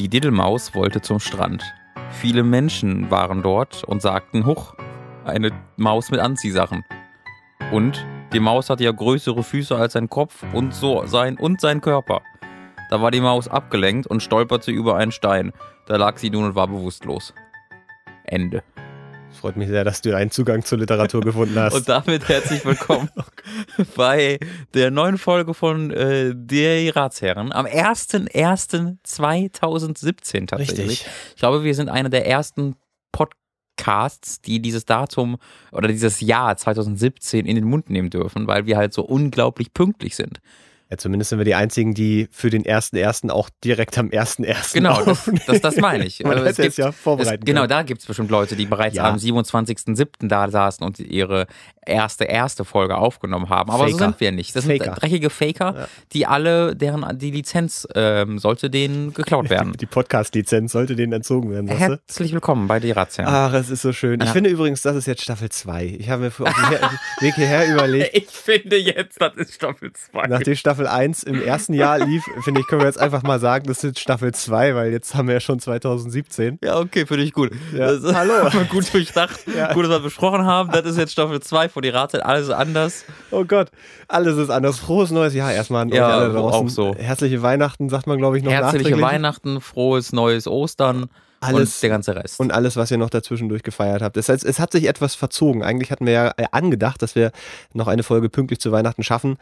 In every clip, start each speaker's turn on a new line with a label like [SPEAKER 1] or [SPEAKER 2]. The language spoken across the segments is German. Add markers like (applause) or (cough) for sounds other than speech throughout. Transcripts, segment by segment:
[SPEAKER 1] Die Diddelmaus wollte zum Strand. Viele Menschen waren dort und sagten, huch, eine Maus mit Anziehsachen. Und die Maus hatte ja größere Füße als sein Kopf und so sein und sein Körper. Da war die Maus abgelenkt und stolperte über einen Stein. Da lag sie nun und war bewusstlos. Ende.
[SPEAKER 2] Freut mich sehr, dass du einen Zugang zur Literatur gefunden hast.
[SPEAKER 1] Und damit herzlich willkommen (laughs) bei der neuen Folge von äh, Die Ratsherren am 1.1.2017 tatsächlich.
[SPEAKER 2] Richtig.
[SPEAKER 1] Ich glaube, wir sind einer der ersten Podcasts, die dieses Datum oder dieses Jahr 2017 in den Mund nehmen dürfen, weil wir halt so unglaublich pünktlich sind.
[SPEAKER 2] Ja, zumindest sind wir die einzigen, die für den ersten ersten auch direkt am ersten ersten
[SPEAKER 1] Genau, das, das, das meine ich. (laughs)
[SPEAKER 2] Man
[SPEAKER 1] Also
[SPEAKER 2] hätte es ja vorbereiten
[SPEAKER 1] es, Genau, da gibt es bestimmt Leute, die bereits
[SPEAKER 2] Ja.
[SPEAKER 1] am 27.07. da saßen und ihre erste, erste Folge aufgenommen haben. Aber so
[SPEAKER 2] Faker.
[SPEAKER 1] sind wir nicht. Das
[SPEAKER 2] Faker.
[SPEAKER 1] sind dreckige Faker,
[SPEAKER 2] Ja.
[SPEAKER 1] die alle, deren die Lizenz ähm, sollte denen geklaut (laughs) werden.
[SPEAKER 2] Die Podcast-Lizenz sollte denen entzogen werden?
[SPEAKER 1] Herzlich willkommen bei die Razzia.
[SPEAKER 2] Ach, es ist so schön. Ich
[SPEAKER 1] Ja.
[SPEAKER 2] finde übrigens, das ist jetzt Staffel 2. Ich habe mir auf dem Her- (laughs) Weg hierher überlegt,
[SPEAKER 1] Ich finde jetzt, das ist Staffel 2.
[SPEAKER 2] nachdem Staffel 1 im ersten Jahr lief, finde ich, können wir jetzt einfach mal sagen, das ist Staffel 2, weil jetzt haben wir ja schon 2017.
[SPEAKER 1] Ja, okay, finde ich gut.
[SPEAKER 2] Ja.
[SPEAKER 1] Das,
[SPEAKER 2] Hallo. (laughs)
[SPEAKER 1] gut durchdacht. Gut, dass wir besprochen haben. Das ist jetzt Staffel 2 von die Razzia. Alles anders.
[SPEAKER 2] Oh Gott, alles ist anders. Frohes neues Jahr erstmal an
[SPEAKER 1] Ja,
[SPEAKER 2] euch alle draußen.
[SPEAKER 1] auch so.
[SPEAKER 2] Herzliche Weihnachten, sagt man, glaube ich, noch
[SPEAKER 1] Herzliche. Weihnachten, frohes neues Ostern
[SPEAKER 2] Alles-
[SPEAKER 1] und der ganze Rest.
[SPEAKER 2] Und alles, was ihr noch dazwischendurch gefeiert habt. Das heißt, es hat sich etwas verzogen. Eigentlich hatten wir ja äh, angedacht, dass wir noch eine Folge pünktlich zu Weihnachten schaffen.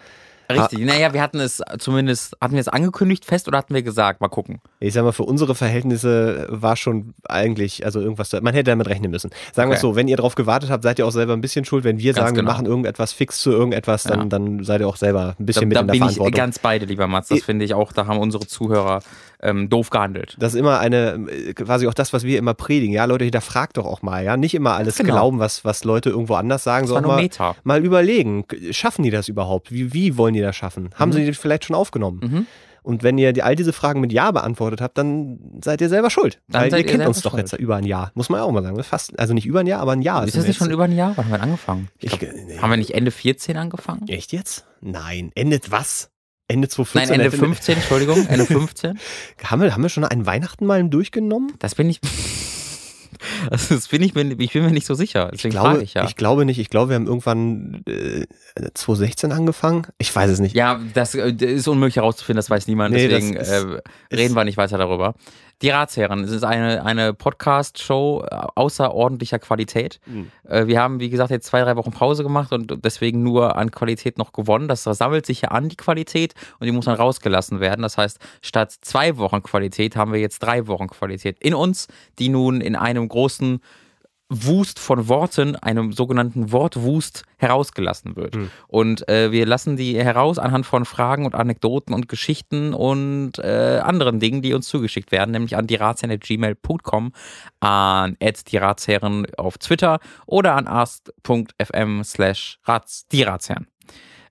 [SPEAKER 1] Richtig. Naja, wir hatten es zumindest, hatten wir es angekündigt fest oder hatten wir gesagt, mal gucken.
[SPEAKER 2] Ich sag mal, für unsere Verhältnisse war schon eigentlich, also irgendwas, man hätte damit rechnen müssen. Sagen wir es so, wenn ihr drauf gewartet habt, seid ihr auch selber ein bisschen schuld. Wenn wir
[SPEAKER 1] Ganz
[SPEAKER 2] sagen,
[SPEAKER 1] genau.
[SPEAKER 2] wir machen irgendetwas fix zu irgendetwas, dann,
[SPEAKER 1] Ja.
[SPEAKER 2] dann seid ihr auch selber ein
[SPEAKER 1] Da,
[SPEAKER 2] bisschen mit
[SPEAKER 1] da
[SPEAKER 2] in der
[SPEAKER 1] bin ich
[SPEAKER 2] Verantwortung.
[SPEAKER 1] ganz beide, lieber Mats. Das finde ich auch, da haben unsere Zuhörer ähm, doof gehandelt.
[SPEAKER 2] Das ist immer eine, quasi auch das, was wir immer predigen. Ja, Leute, hinterfragt doch auch mal, ja. Nicht immer alles
[SPEAKER 1] Genau.
[SPEAKER 2] glauben, was, was Leute irgendwo anders sagen,
[SPEAKER 1] Das
[SPEAKER 2] sondern mal, mal überlegen, schaffen die das überhaupt? Wie, wie wollen die das schaffen? Haben
[SPEAKER 1] Mhm.
[SPEAKER 2] sie die vielleicht schon aufgenommen?
[SPEAKER 1] Mhm.
[SPEAKER 2] Und wenn ihr die, all diese Fragen mit Ja beantwortet habt, dann seid ihr selber schuld.
[SPEAKER 1] Dann
[SPEAKER 2] Weil
[SPEAKER 1] seid
[SPEAKER 2] ihr kennt uns doch
[SPEAKER 1] schuld.
[SPEAKER 2] jetzt über ein Jahr. Muss man ja auch mal sagen. Das Fast, also nicht über ein Jahr, aber ein Jahr.
[SPEAKER 1] Ist das nicht schon über ein Jahr? Wann haben wir angefangen? Ich
[SPEAKER 2] Ich,
[SPEAKER 1] glaub,
[SPEAKER 2] nee.
[SPEAKER 1] haben wir nicht Ende 14 angefangen?
[SPEAKER 2] Echt jetzt? Nein. Endet was? Ende
[SPEAKER 1] Nein,
[SPEAKER 2] 2014?
[SPEAKER 1] Ende
[SPEAKER 2] hätten wir-
[SPEAKER 1] 15, Entschuldigung, Ende 15. (laughs)
[SPEAKER 2] Haben wir, haben wir schon einen Weihnachten mal durchgenommen?
[SPEAKER 1] Das bin ich. (laughs) Also das bin ich, mir- ich bin mir nicht so sicher. Deswegen
[SPEAKER 2] glaube,
[SPEAKER 1] frage ich ja.
[SPEAKER 2] ich glaube nicht. Ich glaube, wir haben irgendwann äh, 2016 angefangen. Ich weiß es nicht.
[SPEAKER 1] Ja, das äh, das ist unmöglich herauszufinden, das weiß niemand.
[SPEAKER 2] Nee,
[SPEAKER 1] Deswegen
[SPEAKER 2] ist-
[SPEAKER 1] äh,
[SPEAKER 2] ist-
[SPEAKER 1] reden wir nicht weiter darüber. Die Ratsherren, es ist eine, eine Podcast-Show äh, außerordentlicher Qualität.
[SPEAKER 2] Mhm.
[SPEAKER 1] Äh, wir haben, wie gesagt, jetzt zwei, drei Wochen Pause gemacht und deswegen nur an Qualität noch gewonnen. Das sammelt sich ja an, die Qualität, und die muss dann rausgelassen werden. Das heißt, statt zwei Wochen Qualität haben wir jetzt drei Wochen Qualität in uns, die nun in einem großen Wust von Worten, einem sogenannten Wortwust, herausgelassen wird.
[SPEAKER 2] Mhm.
[SPEAKER 1] Und äh, wir lassen die heraus anhand von Fragen und Anekdoten und Geschichten und äh, anderen Dingen, die uns zugeschickt werden, nämlich an dierazherren.gmail.com, an @dierazherren auf Twitter oder an ask.fm slash Rats- die Ratsherren.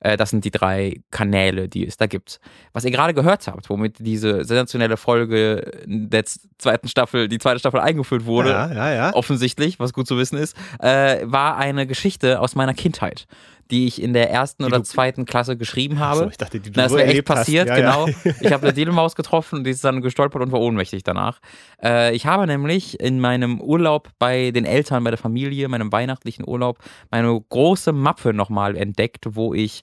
[SPEAKER 1] Äh, Das sind die drei Kanäle, die es da gibt. Was ihr gerade gehört habt, womit diese sensationelle Folge der zweiten Staffel, die zweite Staffel eingeführt wurde,
[SPEAKER 2] ja, ja, ja.
[SPEAKER 1] offensichtlich, was gut zu wissen ist, äh, war eine Geschichte aus meiner Kindheit, die ich in der ersten oder
[SPEAKER 2] du-
[SPEAKER 1] zweiten Klasse geschrieben habe.
[SPEAKER 2] So, ich dachte, die du
[SPEAKER 1] Na, das wäre echt passiert,
[SPEAKER 2] Ja,
[SPEAKER 1] genau.
[SPEAKER 2] Ja. (laughs)
[SPEAKER 1] Ich habe eine Didelmaus getroffen und die ist dann gestolpert und war ohnmächtig danach. Äh, ich habe nämlich in meinem Urlaub bei den Eltern, bei der Familie, meinem weihnachtlichen Urlaub, meine große Mappe nochmal entdeckt, wo ich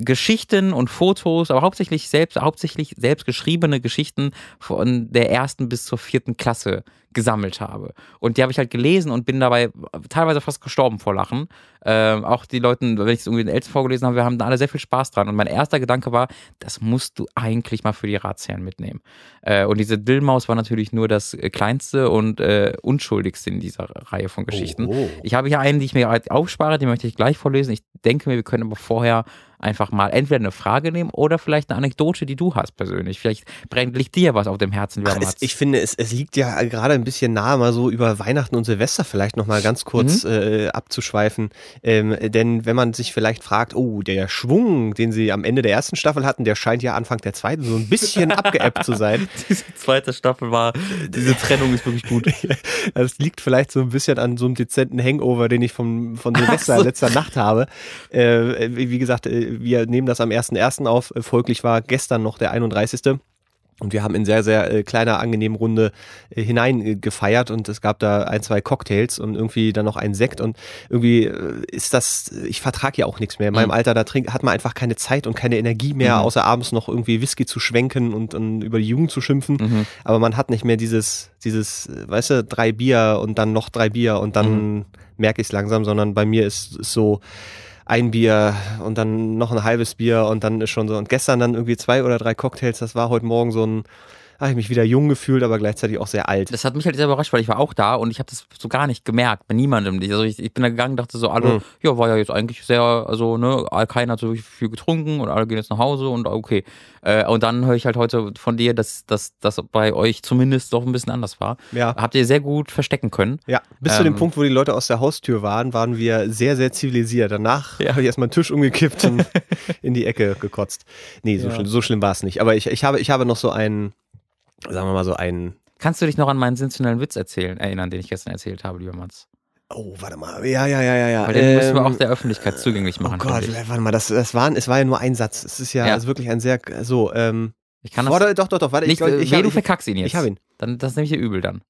[SPEAKER 1] Geschichten und Fotos, aber hauptsächlich selbst, hauptsächlich selbst geschriebene Geschichten von der ersten bis zur vierten Klasse gesammelt habe. Und die habe ich halt gelesen und bin dabei teilweise fast gestorben vor Lachen. Ähm, auch die Leute, wenn ich es irgendwie den Eltern vorgelesen habe, wir haben da alle sehr viel Spaß dran. Und mein erster Gedanke war, das musst du eigentlich mal für die Ratsherren mitnehmen. Äh, und diese Dillmaus war natürlich nur das äh, kleinste und äh, unschuldigste in dieser Reihe von Geschichten.
[SPEAKER 2] Oh.
[SPEAKER 1] Ich habe hier einen, die ich mir gerade aufspare, die möchte ich gleich vorlesen. Ich denke mir, wir können aber vorher einfach mal entweder eine Frage nehmen oder vielleicht eine Anekdote, die du hast persönlich. Vielleicht brennt liegt dir was auf dem Herzen,
[SPEAKER 2] Ach, es, ich finde, es, es liegt ja gerade ein bisschen nahe, mal so über Weihnachten und Silvester vielleicht nochmal ganz kurz
[SPEAKER 1] Mhm.
[SPEAKER 2] äh, abzuschweifen. Ähm, denn wenn man sich vielleicht fragt, oh, der Schwung, den sie am Ende der ersten Staffel hatten, der scheint ja Anfang der zweiten so ein bisschen (laughs) abgeebbt zu sein.
[SPEAKER 1] diese zweite Staffel war, diese Trennung ist wirklich gut. (laughs)
[SPEAKER 2] Das liegt vielleicht so ein bisschen an so einem dezenten Hangover, den ich vom, von Silvester
[SPEAKER 1] so.
[SPEAKER 2] letzter Nacht habe. Äh, wie wie gesagt, äh, wir nehmen das am 1.1. auf. Äh, Folglich war gestern noch der 31. Und wir haben in sehr, sehr äh, kleiner, angenehmen Runde äh, hinein äh, und es gab da ein, zwei Cocktails und irgendwie dann noch einen Sekt und irgendwie äh, ist das, ich vertrage ja auch nichts mehr. In meinem
[SPEAKER 1] Mhm.
[SPEAKER 2] Alter, da trink, hat man einfach keine Zeit und keine Energie mehr,
[SPEAKER 1] Mhm.
[SPEAKER 2] außer abends noch irgendwie Whisky zu schwenken und, und über die Jugend zu schimpfen.
[SPEAKER 1] Mhm.
[SPEAKER 2] Aber man hat nicht mehr dieses, dieses, äh, weißt du, drei Bier und dann noch drei Bier und dann merke ich es langsam, sondern bei mir ist es so ein Bier und dann noch ein halbes Bier und dann ist schon so. Und gestern dann irgendwie zwei oder drei Cocktails, das war heute Morgen so ein, habe ich mich wieder jung gefühlt, aber gleichzeitig auch sehr alt.
[SPEAKER 1] Das hat mich halt sehr überrascht, weil ich war auch da und ich habe das so gar nicht gemerkt, bei niemandem. Also ich, ich bin da gegangen, dachte so, alle,
[SPEAKER 2] Mhm.
[SPEAKER 1] ja, war ja jetzt eigentlich sehr, also, ne, keiner hat so viel getrunken und alle gehen jetzt nach Hause und okay. Äh, und dann höre ich halt heute von dir, dass das bei euch zumindest doch ein bisschen anders war.
[SPEAKER 2] Ja.
[SPEAKER 1] Habt ihr sehr gut verstecken können.
[SPEAKER 2] Ja, bis zu dem
[SPEAKER 1] Ähm.
[SPEAKER 2] Punkt, wo die Leute aus der Haustür waren, waren wir sehr, sehr zivilisiert. Danach
[SPEAKER 1] Ja.
[SPEAKER 2] habe ich erstmal einen Tisch umgekippt und (laughs) in die Ecke gekotzt. Nee, so
[SPEAKER 1] Ja.
[SPEAKER 2] schlimm, so schlimm war es nicht. Aber ich, ich, habe, ich habe noch so einen, sagen wir mal so einen,
[SPEAKER 1] Kannst du dich noch an meinen sensationellen Witz erzählen, erinnern, den ich gestern erzählt habe, lieber Mats?
[SPEAKER 2] oh, warte mal, ja, ja, ja, ja, ja.
[SPEAKER 1] Weil den müssen wir
[SPEAKER 2] Ähm,
[SPEAKER 1] auch der Öffentlichkeit zugänglich machen.
[SPEAKER 2] Oh Gott,
[SPEAKER 1] ich.
[SPEAKER 2] warte mal, das, das waren, es war ja nur ein Satz. Es ist ja,
[SPEAKER 1] Ja.
[SPEAKER 2] Ist wirklich ein sehr, so, ähm,
[SPEAKER 1] ich kann das
[SPEAKER 2] doch, doch, doch, warte,
[SPEAKER 1] nicht,
[SPEAKER 2] ich, glaub, ich,
[SPEAKER 1] weh,
[SPEAKER 2] hab-
[SPEAKER 1] du
[SPEAKER 2] ich,
[SPEAKER 1] verkackst ihn jetzt.
[SPEAKER 2] ich habe ihn.
[SPEAKER 1] Dann, das nehme ich dir übel dann.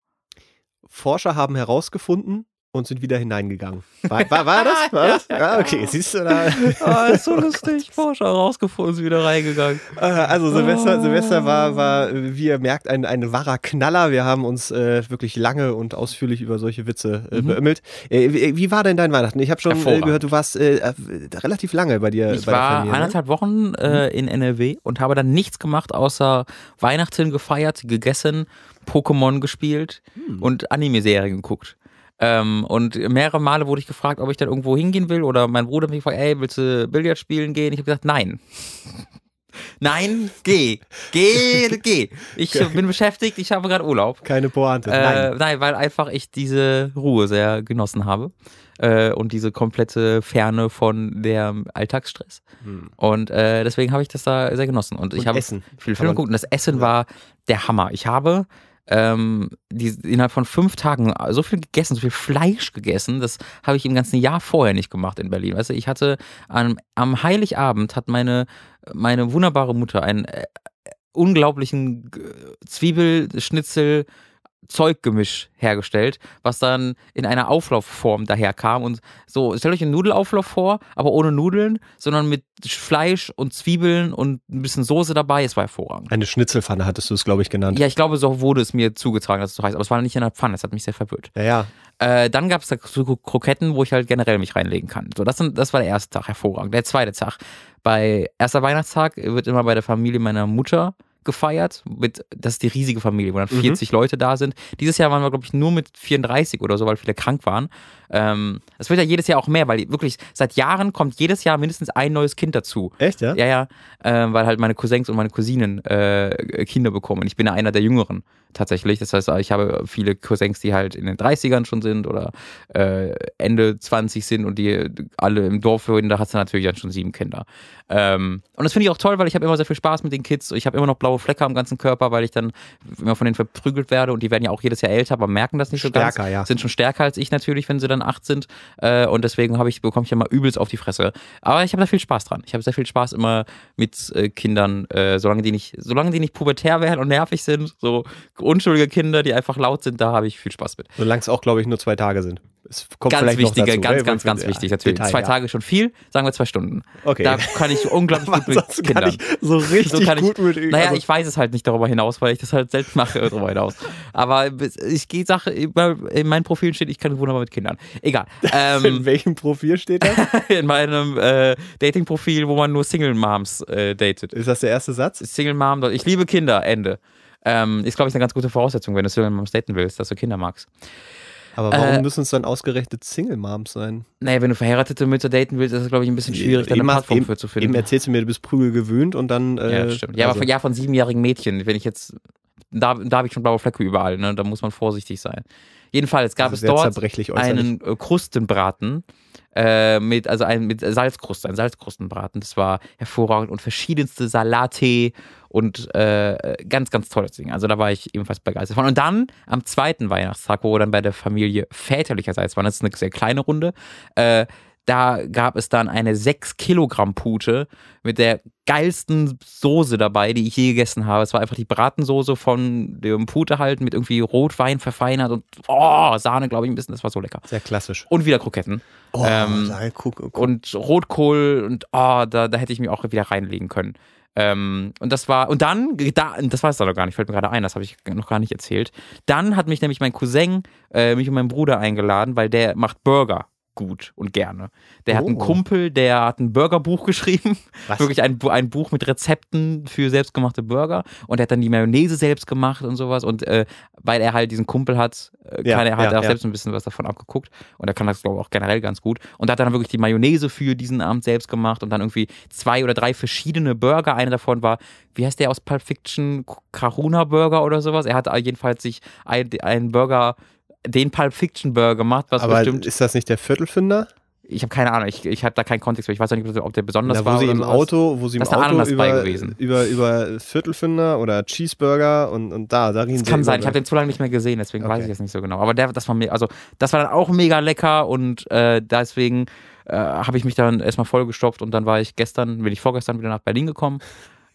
[SPEAKER 2] Forscher haben herausgefunden und sind wieder hineingegangen. War, war, war das? (laughs) War das? Ja, okay, siehst du da. (laughs)
[SPEAKER 1] Ah, ist so (laughs) lustig. Forscher rausgefunden, ist wieder reingegangen.
[SPEAKER 2] Äh, Also Silvester,
[SPEAKER 1] Oh.
[SPEAKER 2] Silvester war, war, wie ihr merkt, ein, ein wahrer Knaller. Wir haben uns äh, wirklich lange und ausführlich über solche Witze äh,
[SPEAKER 1] Mhm.
[SPEAKER 2] beömmelt. Äh, wie, wie war denn dein Weihnachten? Ich habe schon äh, gehört, du warst äh, relativ lange bei dir.
[SPEAKER 1] Ich
[SPEAKER 2] bei
[SPEAKER 1] war
[SPEAKER 2] Familie, ne?
[SPEAKER 1] anderthalb Wochen äh, in NRW und habe dann nichts gemacht, außer Weihnachten gefeiert, gegessen, Pokémon gespielt
[SPEAKER 2] Hm.
[SPEAKER 1] und Anime-Serien geguckt. Ähm, und mehrere Male wurde ich gefragt, ob ich dann irgendwo hingehen will oder mein Bruder mich gefragt, ey, willst du Billard spielen gehen? Ich habe gesagt, nein. (laughs) Nein, geh. Geh, geh. Ich bin beschäftigt, ich habe gerade Urlaub.
[SPEAKER 2] Keine Pointe.
[SPEAKER 1] Äh,
[SPEAKER 2] Nein.
[SPEAKER 1] nein, weil einfach ich diese Ruhe sehr genossen habe äh, und diese komplette Ferne von der Alltagsstress.
[SPEAKER 2] Hm.
[SPEAKER 1] Und äh, deswegen habe ich das da sehr genossen. Und ich
[SPEAKER 2] Und
[SPEAKER 1] habe
[SPEAKER 2] Essen.
[SPEAKER 1] viel Film
[SPEAKER 2] man-
[SPEAKER 1] geguckt und das Essen war der Hammer. Ich habe ähm, die, innerhalb von fünf Tagen so viel gegessen, so viel Fleisch gegessen, das habe ich im ganzen Jahr vorher nicht gemacht in Berlin. Weißt du, ich hatte am, am Heiligabend hat meine, meine wunderbare Mutter einen äh, unglaublichen Zwiebelschnitzel Zeuggemisch hergestellt, was dann in einer Auflaufform daherkam und so, stellt euch einen Nudelauflauf vor, aber ohne Nudeln, sondern mit Fleisch und Zwiebeln und ein bisschen Soße dabei. Es war hervorragend.
[SPEAKER 2] Eine Schnitzelpfanne hattest du es, glaube ich, genannt.
[SPEAKER 1] Ja, ich glaube, so wurde es mir zugetragen, dass es so heißt, aber es war nicht in der Pfanne, das hat mich sehr verwirrt.
[SPEAKER 2] Ja, ja.
[SPEAKER 1] Äh, dann gab es da Kroketten, wo ich halt generell mich reinlegen kann. So, das, sind, das war der erste Tag, hervorragend. Der zweite Tag. Bei erster Weihnachtstag wird immer bei der Familie meiner Mutter gefeiert. Mit, das ist die riesige Familie, wo dann
[SPEAKER 2] Mhm.
[SPEAKER 1] 40 Leute da sind. Dieses Jahr waren wir, glaube ich, nur mit 34 oder so, weil viele krank waren. Ähm, es wird ja jedes Jahr auch mehr, weil wirklich seit Jahren kommt jedes Jahr mindestens ein neues Kind dazu.
[SPEAKER 2] Echt, ja?
[SPEAKER 1] Ja, ja, äh, weil halt meine Cousins und meine Cousinen äh, Kinder bekommen. Ich bin ja einer der Jüngeren tatsächlich. Das heißt, ich habe viele Cousins, die halt in den 30ern schon sind oder äh, Ende 20 sind und die alle im Dorf wohnen. Da hast du natürlich dann schon sieben Kinder. Ähm, und das finde ich auch toll, weil ich habe immer sehr viel Spaß mit den Kids. Ich habe immer noch blaue Flecke am ganzen Körper, weil ich dann immer von denen verprügelt werde und die werden ja auch jedes Jahr älter, aber merken das nicht so ganz
[SPEAKER 2] Stärker, ja.
[SPEAKER 1] sind schon stärker als ich natürlich, wenn sie dann acht sind. Äh, und deswegen habe ich, bekomme ich immer übelst auf die Fresse. Aber ich habe da viel Spaß dran. Ich habe sehr viel Spaß immer mit äh, Kindern, äh, solange die nicht, solange die nicht pubertär werden und nervig sind, so unschuldige Kinder, die einfach laut sind, da habe ich viel Spaß mit.
[SPEAKER 2] Solange es auch, glaube ich, nur zwei Tage sind. Es kommt
[SPEAKER 1] Ganz wichtige,
[SPEAKER 2] dazu.
[SPEAKER 1] ganz,
[SPEAKER 2] ne?
[SPEAKER 1] ganz, ganz
[SPEAKER 2] Ja,
[SPEAKER 1] wichtig natürlich.
[SPEAKER 2] Detail,
[SPEAKER 1] zwei
[SPEAKER 2] ja.
[SPEAKER 1] Tage schon viel, sagen wir zwei Stunden.
[SPEAKER 2] Okay.
[SPEAKER 1] Da kann ich unglaublich (laughs) gut mit Kindern.
[SPEAKER 2] so richtig
[SPEAKER 1] So ich-
[SPEAKER 2] gut mit
[SPEAKER 1] Naja,
[SPEAKER 2] also,
[SPEAKER 1] ich weiß es halt nicht darüber hinaus, weil ich das halt selbst mache (laughs) darüber hinaus. Aber ich gehe Sache, in meinem Profil steht, ich kann wunderbar mit Kindern. Egal. (laughs) Ähm,
[SPEAKER 2] in welchem Profil steht das?
[SPEAKER 1] in meinem äh, Dating-Profil, wo man nur Single-Moms äh, datet.
[SPEAKER 2] Ist das der erste Satz?
[SPEAKER 1] Single-Mom, ich liebe Kinder, Ende. Ähm, ist, glaube ich, eine ganz gute Voraussetzung, wenn du Single-Moms daten willst, dass du Kinder magst.
[SPEAKER 2] Aber warum
[SPEAKER 1] Äh,
[SPEAKER 2] müssen es dann ausgerechnet Single-Moms sein?
[SPEAKER 1] Naja, wenn du verheiratete Mütter daten willst, ist es, glaube ich, ein bisschen schwierig, da eine
[SPEAKER 2] Eben
[SPEAKER 1] Plattform
[SPEAKER 2] eben-
[SPEAKER 1] für zu
[SPEAKER 2] Eben
[SPEAKER 1] finden.
[SPEAKER 2] erzählst du mir, du bist Prügel gewöhnt und dann. Äh,
[SPEAKER 1] ja, stimmt. Ja,
[SPEAKER 2] also,
[SPEAKER 1] aber von, ja, von siebenjährigen Mädchen, wenn ich jetzt, da, da habe ich schon blaue Flecke überall, ne? da muss man vorsichtig sein. Jedenfalls gab
[SPEAKER 2] also
[SPEAKER 1] es dort einen äh, Krustenbraten äh, mit also ein mit Salzkruste, ein Salzkrustenbraten. Das war hervorragend und verschiedenste Salate und äh, ganz ganz tolles Ding. Also da war ich ebenfalls begeistert von. Und dann am zweiten Weihnachtstag, wo wir dann bei der Familie väterlicherseits waren, das ist eine sehr kleine Runde. Äh, Da gab es dann eine 6 Kilogramm Pute mit der geilsten Soße dabei, die ich je gegessen habe. Es war einfach die Bratensoße von dem Pute halt mit irgendwie Rotwein verfeinert und oh, Sahne, glaube ich, ein bisschen. Das war so lecker.
[SPEAKER 2] Sehr klassisch.
[SPEAKER 1] Und wieder Kroketten.
[SPEAKER 2] Oh,
[SPEAKER 1] Ähm,
[SPEAKER 2] guck, guck.
[SPEAKER 1] und Rotkohl und oh, da, da hätte ich mich auch wieder reinlegen können. Ähm, und das war, und dann, da, das weiß ich noch gar nicht, fällt mir gerade ein, das habe ich noch gar nicht erzählt. Dann hat mich nämlich mein Cousin, äh, mich und meinen Bruder eingeladen, weil der macht Burger gut und gerne. Der hat einen
[SPEAKER 2] Oh.
[SPEAKER 1] Kumpel, der hat ein Burgerbuch geschrieben.
[SPEAKER 2] Was?
[SPEAKER 1] Wirklich ein, ein Buch mit Rezepten für selbstgemachte Burger. Und er hat dann die Mayonnaise selbst gemacht und sowas. Und äh, weil er halt diesen Kumpel hat, äh,
[SPEAKER 2] Ja,
[SPEAKER 1] kann er halt
[SPEAKER 2] ja,
[SPEAKER 1] auch
[SPEAKER 2] ja.
[SPEAKER 1] selbst ein bisschen was davon abgeguckt. Und er kann das, glaube ich, auch generell ganz gut. Und da hat er dann wirklich die Mayonnaise für diesen Abend selbst gemacht und dann irgendwie zwei oder drei verschiedene Burger. Einer davon war, wie heißt der aus Pulp Fiction? Karuna Burger oder sowas. Er hat jedenfalls sich ein- einen Burger, den Pulp Fiction Burger gemacht, was
[SPEAKER 2] Aber
[SPEAKER 1] bestimmt.
[SPEAKER 2] ist das nicht der Viertelfinder?
[SPEAKER 1] Ich habe keine Ahnung, ich, ich habe da keinen Kontext, ich weiß auch nicht, ob der besonders
[SPEAKER 2] Na,
[SPEAKER 1] war.
[SPEAKER 2] wo sie
[SPEAKER 1] oder
[SPEAKER 2] im
[SPEAKER 1] sowas.
[SPEAKER 2] Auto, wo sie im
[SPEAKER 1] Da ist eine
[SPEAKER 2] Auto über, über, über Viertelfinder oder Cheeseburger und, und da, da
[SPEAKER 1] Das
[SPEAKER 2] sie
[SPEAKER 1] kann sein, ich habe den zu lange nicht mehr gesehen, deswegen weiß
[SPEAKER 2] Okay.
[SPEAKER 1] ich jetzt nicht so genau. Aber der, das war mir, also das war dann auch mega lecker und äh, deswegen äh, habe ich mich dann erstmal vollgestopft und dann war ich gestern, bin ich vorgestern wieder nach Berlin gekommen.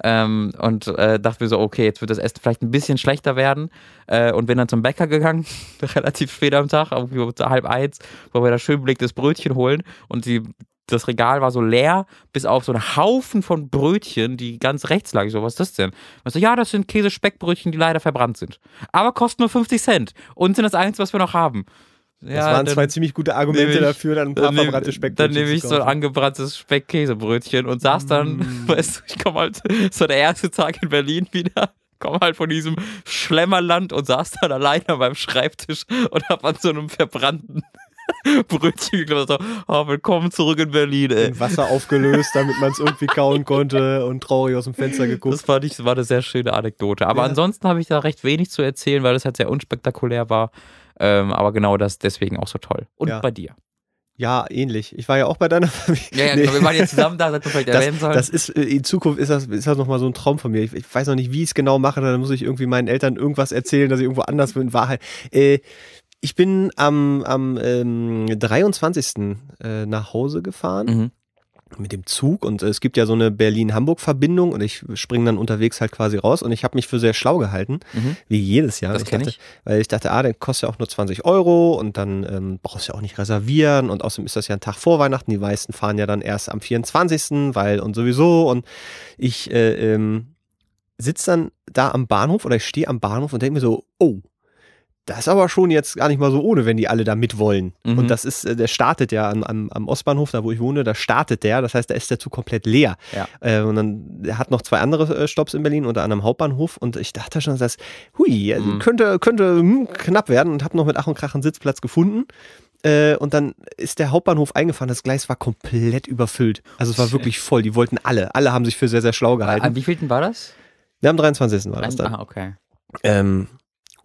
[SPEAKER 1] Ähm, und äh, dachte mir so, okay, jetzt wird das Essen vielleicht ein bisschen schlechter werden. Äh, und bin dann zum Bäcker gegangen, (laughs) relativ spät am Tag, irgendwie um halb eins, wo wir da schön belegtes Brötchen holen. Und die, das Regal war so leer, bis auf so einen Haufen von Brötchen, die ganz rechts lagen. Ich So, was ist das denn? Ich so, ja, das sind Käse-Speckbrötchen, die leider verbrannt sind. Aber kosten nur 50 Cent und sind das Einzige, was wir noch haben. Ja,
[SPEAKER 2] Das waren
[SPEAKER 1] dann-
[SPEAKER 2] zwei ziemlich gute Argumente
[SPEAKER 1] ich-
[SPEAKER 2] dafür, dann ein paar
[SPEAKER 1] dann
[SPEAKER 2] verbrannte Speckbrötchen
[SPEAKER 1] dann nehme ich so ein angebranntes Speck-Käsebrötchen und saß dann,
[SPEAKER 2] Mm. (laughs)
[SPEAKER 1] weißt du, ich komme halt, so der erste Tag in Berlin wieder, komme halt von diesem Schlemmerland und saß dann alleine an meinem Schreibtisch und hab an so einem verbrannten (laughs) Brötchen geglaubt, so, oh, willkommen zurück in Berlin, ey.
[SPEAKER 2] in Wasser aufgelöst, damit man es irgendwie kauen konnte und traurig aus dem Fenster geguckt.
[SPEAKER 1] Das fand ich, war eine sehr schöne Anekdote. Aber
[SPEAKER 2] Ja.
[SPEAKER 1] ansonsten habe ich da recht wenig zu erzählen, weil das halt sehr unspektakulär war. Ähm, aber genau das deswegen auch so toll. Und
[SPEAKER 2] Ja.
[SPEAKER 1] bei dir?
[SPEAKER 2] Ja, ähnlich. Ich war ja auch bei deiner Familie.
[SPEAKER 1] Ja, ja,
[SPEAKER 2] Nee.
[SPEAKER 1] genau, wir waren jetzt zusammen da, das vielleicht erwähnen sollen.
[SPEAKER 2] das ist, äh, in Zukunft ist das, ist das nochmal so ein Traum von mir. Ich, ich weiß noch nicht, wie ich es genau mache. Dann muss ich irgendwie meinen Eltern irgendwas erzählen, dass ich irgendwo anders bin. Wahrheit. Äh, ich bin am, am ähm, 23. Äh, nach Hause gefahren
[SPEAKER 1] mhm.
[SPEAKER 2] mit dem Zug und äh, es gibt ja so eine Berlin-Hamburg-Verbindung und ich springe dann unterwegs halt quasi raus und ich habe mich für sehr schlau gehalten,
[SPEAKER 1] Mhm.
[SPEAKER 2] wie jedes Jahr.
[SPEAKER 1] Das kenn
[SPEAKER 2] dachte,
[SPEAKER 1] ich.
[SPEAKER 2] Weil ich dachte, ah, der kostet ja auch nur 20 Euro und dann ähm, brauchst du ja auch nicht reservieren und außerdem ist das ja ein Tag vor Weihnachten. Die meisten fahren ja dann erst am 24., weil und sowieso und ich äh, ähm, sitze dann da am Bahnhof oder ich stehe am Bahnhof und denke mir so, oh, das ist aber schon jetzt gar nicht mal so ohne, wenn die alle da mitwollen.
[SPEAKER 1] Mhm.
[SPEAKER 2] Und das ist, äh, der startet ja am, am, am Ostbahnhof, da wo ich wohne, da startet der. Das heißt, da ist der Zug komplett leer.
[SPEAKER 1] Ja.
[SPEAKER 2] Äh, und dann, der hat noch zwei andere äh, Stopps in Berlin, unter anderem Hauptbahnhof. Und ich dachte schon, das hui, also
[SPEAKER 1] Mhm.
[SPEAKER 2] könnte, könnte hm, knapp werden und habe noch mit Ach und Krach einen Sitzplatz gefunden. Äh, und dann ist der Hauptbahnhof eingefahren. Das Gleis war komplett überfüllt. Also es war
[SPEAKER 1] Shit.
[SPEAKER 2] wirklich voll. Die wollten alle. Alle haben sich für sehr, sehr schlau
[SPEAKER 1] An
[SPEAKER 2] gehalten.
[SPEAKER 1] wie vielten war das?
[SPEAKER 2] Ja, am 23. war das dann.
[SPEAKER 1] Ah, okay.
[SPEAKER 2] Ähm,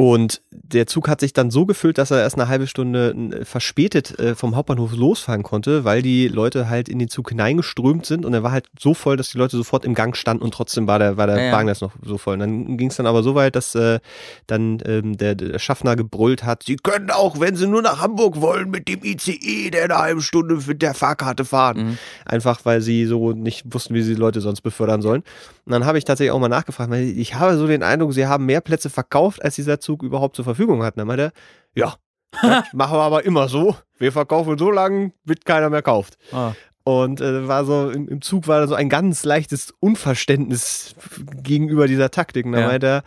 [SPEAKER 2] und der Zug hat sich dann so gefüllt, dass er erst eine halbe Stunde verspätet äh, vom Hauptbahnhof losfahren konnte, weil die Leute halt in den Zug hineingeströmt sind und er war halt so voll, dass die Leute sofort im Gang standen und trotzdem war der, war der
[SPEAKER 1] Ja, ja.
[SPEAKER 2] Wagen jetzt noch so voll. Und dann ging es dann aber so weit, dass äh, dann ähm, der, der Schaffner gebrüllt hat, sie können auch, wenn sie nur nach Hamburg wollen, mit dem ICE, der eine halbe Stunde mit der Fahrkarte fahren.
[SPEAKER 1] Mhm.
[SPEAKER 2] Einfach weil sie so nicht wussten, wie sie die Leute sonst befördern sollen. Und dann habe ich tatsächlich auch mal nachgefragt, weil ich habe so den Eindruck, sie haben mehr Plätze verkauft, als dieser Zug überhaupt zur Verfügung hat. Und dann meinte er, ja, das machen wir aber immer so. Wir verkaufen so lange, bis keiner mehr kauft.
[SPEAKER 1] Ah.
[SPEAKER 2] Und äh, war so, im, im Zug war da so ein ganz leichtes Unverständnis gegenüber dieser Taktik. Und dann
[SPEAKER 1] Ja.
[SPEAKER 2] meinte er,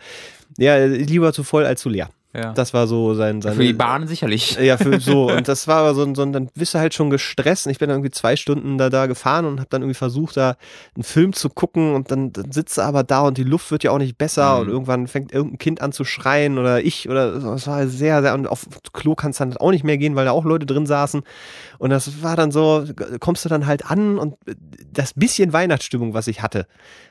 [SPEAKER 2] ja, lieber zu voll als zu leer.
[SPEAKER 1] Ja.
[SPEAKER 2] Das war so sein, sein
[SPEAKER 1] Für die Bahn sicherlich. (laughs)
[SPEAKER 2] ja, für (laughs) so. Und das war aber so, ein- so ein, dann bist du halt schon gestresst. Und ich bin dann irgendwie zwei Stunden da, da gefahren und habe dann irgendwie versucht, da einen Film zu gucken. Und dann, dann sitzt du aber da und die Luft wird ja auch nicht besser.
[SPEAKER 1] Mhm.
[SPEAKER 2] Und irgendwann fängt irgendein Kind an zu schreien oder ich oder so. Es war sehr, sehr. Und auf Klo kannst du dann auch nicht mehr gehen, weil da auch Leute drin saßen. Und das war dann so, kommst du dann halt an und das bisschen Weihnachtsstimmung, was ich hatte,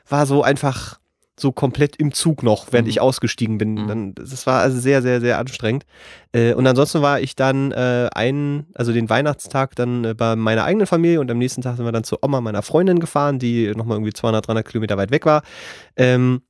[SPEAKER 2] war so einfach so komplett im Zug noch, während
[SPEAKER 1] Mhm.
[SPEAKER 2] ich ausgestiegen bin.
[SPEAKER 1] Mhm.
[SPEAKER 2] Dann, das war also sehr, sehr, sehr anstrengend. Äh, und ansonsten war ich dann äh, einen, also den Weihnachtstag dann äh, bei meiner eigenen Familie und am nächsten Tag sind wir dann zur Oma meiner Freundin gefahren, die nochmal irgendwie 200, 300 Kilometer weit weg war. Ähm,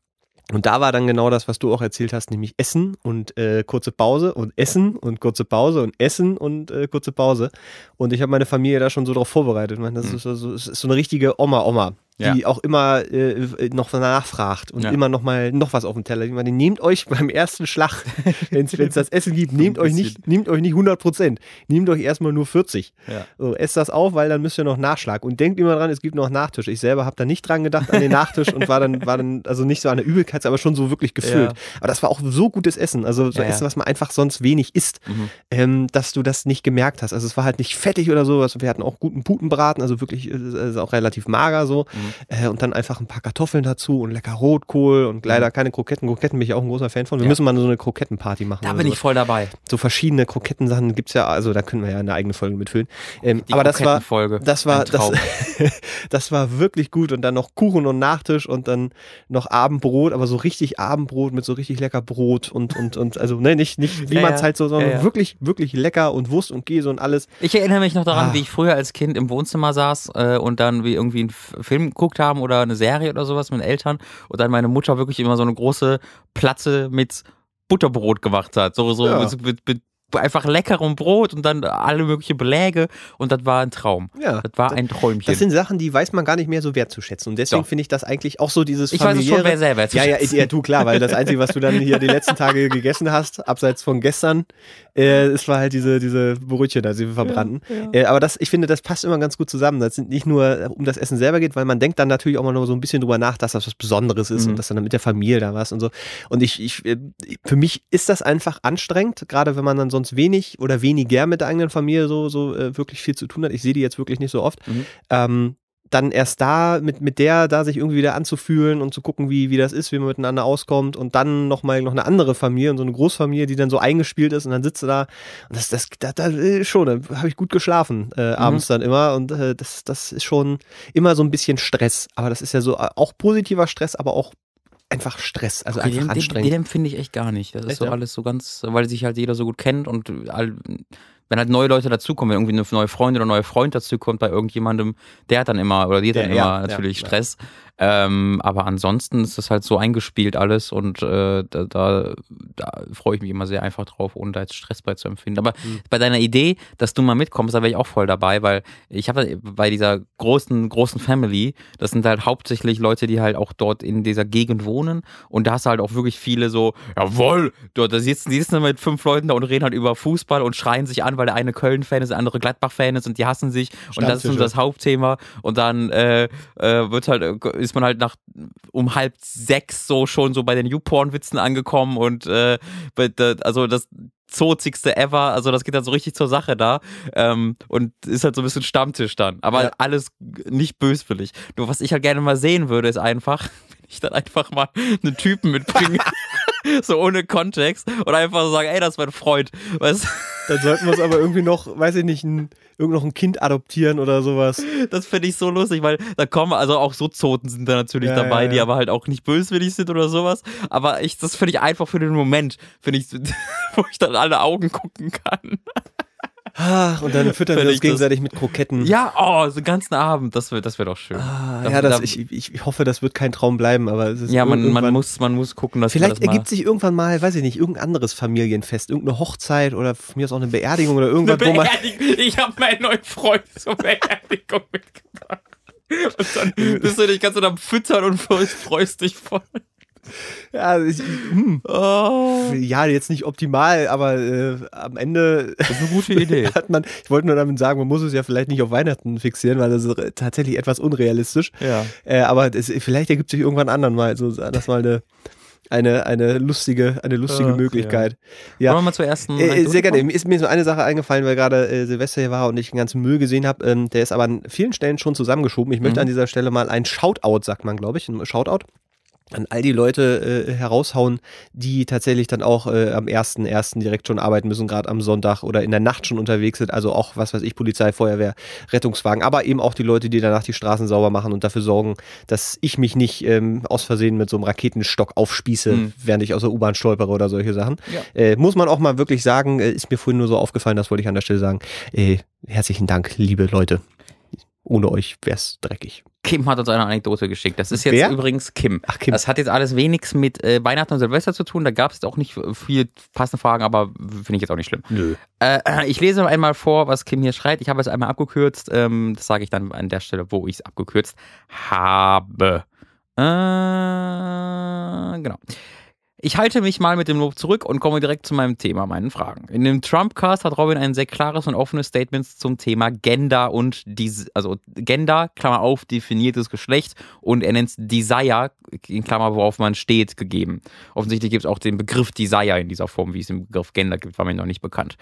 [SPEAKER 2] Und da war dann genau das, was du auch erzählt hast, nämlich Essen und äh, kurze Pause und Essen und kurze Pause und Essen und äh, kurze Pause. Und ich habe meine Familie da schon so drauf vorbereitet. Ich meine, das,
[SPEAKER 1] Mhm.
[SPEAKER 2] ist, das ist so eine richtige Oma-Oma, die
[SPEAKER 1] Ja.
[SPEAKER 2] auch immer äh, noch nachfragt und
[SPEAKER 1] Ja.
[SPEAKER 2] immer noch mal noch was auf dem Teller. Ich meine, nehmt euch beim ersten Schlag, (laughs) wenn es das Essen gibt, nehmt euch nicht, nehmt euch nicht 100 Prozent, nehmt euch erstmal nur 40.
[SPEAKER 1] Ja.
[SPEAKER 2] So, esst das auf, weil dann müsst ihr noch Nachschlag. Und denkt immer dran, es gibt noch Nachtisch. Ich selber habe da nicht dran gedacht an den Nachtisch und war dann, war dann, also nicht so an der Übelkeit, aber schon so wirklich gefüllt. Aber das war auch so gutes Essen. Also so. Essen, was man einfach sonst wenig isst,
[SPEAKER 1] Mhm.
[SPEAKER 2] ähm, dass du das nicht gemerkt hast. Also es war halt nicht fettig oder sowas. Wir hatten auch guten Putenbraten, also wirklich äh, ist auch relativ mager so.
[SPEAKER 1] Mhm.
[SPEAKER 2] Äh, und dann einfach ein paar Kartoffeln dazu und lecker Rotkohl und leider keine Kroketten. Kroketten bin ich auch ein großer Fan von. Wir
[SPEAKER 1] Mhm.
[SPEAKER 2] Müssen mal so eine Krokettenparty machen.
[SPEAKER 1] Da bin ich
[SPEAKER 2] sowas.
[SPEAKER 1] voll dabei.
[SPEAKER 2] So verschiedene Krokettensachen gibt's ja, also da können wir ja eine eigene Folge mitfüllen. Ähm, aber das war, das war, das, (laughs) das war wirklich gut und dann noch Kuchen und Nachtisch und dann noch Abendbrot, aber so richtig Abendbrot mit so richtig lecker Brot und und und also ne nicht nicht wie
[SPEAKER 1] Ja,
[SPEAKER 2] man es halt so, sondern
[SPEAKER 1] Ja, ja.
[SPEAKER 2] wirklich wirklich lecker und Wurst und Käse und alles.
[SPEAKER 1] Ich erinnere mich noch daran,
[SPEAKER 2] Ah.
[SPEAKER 1] wie ich früher als Kind im Wohnzimmer saß äh, und dann wir irgendwie einen Film geguckt haben oder eine Serie oder sowas mit den Eltern und dann meine Mutter wirklich immer so eine große Platte mit Butterbrot gemacht hat. So, so
[SPEAKER 2] Ja.
[SPEAKER 1] mit, mit, mit einfach leckerem Brot und dann alle möglichen Beläge und das war ein Traum.
[SPEAKER 2] Ja.
[SPEAKER 1] Das war ein Träumchen.
[SPEAKER 2] Das sind Sachen, die weiß man gar nicht mehr so wertzuschätzen. Und deswegen finde ich das eigentlich auch so dieses
[SPEAKER 1] ich weiß es schon wer selber.
[SPEAKER 2] Ja, ja, ja, du klar, weil das Einzige, was du dann hier die letzten Tage (laughs) gegessen hast, abseits von gestern, äh, es war halt diese, diese Brötchen, da sie verbrannten. Äh, aber das, ich finde, das passt immer ganz gut zusammen. Das sind nicht nur um das Essen selber geht, weil man denkt dann natürlich auch mal noch so ein bisschen drüber nach, dass das was Besonderes ist
[SPEAKER 1] Mhm.
[SPEAKER 2] und dass dann mit der Familie da was und so. Und ich, ich, äh, für mich ist das einfach anstrengend, gerade wenn man dann sonst wenig oder weniger mit der eigenen Familie so, so äh, wirklich viel zu tun hat. Ich sehe die jetzt wirklich nicht so oft.
[SPEAKER 1] Mhm.
[SPEAKER 2] Ähm, dann erst da mit, mit der da sich irgendwie wieder anzufühlen und zu gucken, wie, wie das ist, wie man miteinander auskommt und dann nochmal noch eine andere Familie und so eine Großfamilie, die dann so eingespielt ist und dann sitzt du da und das, das, da, da äh, schon, da habe ich gut geschlafen äh, abends dann immer und äh, das, das ist schon immer so ein bisschen Stress, aber das ist ja so äh, auch positiver Stress, aber auch einfach Stress, also
[SPEAKER 1] Okay,
[SPEAKER 2] einfach
[SPEAKER 1] den, den,
[SPEAKER 2] anstrengend.
[SPEAKER 1] den empfinde ich echt gar nicht. Das ist
[SPEAKER 2] Echt,
[SPEAKER 1] so
[SPEAKER 2] ja?
[SPEAKER 1] alles so ganz, weil sich halt jeder so gut kennt und all, wenn halt neue Leute dazukommen, wenn irgendwie eine neue Freundin oder ein neuer Freund dazukommt bei irgendjemandem, der hat dann immer oder die hat dann
[SPEAKER 2] ja,
[SPEAKER 1] immer
[SPEAKER 2] ja,
[SPEAKER 1] natürlich. Stress. Ähm, aber ansonsten ist das halt so eingespielt alles und äh, da, da, da freue ich mich immer sehr einfach drauf, ohne da jetzt Stress bei zu empfinden. Aber
[SPEAKER 2] Mhm.
[SPEAKER 1] bei deiner Idee, dass du mal mitkommst, da wäre ich auch voll dabei, weil ich habe bei dieser großen, großen Family, das sind halt hauptsächlich Leute, die halt auch dort in dieser Gegend wohnen und da hast du halt auch wirklich viele so, jawohl, dort, da sitzen, die sitzen mit fünf Leuten da und reden halt über Fußball und schreien sich an, weil der eine Köln-Fan ist, der andere Gladbach-Fan ist und die hassen sich und das ist das Hauptthema und dann äh, äh, wird halt, äh, ist man halt nach um halb sechs so schon so bei den YouPorn-Witzen angekommen und äh, also das zotzigste ever, also das geht dann so richtig zur Sache da ähm, und ist halt so ein bisschen Stammtisch dann, aber
[SPEAKER 2] Ja.
[SPEAKER 1] alles nicht böswillig. Nur was ich halt gerne mal sehen würde, ist einfach, (laughs) wenn ich dann einfach mal einen Typen mitbringe, (laughs) so ohne Kontext und einfach so sagen, ey, das ist mein Freund, weißt du?
[SPEAKER 2] Dann sollten wir uns aber irgendwie noch, weiß ich nicht, ein, irgend noch ein Kind adoptieren oder sowas.
[SPEAKER 1] Das finde ich so lustig, weil da kommen, also auch so Zoten sind da natürlich
[SPEAKER 2] Ja,
[SPEAKER 1] dabei,
[SPEAKER 2] ja,
[SPEAKER 1] die
[SPEAKER 2] ja.
[SPEAKER 1] aber halt auch nicht böswillig sind oder sowas. Aber ich, das finde ich einfach für den Moment, finde ich, (laughs) wo ich dann alle Augen gucken kann.
[SPEAKER 2] Ah, und dann füttern wir uns gegenseitig mit Kroketten.
[SPEAKER 1] Ja, oh, so den ganzen Abend, das wäre das wär doch schön.
[SPEAKER 2] Ah,
[SPEAKER 1] Da-
[SPEAKER 2] ja, das,
[SPEAKER 1] da-
[SPEAKER 2] ich, ich, hoffe, das wird kein Traum bleiben, aber es ist
[SPEAKER 1] ja, man, man, muss, man muss gucken, dass man
[SPEAKER 2] Vielleicht
[SPEAKER 1] das
[SPEAKER 2] ergibt sich irgendwann mal, weiß ich nicht, irgendein anderes Familienfest, irgendeine Hochzeit oder von mir aus auch eine Beerdigung oder irgendwas, wo man.
[SPEAKER 1] Beerdigung. Ich habe meinen neuen Freund zur Beerdigung (laughs) mitgebracht. Und dann (laughs) bist du dich ganz am Füttern und freust dich voll. (laughs)
[SPEAKER 2] Ja, ich, hm,
[SPEAKER 1] Oh,
[SPEAKER 2] ja, jetzt nicht optimal, aber äh, am Ende
[SPEAKER 1] das ist eine gute Idee. (laughs)
[SPEAKER 2] hat man, ich wollte nur damit sagen, man muss es ja vielleicht nicht auf Weihnachten fixieren, weil das ist tatsächlich etwas unrealistisch.
[SPEAKER 1] Ja.
[SPEAKER 2] Äh, aber es, vielleicht ergibt sich irgendwann anderen mal, so das mal eine, eine, eine lustige, eine lustige
[SPEAKER 1] Ach,
[SPEAKER 2] Möglichkeit. Ja.
[SPEAKER 1] Wollen wir mal zur ersten
[SPEAKER 2] Äh, sehr gerne. ist mir so eine Sache eingefallen, weil gerade äh, Silvester hier war und ich den ganzen Müll gesehen habe. Ähm, der ist aber an vielen Stellen schon zusammengeschoben. Ich möchte
[SPEAKER 1] Mhm.
[SPEAKER 2] an dieser Stelle mal ein Shoutout, sagt man, glaube ich, ein Shoutout an all die Leute äh, heraushauen, die tatsächlich dann auch äh, am 1.1. direkt schon arbeiten müssen, gerade am Sonntag oder in der Nacht schon unterwegs sind. Also auch, was weiß ich, Polizei, Feuerwehr, Rettungswagen, aber eben auch die Leute, die danach die Straßen sauber machen und dafür sorgen, dass ich mich nicht ähm, aus Versehen mit so einem Raketenstock aufspieße,
[SPEAKER 1] Mhm.
[SPEAKER 2] während ich aus der U-Bahn stolpere oder solche Sachen.
[SPEAKER 1] Ja.
[SPEAKER 2] Äh, muss man auch mal wirklich sagen, äh, ist mir vorhin nur so aufgefallen, das wollte ich an der Stelle sagen. Äh, herzlichen Dank, liebe Leute. Ohne euch wär's dreckig.
[SPEAKER 1] Kim hat uns eine Anekdote geschickt. Das ist jetzt
[SPEAKER 2] Wer?
[SPEAKER 1] übrigens Kim.
[SPEAKER 2] Ach, Kim.
[SPEAKER 1] Das hat jetzt alles wenigstens mit äh, Weihnachten und Silvester zu tun. Da gab es auch nicht viel passende Fragen, aber finde ich jetzt auch nicht schlimm.
[SPEAKER 2] Nö.
[SPEAKER 1] Äh, ich lese einmal vor, was Kim hier schreibt. Ich habe es einmal abgekürzt. Ähm, das sage ich dann an der Stelle, wo ich es abgekürzt habe. Äh, genau. Ich halte mich mal mit dem Lob zurück und komme direkt zu meinem Thema, meinen Fragen. In dem Trumpcast hat Robin ein sehr klares und offenes Statement zum Thema Gender und diese, also Gender, Klammer auf, definiertes Geschlecht und er nennt es Desire, in Klammer, worauf man steht, gegeben. Offensichtlich gibt es auch den Begriff Desire in dieser Form, wie es den Begriff Gender gibt, war mir noch nicht bekannt.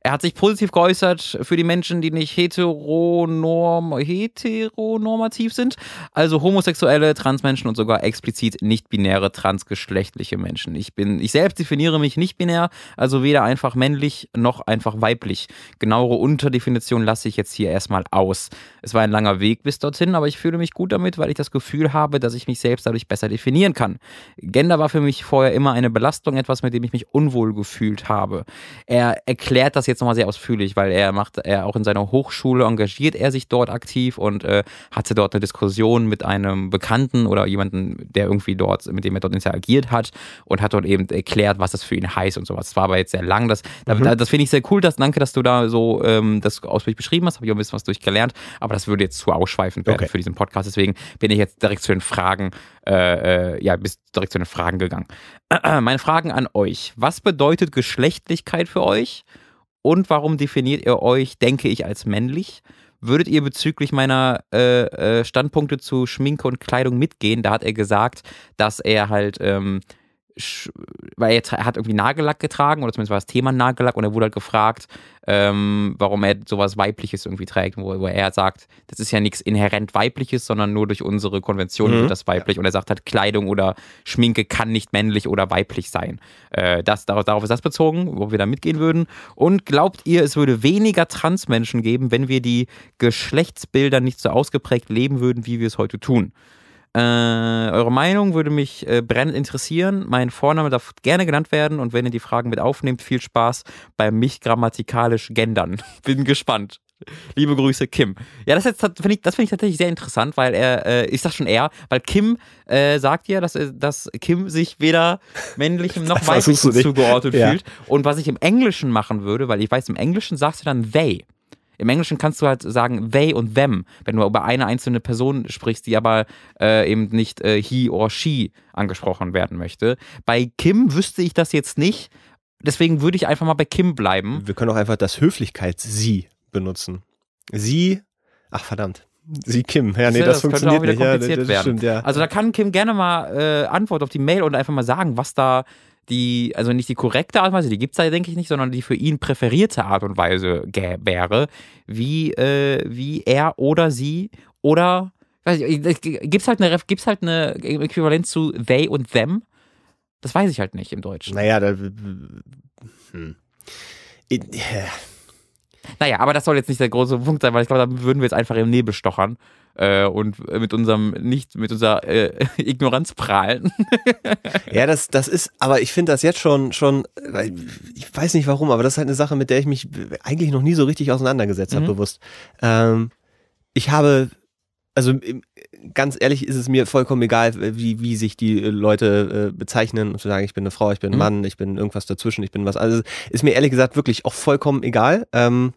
[SPEAKER 1] Er hat sich positiv geäußert für die Menschen, die nicht heteronorm heteronormativ sind, also homosexuelle, Transmenschen und sogar explizit nicht-binäre, transgeschlechtliche Menschen. Ich bin, ich selbst definiere mich nicht binär, also weder einfach männlich noch einfach weiblich. Genauere Unterdefinition lasse ich jetzt hier erstmal aus. Es war ein langer Weg bis dorthin, aber ich fühle mich gut damit, weil ich das Gefühl habe, dass ich mich selbst dadurch besser definieren kann. Gender war für mich vorher immer eine Belastung, etwas, mit dem ich mich unwohl gefühlt habe. Er erklärt das jetzt nochmal sehr ausführlich, weil er macht, er auch in seiner Hochschule engagiert er sich dort aktiv und äh, hatte dort eine Diskussion mit einem Bekannten oder jemanden, der irgendwie dort, mit dem er dort interagiert hat und hat dort eben erklärt, was das für ihn heißt und sowas. Das war aber jetzt sehr lang. Das,
[SPEAKER 2] Mhm.
[SPEAKER 1] da, das finde ich sehr cool. Das, danke, dass du da so ähm, das ausführlich beschrieben hast. Habe ich auch ein bisschen was durchgelernt. Aber das würde jetzt zu ausschweifend werden
[SPEAKER 2] Okay.
[SPEAKER 1] für diesen Podcast. Deswegen bin ich jetzt direkt zu den Fragen, äh, äh, ja, bis direkt zu den Fragen gegangen. (clears throat) Meine Fragen an euch. Was bedeutet Geschlechtlichkeit für euch? Und warum definiert ihr euch, denke ich, als männlich? Würdet ihr bezüglich meiner äh, äh, Standpunkte zu Schminke und Kleidung mitgehen? Da hat er gesagt, dass er halt, ähm, weil er, er hat irgendwie Nagellack getragen, oder zumindest war das Thema Nagellack, und er wurde halt gefragt, ähm, warum er sowas Weibliches irgendwie trägt, wo, wo er sagt, das ist ja nichts inhärent Weibliches, sondern nur durch unsere Konventionen
[SPEAKER 2] Mhm.
[SPEAKER 1] wird das weiblich. Und er sagt halt, Kleidung oder Schminke kann nicht männlich oder weiblich sein. Äh, das, darauf, darauf ist das bezogen, wo wir da mitgehen würden. Und glaubt ihr, es würde weniger Transmenschen geben, wenn wir die Geschlechtsbilder nicht so ausgeprägt leben würden, wie wir es heute tun? Äh, eure Meinung würde mich äh, brennend interessieren. Mein Vorname darf gerne genannt werden und wenn ihr die Fragen mit aufnehmt, viel Spaß beim mich grammatikalisch gendern. (laughs) Bin gespannt. Liebe Grüße, Kim. Ja, das jetzt finde ich, das finde ich tatsächlich sehr interessant, weil er, äh, ich sag schon er, weil Kim äh, sagt ja, dass, er- dass Kim sich weder männlichem noch (laughs) weiblichem zugeordnet
[SPEAKER 2] Ja.
[SPEAKER 1] fühlt. Und was ich im Englischen machen würde, weil ich weiß, im Englischen sagst du dann they. Im Englischen kannst du halt sagen they und them, wenn du über eine einzelne Person sprichst, die aber äh, eben nicht äh, he or she angesprochen werden möchte. Bei Kim wüsste ich das jetzt nicht. Deswegen würde ich einfach mal bei Kim bleiben.
[SPEAKER 2] Wir können auch einfach das Höflichkeits-Sie benutzen. Sie, ach verdammt, Sie Kim. Ja, nee, das,
[SPEAKER 1] das
[SPEAKER 2] funktioniert nicht. Ja,
[SPEAKER 1] kompliziert
[SPEAKER 2] das
[SPEAKER 1] werden.
[SPEAKER 2] stimmt, ja.
[SPEAKER 1] Also da kann Kim gerne mal äh, Antwort auf die Mail und einfach mal sagen, was da die, also nicht die korrekte Art und Weise, die gibt's da denke ich nicht, sondern die für ihn präferierte Art und Weise wäre, wie, äh, wie er oder sie oder weiß ich, äh, gibt's halt eine gibt's halt eine Äquivalenz zu they und them? Das weiß ich halt nicht im Deutschen.
[SPEAKER 2] Naja, da. Hm. Ich-
[SPEAKER 1] Naja, aber das soll jetzt nicht der große Punkt sein, weil ich glaube, da würden wir jetzt einfach im Nebel stochern äh, und mit unserem nicht mit unserer äh, (laughs) Ignoranz prahlen. (laughs)
[SPEAKER 2] Ja, das, das ist, aber ich finde das jetzt schon, schon, ich weiß nicht warum, aber das ist halt eine Sache, mit der ich mich eigentlich noch nie so richtig auseinandergesetzt habe,
[SPEAKER 1] Mhm.
[SPEAKER 2] bewusst. Ähm, ich habe, also ganz ehrlich ist es mir vollkommen egal, wie, wie sich die Leute äh, bezeichnen und zu sagen, ich bin eine Frau, ich bin ein
[SPEAKER 1] Mhm.
[SPEAKER 2] Mann, ich bin irgendwas dazwischen, ich bin was. Also ist mir ehrlich gesagt wirklich auch vollkommen egal. Ähm,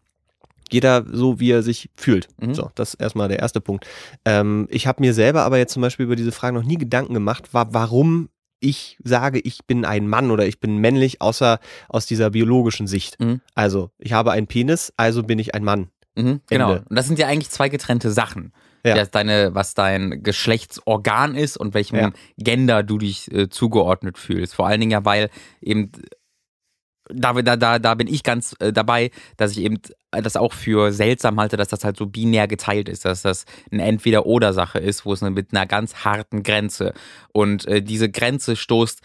[SPEAKER 2] jeder so, wie er sich fühlt.
[SPEAKER 1] Mhm.
[SPEAKER 2] So, das ist erstmal der erste Punkt. Ähm, ich habe mir selber aber jetzt zum Beispiel über diese Frage noch nie Gedanken gemacht, wa warum ich sage, ich bin ein Mann oder ich bin männlich, außer aus dieser biologischen Sicht.
[SPEAKER 1] Mhm.
[SPEAKER 2] Also, ich habe einen Penis, also bin ich ein Mann.
[SPEAKER 1] Mhm, genau.
[SPEAKER 2] Ende.
[SPEAKER 1] Und das sind ja eigentlich zwei getrennte Sachen.
[SPEAKER 2] Ja.
[SPEAKER 1] Das deine, was dein Geschlechtsorgan ist und welchem
[SPEAKER 2] Ja.
[SPEAKER 1] Gender du dich äh, zugeordnet fühlst. Vor allen Dingen ja, weil eben da, da, da, da bin ich ganz äh, dabei, dass ich eben das auch für seltsam halte, dass das halt so binär geteilt ist, dass das eine Entweder-Oder-Sache ist, wo es mit einer ganz harten Grenze und äh, diese Grenze stoßt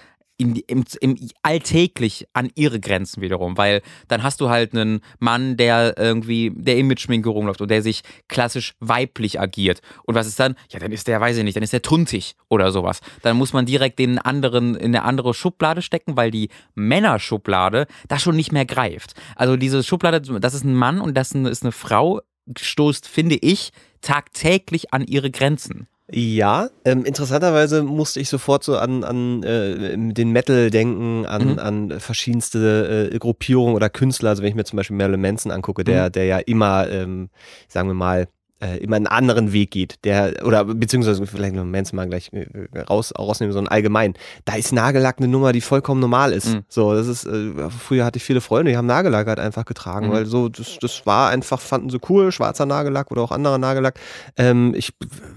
[SPEAKER 1] die- im, im alltäglich an ihre Grenzen wiederum, weil dann hast du halt einen Mann, der irgendwie, der im Mitschminke rumläuft und der sich klassisch weiblich agiert. Und was ist dann? Ja, dann ist der, weiß ich nicht, dann ist der tuntig oder sowas. Dann muss man direkt den anderen in eine andere Schublade stecken, weil die Männerschublade da schon nicht mehr greift. Also diese Schublade, das ist ein Mann und das ist eine Frau, stoßt, finde ich, tagtäglich an ihre Grenzen.
[SPEAKER 2] Ja, ähm, interessanterweise musste ich sofort so an, an äh, den Metal denken, an, mhm. an verschiedenste äh, Gruppierungen oder Künstler. Also wenn ich mir zum Beispiel Marilyn Manson angucke, der, mhm. der ja immer, ähm, sagen wir mal, äh, immer einen anderen Weg geht, der, oder beziehungsweise vielleicht noch Manson mal gleich äh, raus, rausnehmen, so ein allgemein. Da ist Nagellack eine Nummer, die vollkommen normal ist. Mhm. So, das ist, äh, früher hatte ich viele Freunde, die haben Nagellack halt einfach getragen, mhm. weil so, das, das war einfach, fanden sie cool, schwarzer Nagellack oder auch anderer Nagellack. Ähm, ich,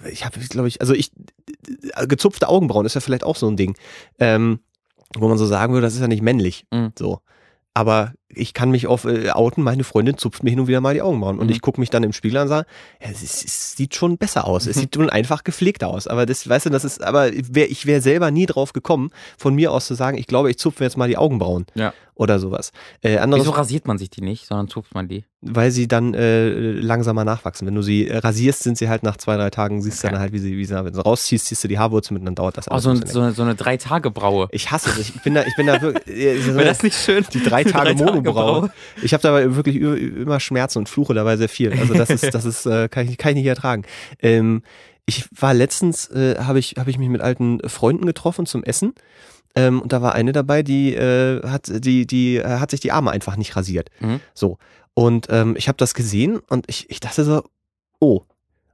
[SPEAKER 2] ich habe, glaube ich, also ich, gezupfte Augenbrauen ist ja vielleicht auch so ein Ding. Ähm, wo man so sagen würde, das ist ja nicht männlich. Mhm. So. Aber ich kann mich auf äh, outen, meine Freundin zupft mir hin und wieder mal die Augenbrauen. Und mhm. ich gucke mich dann im Spiegel an und sage, ja, es, es, sieht schon besser aus. Mhm. Es sieht schon einfach gepflegter aus. Aber das, weißt du, das ist, aber wär, ich wäre selber nie drauf gekommen, von mir aus zu sagen, ich glaube, ich zupfe jetzt mal die Augenbrauen.
[SPEAKER 1] Ja.
[SPEAKER 2] Oder sowas.
[SPEAKER 1] Äh, Wieso rasiert man sich die nicht, sondern zupft man die?
[SPEAKER 2] Weil sie dann äh, langsamer nachwachsen. Wenn du sie äh, rasierst, sind sie halt nach zwei, drei Tagen, siehst du dann halt, wie sie, wie sie, wenn du rausziehst, ziehst du die Haarwurzel mit und dann dauert das
[SPEAKER 1] alles. Oh, so, ein, so, eine, so eine Drei-Tage-Braue.
[SPEAKER 2] Ich hasse es. Ich bin da, ich bin da wirklich. (laughs)
[SPEAKER 1] Wäre das nicht schön?
[SPEAKER 2] Die Drei-Tage-Monobraue. Ich habe dabei wirklich immer Schmerzen und fluche dabei sehr viel. Also das ist, (laughs) das ist, äh, kann, ich, kann ich nicht ertragen. Ähm, ich war letztens, äh, habe ich, hab ich mich mit alten Freunden getroffen zum Essen. Ähm, und da war eine dabei, die äh, hat, die, die äh, hat sich die Arme einfach nicht rasiert. Mhm. So. Und ähm, ich habe das gesehen und ich, ich dachte so, oh.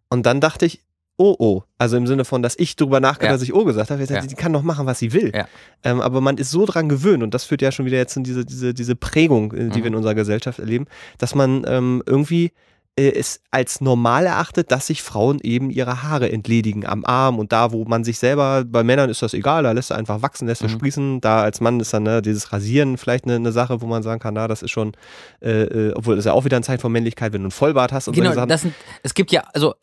[SPEAKER 2] Und dann dachte ich, oh oh. Also im Sinne von, dass ich drüber nachgedacht, ja. dass ich oh gesagt habe. Ja. Die kann doch machen, was sie will. Ja. Ähm, aber man ist so dran gewöhnt und das führt ja schon wieder jetzt in diese, diese, diese Prägung, äh, die mhm. wir in unserer Gesellschaft erleben, dass man ähm, irgendwie äh, es als normal erachtet, dass sich Frauen eben ihre Haare entledigen am Arm und da, wo man sich selber, bei Männern ist das egal, da lässt er einfach wachsen, lässt er mhm. sprießen. Da als Mann ist dann ne, dieses Rasieren vielleicht eine, eine, Sache, wo man sagen kann, na, das ist schon, äh, äh obwohl das ist ja auch wieder ein Zeichen von Männlichkeit, wenn du ein Vollbart hast und
[SPEAKER 1] genau, so das sind, es gibt ja, also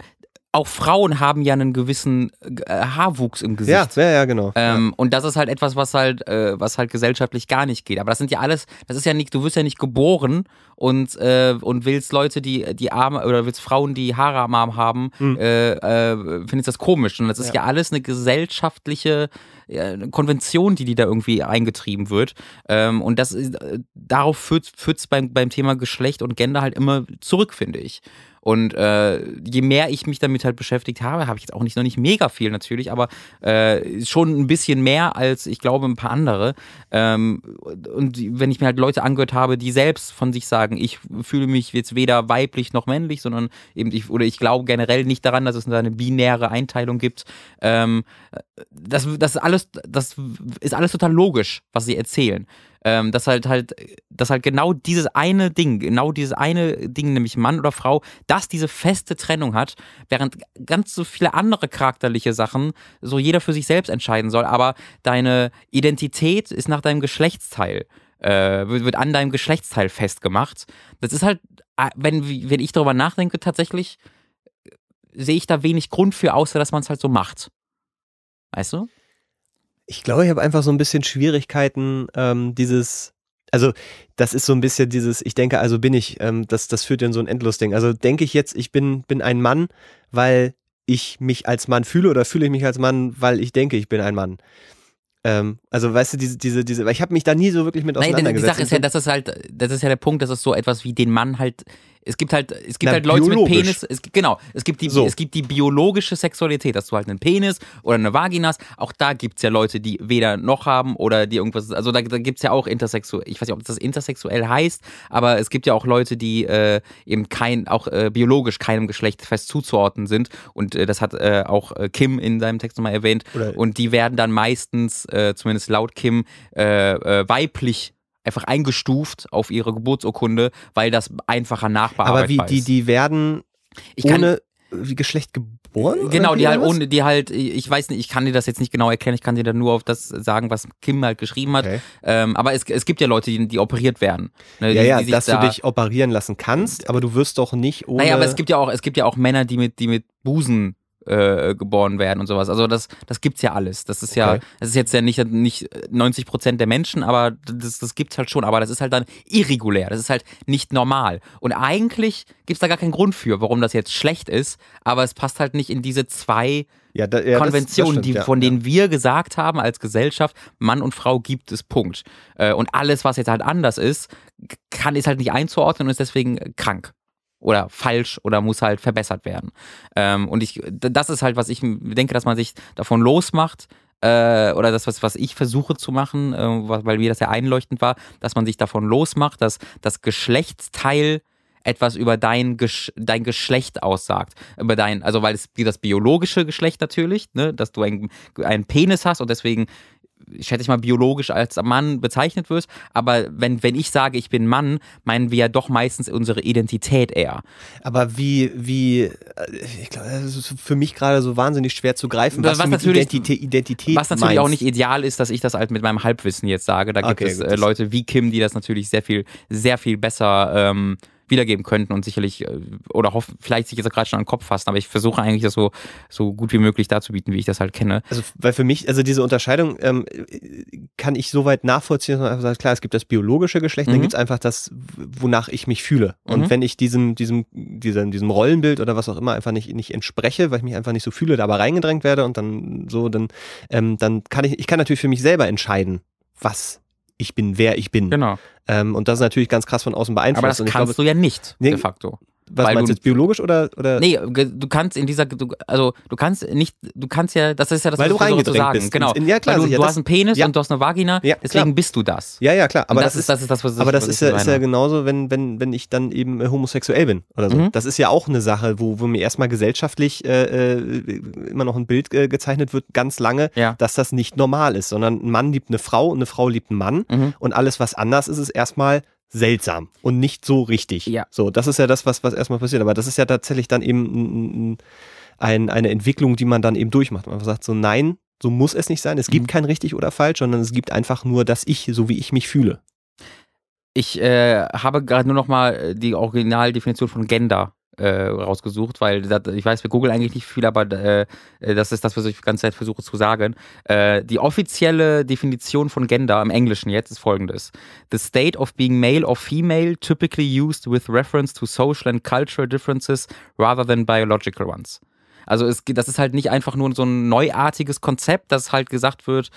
[SPEAKER 1] auch Frauen haben ja einen gewissen äh, Haarwuchs im Gesicht.
[SPEAKER 2] Ja, ja, ja genau.
[SPEAKER 1] Ähm, ja. Und das ist halt etwas, was halt, äh, was halt gesellschaftlich gar nicht geht. Aber das sind ja alles, das ist ja nicht, du wirst ja nicht geboren und, äh, und willst Leute, die die Arme oder willst Frauen, die Haare am Arm haben, mhm. äh, äh, findest das komisch. Und das ist ja, ja alles eine gesellschaftliche Konvention, die die da irgendwie eingetrieben wird. Ähm, und das äh, darauf führt es beim, beim Thema Geschlecht und Gender halt immer zurück, finde ich. Und äh, je mehr ich mich damit halt beschäftigt habe, habe ich jetzt auch nicht noch nicht mega viel natürlich, aber äh, schon ein bisschen mehr als ich glaube ein paar andere. Ähm, und wenn ich mir halt Leute angehört habe, die selbst von sich sagen, ich fühle mich jetzt weder weiblich noch männlich, sondern eben ich oder ich glaube generell nicht daran, dass es eine binäre Einteilung gibt. Ähm, das, das ist alles, das ist alles total logisch, was sie erzählen. Ähm, dass halt halt, dass halt genau dieses eine Ding, genau dieses eine Ding, nämlich Mann oder Frau, dass diese feste Trennung hat, während ganz so viele andere charakterliche Sachen so jeder für sich selbst entscheiden soll, aber deine Identität ist nach deinem Geschlechtsteil, äh, wird, an deinem Geschlechtsteil festgemacht. Das ist halt, äh, wenn, wenn ich darüber nachdenke, tatsächlich äh, sehe ich da wenig Grund für, außer dass man es halt so macht. Weißt du?
[SPEAKER 2] ich glaube, ich habe einfach so ein bisschen Schwierigkeiten, ähm, dieses, also das ist so ein bisschen dieses, ich denke, also bin ich, ähm, das, das führt in so ein Endlosding. Also denke ich jetzt, ich bin, bin ein Mann, weil ich mich als Mann fühle oder fühle ich mich als Mann, weil ich denke, ich bin ein Mann. Ähm, also weißt du, diese, diese, diese, weil ich habe mich da nie so wirklich mit auseinandergesetzt.
[SPEAKER 1] Nein, die Sache ist ja, das ist halt, das ist ja der Punkt, dass es so etwas wie den Mann halt es gibt halt, es gibt Na, halt Leute biologisch. mit Penis. Es, genau, es gibt, die, so. es gibt die biologische Sexualität, dass du halt einen Penis oder eine Vagina hast. Auch da gibt es ja Leute, die weder noch haben oder die irgendwas. Also da, da gibt es ja auch intersexuell. Ich weiß nicht, ob das intersexuell heißt, aber es gibt ja auch Leute, die äh, eben kein, auch äh, biologisch keinem Geschlecht fest zuzuordnen sind. Und äh, das hat äh, auch äh, Kim in seinem Text nochmal erwähnt. Oder und die werden dann meistens, äh, zumindest laut Kim, weiblich einfach eingestuft auf ihre Geburtsurkunde, weil das einfacher nachbearbeitet ist.
[SPEAKER 2] Aber wie, die, die werden ich ohne wie Geschlecht geboren?
[SPEAKER 1] Genau, die halt ohne, die halt, ich weiß nicht, ich kann dir das jetzt nicht genau erklären, ich kann dir dann nur auf das sagen, was Kim halt geschrieben hat. Okay. Ähm, aber es, es gibt ja Leute, die, die operiert werden.
[SPEAKER 2] Ne, ja, die, die ja, dass da, du dich operieren lassen kannst, aber du wirst doch nicht ohne.
[SPEAKER 1] Naja, aber es gibt ja auch, es gibt ja auch Männer, die mit, die mit Busen äh, geboren werden und sowas. Also das, das gibt's ja alles. Das ist ja, das ist jetzt ja nicht, nicht 90 Prozent der Menschen, aber das, das gibt's halt schon. Aber das ist halt dann irregulär. Das ist halt nicht normal. Und eigentlich gibt's da gar keinen Grund für, warum das jetzt schlecht ist. Aber es passt halt nicht in diese zwei ja, da, ja, Konventionen, das, das stimmt, die, ja, von denen wir gesagt haben als Gesellschaft, Mann und Frau gibt es Punkt. Äh, und alles, was jetzt halt anders ist, kann ist halt nicht einzuordnen und ist deswegen krank. Oder falsch oder muss halt verbessert werden. Ähm, und ich, das ist halt, was ich denke, dass man sich davon losmacht, äh, oder das, was, was ich versuche zu machen, äh, weil mir das ja einleuchtend war, dass man sich davon losmacht, dass das Geschlechtsteil etwas über dein, Gesch dein Geschlecht aussagt. Über dein, also weil es das biologische Geschlecht natürlich, ne, dass du einen, einen Penis hast und deswegen schätze ich mal, biologisch als Mann bezeichnet wirst. Aber wenn, wenn ich sage, ich bin Mann, meinen wir ja doch meistens unsere Identität eher.
[SPEAKER 2] Aber wie, wie, äh, ich glaube, das ist für mich gerade so wahnsinnig schwer zu greifen, was, was du mit Identität, Identität
[SPEAKER 1] Was natürlich meinst. auch nicht ideal ist, dass ich das halt mit meinem Halbwissen jetzt sage. Da gibt okay, es äh, Leute wie Kim, die das natürlich sehr viel, sehr viel besser ähm, wiedergeben könnten und sicherlich äh, oder hoffen, vielleicht sich jetzt gerade schon an den Kopf fassen, aber ich versuche eigentlich das so, so gut wie möglich darzubieten, wie ich das halt kenne.
[SPEAKER 2] Also, weil für mich, also diese Unterscheidung ähm, kann ich soweit nachvollziehen, dass man einfach sagt, klar, es gibt das biologische Geschlecht, mhm. dann gibt es einfach das, wonach ich mich fühle. Und mhm. wenn ich diesem, diesem, diesem, diesem Rollenbild oder was auch immer einfach nicht, nicht entspreche, weil ich mich einfach nicht so fühle, da aber reingedrängt werde und dann so, dann, ähm, dann kann ich, ich kann natürlich für mich selber entscheiden, was ich bin, wer ich bin.
[SPEAKER 1] Genau.
[SPEAKER 2] Ähm, und das ist natürlich ganz krass von außen beeinflusst. Aber das
[SPEAKER 1] kannst glaube, du ja nicht, nee, de facto.
[SPEAKER 2] Was Weil meinst du jetzt biologisch oder, oder?
[SPEAKER 1] Nee, du kannst in dieser, du, also du kannst nicht, du kannst ja, das ist ja das,
[SPEAKER 2] Weil was du reingedrängt sagen. Bist.
[SPEAKER 1] Genau.
[SPEAKER 2] In, ja, klar,
[SPEAKER 1] Weil du,
[SPEAKER 2] ja,
[SPEAKER 1] du hast einen Penis ja. und du hast eine Vagina, ja, deswegen klar. bist du das.
[SPEAKER 2] Ja, ja, klar. Aber das,
[SPEAKER 1] das, ist, das ist das, was
[SPEAKER 2] Aber das ist ja, ist ja genauso, wenn, wenn, wenn ich dann eben äh, homosexuell bin oder so. Mhm. Das ist ja auch eine Sache, wo, wo mir erstmal gesellschaftlich äh, äh, immer noch ein Bild äh, gezeichnet wird, ganz lange, dass das nicht normal ist, sondern ein Mann liebt eine Frau und eine Frau liebt einen Mann mhm. und alles, was anders ist, ist erstmal seltsam und nicht so richtig.
[SPEAKER 1] Ja.
[SPEAKER 2] So, das ist ja das, was, was erstmal passiert. Aber das ist ja tatsächlich dann eben ein, eine Entwicklung, die man dann eben durchmacht. Man sagt so, nein, so muss es nicht sein. Es gibt mhm. kein richtig oder falsch, sondern es gibt einfach nur das Ich, so wie ich mich fühle.
[SPEAKER 1] Ich äh, habe gerade nur noch mal äh, die Originaldefinition von Gender äh, rausgesucht, weil das, ich weiß, wir googeln eigentlich nicht viel, aber äh, äh, das ist das, was ich die ganze Zeit versuche zu sagen. Äh, die offizielle Definition von Gender im Englischen jetzt ist folgendes. The state of being male or female typically used with reference to social and cultural differences rather than biological ones. Also es, das ist halt nicht einfach nur so ein neuartiges Konzept, dass halt gesagt wird,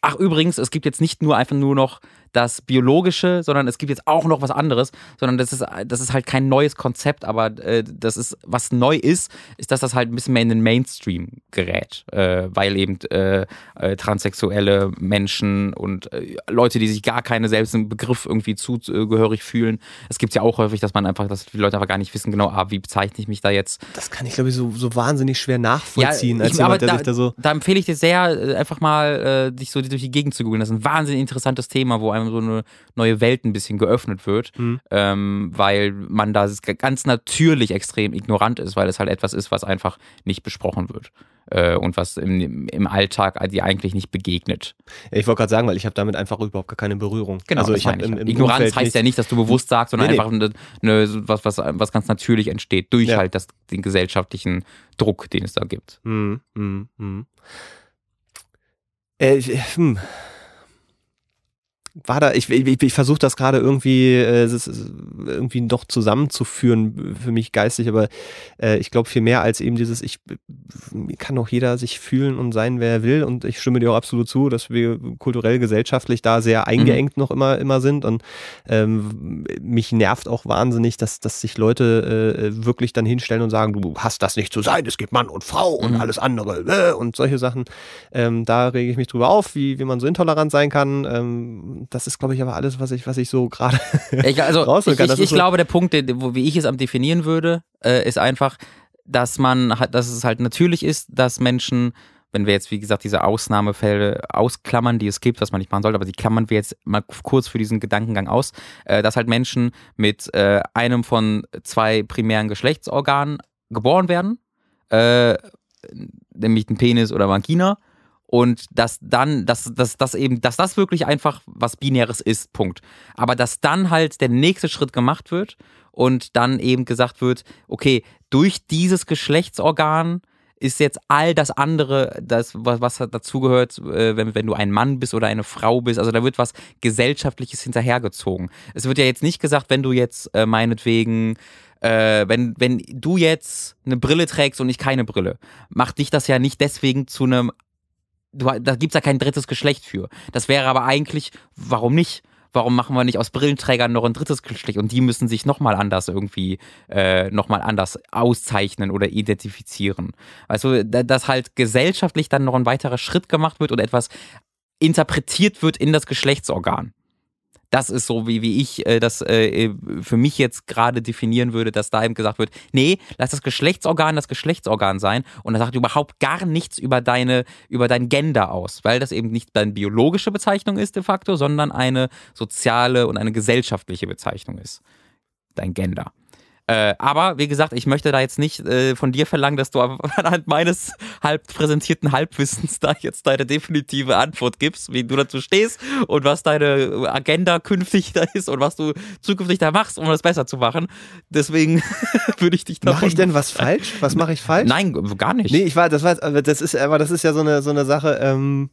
[SPEAKER 1] ach übrigens, es gibt jetzt nicht nur einfach nur noch das Biologische, sondern es gibt jetzt auch noch was anderes, sondern das ist, das ist halt kein neues Konzept, aber äh, das ist, was neu ist, ist, dass das halt ein bisschen mehr in den Mainstream gerät, äh, weil eben äh, äh transsexuelle Menschen und äh, Leute, die sich gar keine selbst im Begriff irgendwie zugehörig fühlen, es gibt ja auch häufig, dass man einfach, dass die Leute einfach gar nicht wissen genau, ah, wie bezeichne ich mich da jetzt.
[SPEAKER 2] Das kann ich, glaube ich, so, so wahnsinnig schwer nachvollziehen, ja, als ich, jemand, der
[SPEAKER 1] da,
[SPEAKER 2] sich da so...
[SPEAKER 1] Da empfehle ich dir sehr, äh, einfach mal dich so durch die Gegend zu googeln. Das ist ein wahnsinnig interessantes Thema, wo einem so eine neue Welt ein bisschen geöffnet wird, mhm. ähm, weil man da ganz natürlich extrem ignorant ist, weil es halt etwas ist, was einfach nicht besprochen wird äh, und was im, im Alltag dir eigentlich nicht begegnet.
[SPEAKER 2] Ich wollte gerade sagen, weil ich habe damit einfach überhaupt gar keine Berührung.
[SPEAKER 1] Genau,
[SPEAKER 2] also
[SPEAKER 1] ich habe im, im Ignoranz Umfeld heißt ja nicht, dass du bewusst sagst, sondern nee, einfach. Eine, eine, was, was, was ganz natürlich entsteht durch ja. halt das, den gesellschaftlichen Druck, den es da gibt.
[SPEAKER 2] Mhm. Mhm. Mhm. Äh, hm war da, ich, ich, ich versuche das gerade irgendwie, äh, irgendwie noch zusammenzuführen für mich geistig, aber äh, ich glaube viel mehr als eben dieses, ich kann doch jeder sich fühlen und sein, wer er will und ich stimme dir auch absolut zu, dass wir kulturell, gesellschaftlich da sehr eingeengt mhm. noch immer, immer sind und ähm, mich nervt auch wahnsinnig, dass, dass sich Leute äh, wirklich dann hinstellen und sagen, du hast das nicht zu sein, es gibt Mann und Frau und mhm. alles andere äh, und solche Sachen. Ähm, da rege ich mich drüber auf, wie, wie man so intolerant sein kann. Ähm, das ist, glaube ich, aber alles, was ich, was ich so gerade (laughs)
[SPEAKER 1] also (laughs) ich, ich, ich so glaube, der Punkt, wo, wie ich es am definieren würde, äh, ist einfach, dass man hat, dass es halt natürlich ist, dass Menschen wenn wir jetzt, wie gesagt, diese Ausnahmefälle ausklammern, die es gibt, was man nicht machen sollte, aber die klammern wir jetzt mal kurz für diesen Gedankengang aus, äh, dass halt Menschen mit äh, einem von zwei primären Geschlechtsorganen geboren werden, äh, nämlich ein Penis oder Vagina, und dass dann, dass, dass, dass eben, dass das wirklich einfach was Binäres ist, Punkt. Aber dass dann halt der nächste Schritt gemacht wird und dann eben gesagt wird, okay, durch dieses Geschlechtsorgan ist jetzt all das andere, das, was, was dazugehört, äh, wenn, wenn du ein Mann bist oder eine Frau bist. Also da wird was Gesellschaftliches hinterhergezogen. Es wird ja jetzt nicht gesagt, wenn du jetzt äh, meinetwegen äh, wenn, wenn du jetzt eine Brille trägst und ich keine Brille, macht dich das ja nicht deswegen zu einem da gibt's ja kein drittes Geschlecht für. Das wäre aber eigentlich, warum nicht? Warum machen wir nicht aus Brillenträgern noch ein drittes Geschlecht und die müssen sich nochmal anders irgendwie, äh, nochmal anders auszeichnen oder identifizieren? Also, dass halt gesellschaftlich dann noch ein weiterer Schritt gemacht wird und etwas interpretiert wird in das Geschlechtsorgan. Das ist so, wie, wie ich äh, das äh, für mich jetzt gerade definieren würde, dass da eben gesagt wird, nee, lass das Geschlechtsorgan das Geschlechtsorgan sein und das sagt überhaupt gar nichts über deine, über dein Gender aus, weil das eben nicht deine biologische Bezeichnung ist de facto, sondern eine soziale und eine gesellschaftliche Bezeichnung ist. Dein Gender. Äh, aber wie gesagt, ich möchte da jetzt nicht äh, von dir verlangen, dass du (laughs) anhand meines halb präsentierten Halbwissens da jetzt deine definitive Antwort gibst, wie du dazu stehst und was deine Agenda künftig da ist und was du zukünftig da machst, um das besser zu machen. Deswegen (laughs) würde ich dich da.
[SPEAKER 2] Mache ich denn was falsch? Was mache ich falsch?
[SPEAKER 1] Nein, gar nicht.
[SPEAKER 2] Nee, ich war, das war, das ist, aber das ist ja so eine, so eine Sache. Ähm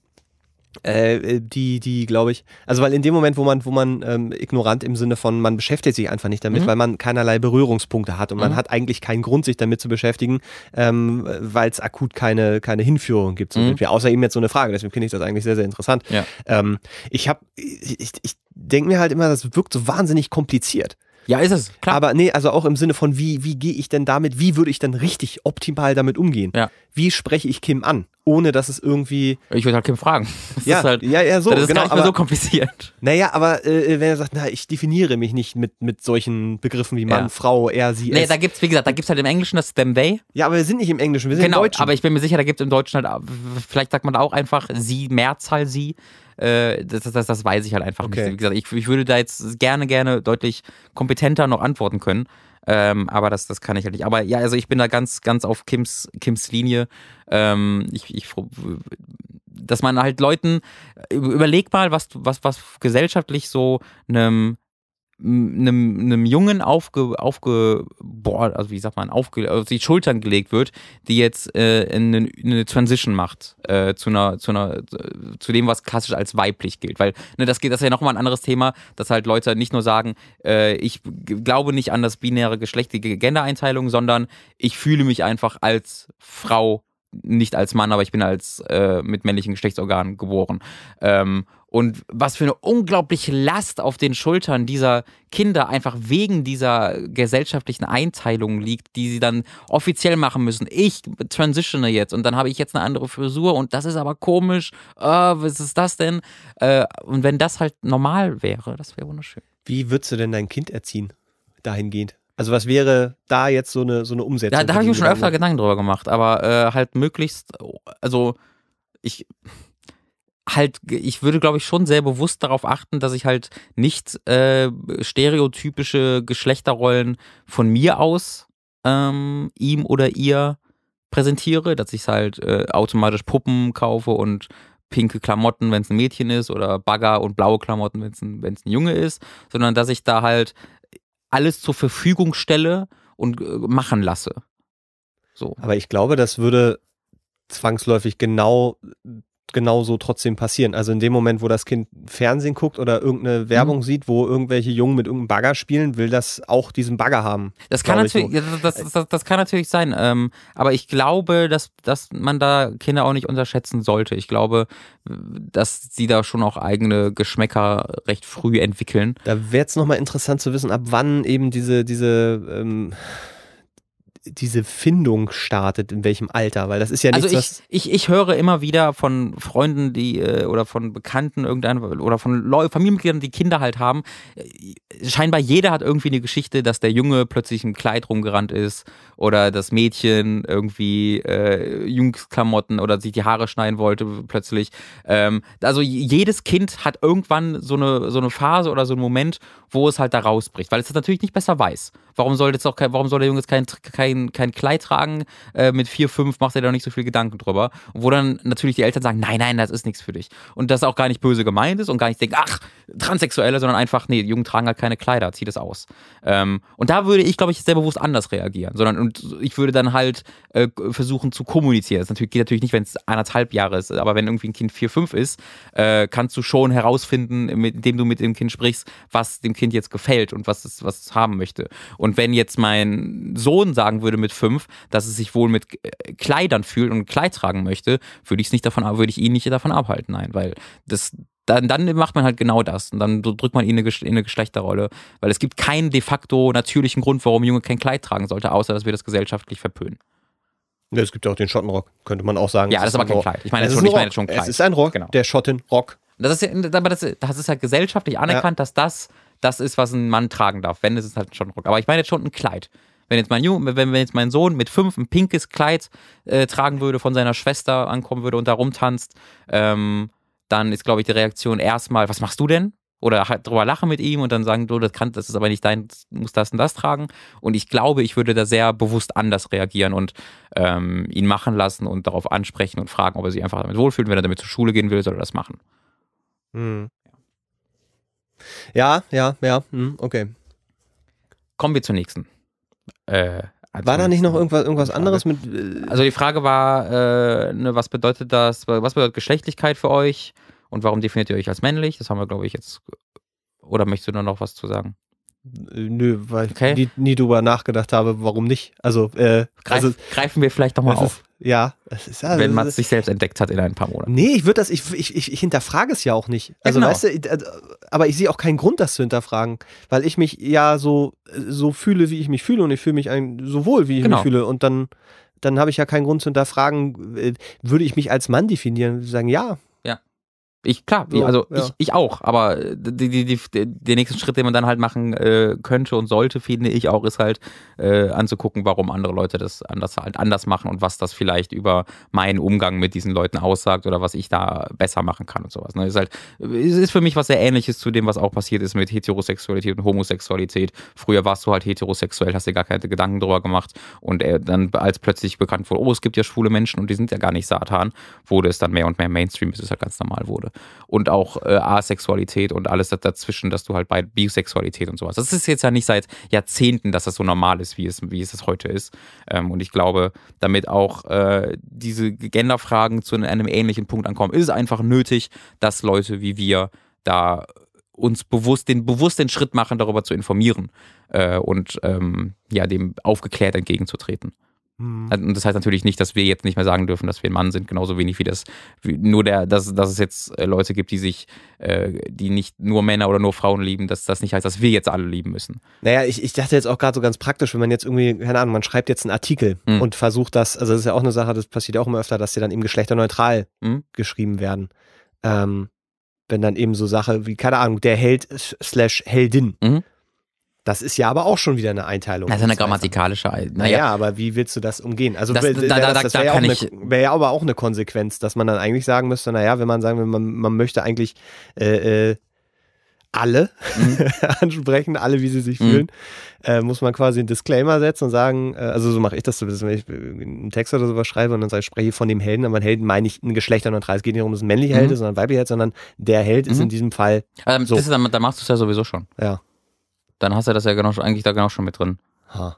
[SPEAKER 2] äh, die, die, glaube ich, also weil in dem Moment, wo man, wo man ähm, ignorant im Sinne von, man beschäftigt sich einfach nicht damit, mhm. weil man keinerlei Berührungspunkte hat und mhm. man hat eigentlich keinen Grund, sich damit zu beschäftigen, ähm, weil es akut keine, keine Hinführung gibt. So mhm. Außer eben jetzt so eine Frage. Deswegen finde ich das eigentlich sehr, sehr interessant. Ja. Ähm, ich habe, ich, ich, ich denke mir halt immer, das wirkt so wahnsinnig kompliziert.
[SPEAKER 1] Ja, ist es,
[SPEAKER 2] klar. Aber nee, also auch im Sinne von, wie, wie gehe ich denn damit, wie würde ich denn richtig optimal damit umgehen? Ja. Wie spreche ich Kim an? ohne dass es irgendwie.
[SPEAKER 1] Ich würde halt Kim fragen. (laughs)
[SPEAKER 2] Das ja, halt, ja, ja, so.
[SPEAKER 1] Das ist genau, gar nicht aber, mehr so kompliziert.
[SPEAKER 2] Naja, aber äh, wenn er sagt, na, ich definiere mich nicht mit, mit solchen Begriffen wie Mann, ja. Frau, er, sie,
[SPEAKER 1] nee, es. da gibt's, wie gesagt, da gibt's halt im Englischen das them, they.
[SPEAKER 2] Ja, aber wir sind nicht im Englischen, wir sind genau, im Deutschen.
[SPEAKER 1] aber ich bin mir sicher, da gibt's im Deutschen halt, vielleicht sagt man da auch einfach sie, Mehrzahl sie. Äh, das, das, das weiß ich halt einfach okay. nicht. Wie gesagt, ich, ich würde da jetzt gerne, gerne deutlich kompetenter noch antworten können. Ähm, aber das, das kann ich halt nicht. Aber ja, also ich bin da ganz, ganz auf Kims, Kims Linie. Ähm, ich, ich, dass man halt Leuten, überleg mal, was, was, was gesellschaftlich so einem einem, einem Jungen aufge, aufge boah, also wie sagt man, aufge, auf die Schultern gelegt wird, die jetzt äh, eine, eine Transition macht äh, zu einer, zu einer, zu dem, was klassisch als weiblich gilt. Weil, ne, das geht, das ist ja nochmal ein anderes Thema, dass halt Leute nicht nur sagen, äh, ich glaube nicht an das binäre geschlechtliche Gendereinteilung, sondern ich fühle mich einfach als Frau nicht als Mann, aber ich bin als äh, mit männlichen Geschlechtsorganen geboren. Ähm, und was für eine unglaubliche Last auf den Schultern dieser Kinder einfach wegen dieser gesellschaftlichen Einteilung liegt, die sie dann offiziell machen müssen. Ich transitione jetzt und dann habe ich jetzt eine andere Frisur und das ist aber komisch. Äh, was ist das denn? Äh, und wenn das halt normal wäre, das wäre wunderschön.
[SPEAKER 2] Wie würdest du denn dein Kind erziehen, dahingehend? Also was wäre da jetzt so eine, so eine Umsetzung?
[SPEAKER 1] Ja, da habe ich mir schon öfter Gedanken drüber gemacht, aber äh, halt möglichst, also ich halt, ich würde, glaube ich, schon sehr bewusst darauf achten, dass ich halt nicht äh, stereotypische Geschlechterrollen von mir aus ähm, ihm oder ihr präsentiere, dass ich halt äh, automatisch Puppen kaufe und pinke Klamotten, wenn es ein Mädchen ist, oder Bagger und blaue Klamotten, wenn es ein, ein Junge ist, sondern dass ich da halt alles zur Verfügung stelle und äh, machen lasse. So.
[SPEAKER 2] Aber ich glaube, das würde zwangsläufig genau genauso trotzdem passieren. Also in dem Moment, wo das Kind Fernsehen guckt oder irgendeine Werbung mhm. sieht, wo irgendwelche Jungen mit irgendeinem Bagger spielen, will das auch diesen Bagger haben.
[SPEAKER 1] Das kann natürlich, so. das, das, das, kann natürlich sein. Ähm, aber ich glaube, dass, dass man da Kinder auch nicht unterschätzen sollte. Ich glaube, dass sie da schon auch eigene Geschmäcker recht früh entwickeln.
[SPEAKER 2] Da wäre es nochmal interessant zu wissen, ab wann eben diese, diese ähm diese Findung startet, in welchem Alter, weil das ist ja
[SPEAKER 1] nicht
[SPEAKER 2] also
[SPEAKER 1] ich, ich, ich höre immer wieder von Freunden, die äh, oder von Bekannten irgendein oder von Familienmitgliedern, die Kinder halt haben. Äh, scheinbar jeder hat irgendwie eine Geschichte, dass der Junge plötzlich im Kleid rumgerannt ist oder das Mädchen irgendwie äh, Jungsklamotten oder sich die Haare schneiden wollte plötzlich. Ähm, also jedes Kind hat irgendwann so eine so eine Phase oder so einen Moment, wo es halt da rausbricht, weil es das natürlich nicht besser weiß. Warum soll jetzt auch kein, warum soll der Junge jetzt kein, kein, kein Kleid tragen? Äh, mit vier, fünf macht er da nicht so viel Gedanken drüber. Und wo dann natürlich die Eltern sagen, nein, nein, das ist nichts für dich. Und das auch gar nicht böse gemeint ist und gar nicht denken, ach, Transsexuelle, sondern einfach, nee, Jungen tragen halt keine Kleider, zieh das aus. Ähm, und da würde ich, glaube ich, sehr bewusst anders reagieren, sondern und ich würde dann halt äh, versuchen zu kommunizieren. Das natürlich, geht natürlich nicht, wenn es anderthalb Jahre ist, aber wenn irgendwie ein Kind vier, fünf ist, äh, kannst du schon herausfinden, mit, indem du mit dem Kind sprichst, was dem Kind jetzt gefällt und was es, was es haben möchte. Und wenn jetzt mein Sohn sagen würde mit fünf, dass es sich wohl mit äh, Kleidern fühlt und Kleid tragen möchte, würde ich es nicht davon, würde ich ihn nicht davon abhalten, nein, weil das dann, dann macht man halt genau das. Und dann drückt man ihn in eine, in eine Geschlechterrolle. Weil es gibt keinen de facto natürlichen Grund, warum Junge kein Kleid tragen sollte, außer dass wir das gesellschaftlich verpönen.
[SPEAKER 2] Ja, es gibt ja auch den Schottenrock, könnte man auch sagen.
[SPEAKER 1] Ja, das ist aber kein
[SPEAKER 2] Rock.
[SPEAKER 1] Kleid. Ich meine
[SPEAKER 2] Es
[SPEAKER 1] jetzt
[SPEAKER 2] ist
[SPEAKER 1] schon,
[SPEAKER 2] ein
[SPEAKER 1] ich meine schon Kleid.
[SPEAKER 2] Es ist ein Rock,
[SPEAKER 1] Genau.
[SPEAKER 2] der Schottenrock.
[SPEAKER 1] Das ist ja, aber das, das ist halt gesellschaftlich anerkannt, dass das das ist, was ein Mann tragen darf. Wenn, ist es halt schon ein Rock. Aber ich meine jetzt schon ein Kleid. Wenn jetzt mein Junge, wenn, wenn jetzt mein Sohn mit fünf ein pinkes Kleid äh, tragen würde, von seiner Schwester ankommen würde und da rumtanzt, ähm, dann ist, glaube ich, die Reaktion erstmal, was machst du denn? Oder halt drüber lachen mit ihm und dann sagen, du, das, kann, das ist aber nicht dein, du musst das und das tragen. Und ich glaube, ich würde da sehr bewusst anders reagieren und ähm, ihn machen lassen und darauf ansprechen und fragen, ob er sich einfach damit wohlfühlt. Wenn er damit zur Schule gehen will, soll er das machen.
[SPEAKER 2] Hm. Ja, ja, ja, hm, okay.
[SPEAKER 1] Kommen wir zur nächsten. Äh, also
[SPEAKER 2] War da nicht noch irgendwas, irgendwas anderes mit. Äh,
[SPEAKER 1] Also die Frage war, äh, ne, was bedeutet das, was bedeutet Geschlechtlichkeit für euch und warum definiert ihr euch als männlich? Das haben wir, glaube ich, jetzt. Oder möchtest du nur noch was zu sagen?
[SPEAKER 2] nö, weil
[SPEAKER 1] Okay.
[SPEAKER 2] ich nie, nie drüber nachgedacht habe, warum nicht. Also, äh,
[SPEAKER 1] Greif,
[SPEAKER 2] also
[SPEAKER 1] greifen wir vielleicht nochmal auf,
[SPEAKER 2] ist, ja, es ist ja.
[SPEAKER 1] wenn
[SPEAKER 2] ist-
[SPEAKER 1] sich selbst entdeckt hat in ein paar Monaten.
[SPEAKER 2] Nee, ich würde das, ich, ich, ich, ich hinterfrage es ja auch nicht. Also,
[SPEAKER 1] genau.
[SPEAKER 2] weißt du, äh, aber ich sehe auch keinen Grund, das zu hinterfragen, weil ich mich ja so, so fühle, wie ich mich fühle und ich fühle mich ein, so wohl, wie ich
[SPEAKER 1] Genau.
[SPEAKER 2] mich fühle und dann, dann habe ich ja keinen Grund zu hinterfragen, äh, würde ich mich als Mann definieren, sagen, ja,
[SPEAKER 1] Ich, klar,
[SPEAKER 2] So,
[SPEAKER 1] also
[SPEAKER 2] ja.
[SPEAKER 1] ich, ich auch, aber die, die, die, der nächste Schritt, den man dann halt machen äh, könnte und sollte, finde ich auch, ist halt äh, anzugucken, warum andere Leute das anders halt anders machen und was das vielleicht über meinen Umgang mit diesen Leuten aussagt oder was ich da besser machen kann und sowas. Ne? Ist halt, es ist für mich was sehr ähnliches zu dem, was auch passiert ist mit Heterosexualität und Homosexualität. Früher warst du halt heterosexuell, hast dir gar keine Gedanken drüber gemacht und äh, dann, als plötzlich bekannt wurde, oh, es gibt ja schwule Menschen und die sind ja gar nicht Satan, wurde es dann mehr und mehr Mainstream, bis es halt ganz normal wurde und auch äh, Asexualität und alles dazwischen, dass du halt bei Bisexualität und sowas. Das ist jetzt ja nicht seit Jahrzehnten, dass das so normal ist, wie es, wie es heute ist. Ähm, und ich glaube, damit auch äh, diese Genderfragen zu einem ähnlichen Punkt ankommen, ist es einfach nötig, dass Leute wie wir da uns bewusst den bewusst den Schritt machen, darüber zu informieren äh, und ähm, ja dem aufgeklärt entgegenzutreten. Und das heißt natürlich nicht, dass wir jetzt nicht mehr sagen dürfen, dass wir ein Mann sind, genauso wenig wie das, wie, nur der, dass, dass es jetzt äh, Leute gibt, die sich, äh, die nicht nur Männer oder nur Frauen lieben, dass das nicht heißt, dass wir jetzt alle lieben müssen.
[SPEAKER 2] Naja, ich, ich dachte jetzt auch gerade so ganz praktisch, wenn man jetzt irgendwie, keine Ahnung, man schreibt jetzt einen Artikel
[SPEAKER 1] Hm.
[SPEAKER 2] und versucht das, also das ist ja auch eine Sache, das passiert ja auch immer öfter, dass die dann eben geschlechterneutral
[SPEAKER 1] Hm?
[SPEAKER 2] geschrieben werden. Ähm, wenn dann eben so Sache wie, keine Ahnung, der Held slash Heldin.
[SPEAKER 1] Mhm.
[SPEAKER 2] Das ist ja aber auch schon wieder eine Einteilung.
[SPEAKER 1] Das ist eine grammatikalische,
[SPEAKER 2] Sachen.
[SPEAKER 1] naja,
[SPEAKER 2] Naja, aber wie willst du das umgehen? Also
[SPEAKER 1] Das-
[SPEAKER 2] wär-
[SPEAKER 1] da-
[SPEAKER 2] wär
[SPEAKER 1] da-
[SPEAKER 2] das, das
[SPEAKER 1] da
[SPEAKER 2] wäre ja, wär aber auch eine Konsequenz, dass man dann eigentlich sagen müsste, naja, wenn man sagen will, man, man möchte eigentlich äh, äh, alle
[SPEAKER 1] Mhm. (laughs)
[SPEAKER 2] ansprechen, alle, wie sie sich
[SPEAKER 1] Mhm.
[SPEAKER 2] fühlen, äh, muss man quasi einen Disclaimer setzen und sagen, äh, also so mache ich das wenn ich einen Text oder sowas schreibe und dann sage ich, spreche von dem Helden, aber Helden meine ich ein geschlechterneutral. Es geht nicht darum, dass es ein männlicher
[SPEAKER 1] Mhm.
[SPEAKER 2] Held ist, sondern ein weiblicher Held, sondern der Held ist
[SPEAKER 1] Mhm.
[SPEAKER 2] in diesem Fall,
[SPEAKER 1] ähm,
[SPEAKER 2] so.
[SPEAKER 1] das ist, dann, da machst du es ja sowieso schon.
[SPEAKER 2] ja.
[SPEAKER 1] Dann hast du das ja genau, eigentlich da genau schon mit drin.
[SPEAKER 2] Ha.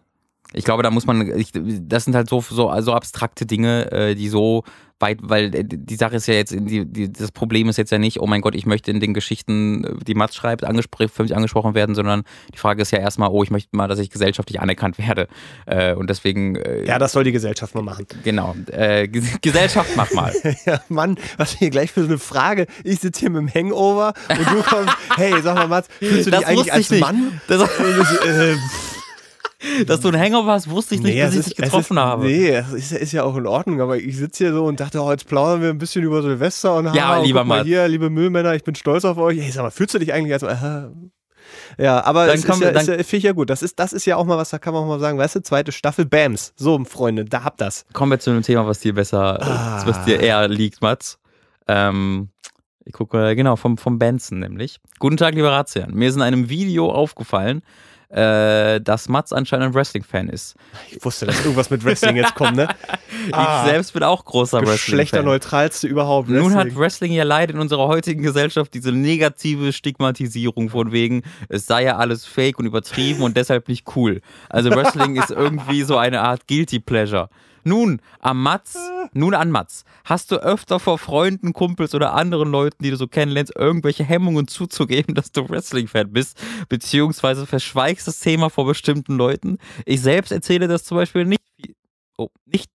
[SPEAKER 1] Ich glaube, da muss man, ich, das sind halt so, so also abstrakte Dinge, äh, die so weit, weil äh, die Sache ist ja jetzt, die, die, das Problem ist jetzt ja nicht, oh mein Gott, ich möchte in den Geschichten, äh, die Mats schreibt, angespr für mich angesprochen werden, sondern die Frage ist ja erstmal, oh, ich möchte mal, dass ich gesellschaftlich anerkannt werde. Äh, und deswegen, äh,
[SPEAKER 2] Ja, das soll die Gesellschaft mal machen.
[SPEAKER 1] genau, äh, Ges- Gesellschaft, mach mal. (laughs)
[SPEAKER 2] Ja, Mann, was hier gleich für so eine Frage. Ich sitze hier mit dem Hangover und du kommst, hey, sag mal, Mats, fühlst du dich
[SPEAKER 1] Das
[SPEAKER 2] eigentlich
[SPEAKER 1] wusste
[SPEAKER 2] als
[SPEAKER 1] ich nicht.
[SPEAKER 2] Mann?
[SPEAKER 1] Das, (laughs)
[SPEAKER 2] äh,
[SPEAKER 1] dass du ein Hangover hast, wusste ich nicht, bis ich dich getroffen
[SPEAKER 2] ist,
[SPEAKER 1] habe.
[SPEAKER 2] Nee, es ist, ist ja auch in Ordnung, aber ich sitze hier so und dachte, oh, jetzt plaudern wir ein bisschen über Silvester und
[SPEAKER 1] Ja,
[SPEAKER 2] und
[SPEAKER 1] lieber
[SPEAKER 2] guck mal hier, liebe Müllmänner, ich bin stolz auf euch. Hey, sag mal, fühlst du dich eigentlich als äh, ja, aber
[SPEAKER 1] Dann
[SPEAKER 2] es ist ja, ist ja finde ich ja gut. Das ist, das ist ja auch mal was, da kann man auch mal sagen, weißt du, zweite Staffel, Bams. So, Freunde, da habt das.
[SPEAKER 1] Kommen wir zu einem Thema, was dir besser,
[SPEAKER 2] Ah.
[SPEAKER 1] was dir eher liegt, Mats. Ähm, ich gucke, genau, vom, vom Benson nämlich. Guten Tag, lieber Razian. Mir ist in einem Video aufgefallen, äh, dass Mats anscheinend ein Wrestling-Fan ist.
[SPEAKER 2] Ich wusste, dass irgendwas mit Wrestling jetzt kommt, ne? (laughs) Ah.
[SPEAKER 1] Ich selbst bin auch großer Wrestling-Fan.
[SPEAKER 2] Geschlechterneutralste überhaupt.
[SPEAKER 1] Nun hat
[SPEAKER 2] Wrestling.
[SPEAKER 1] Wrestling ja leider in unserer heutigen Gesellschaft diese negative Stigmatisierung von wegen, es sei ja alles fake und übertrieben und deshalb nicht cool. Also Wrestling ist irgendwie so eine Art Guilty Pleasure. Nun, am Mats, nun an Mats, hast du öfter vor Freunden, Kumpels oder anderen Leuten, die du so kennenlernst, irgendwelche Hemmungen zuzugeben, (laughs) dass du Wrestling-Fan bist, beziehungsweise verschweigst das Thema vor bestimmten Leuten? Ich selbst erzähle das zum Beispiel nicht. Oh, nicht.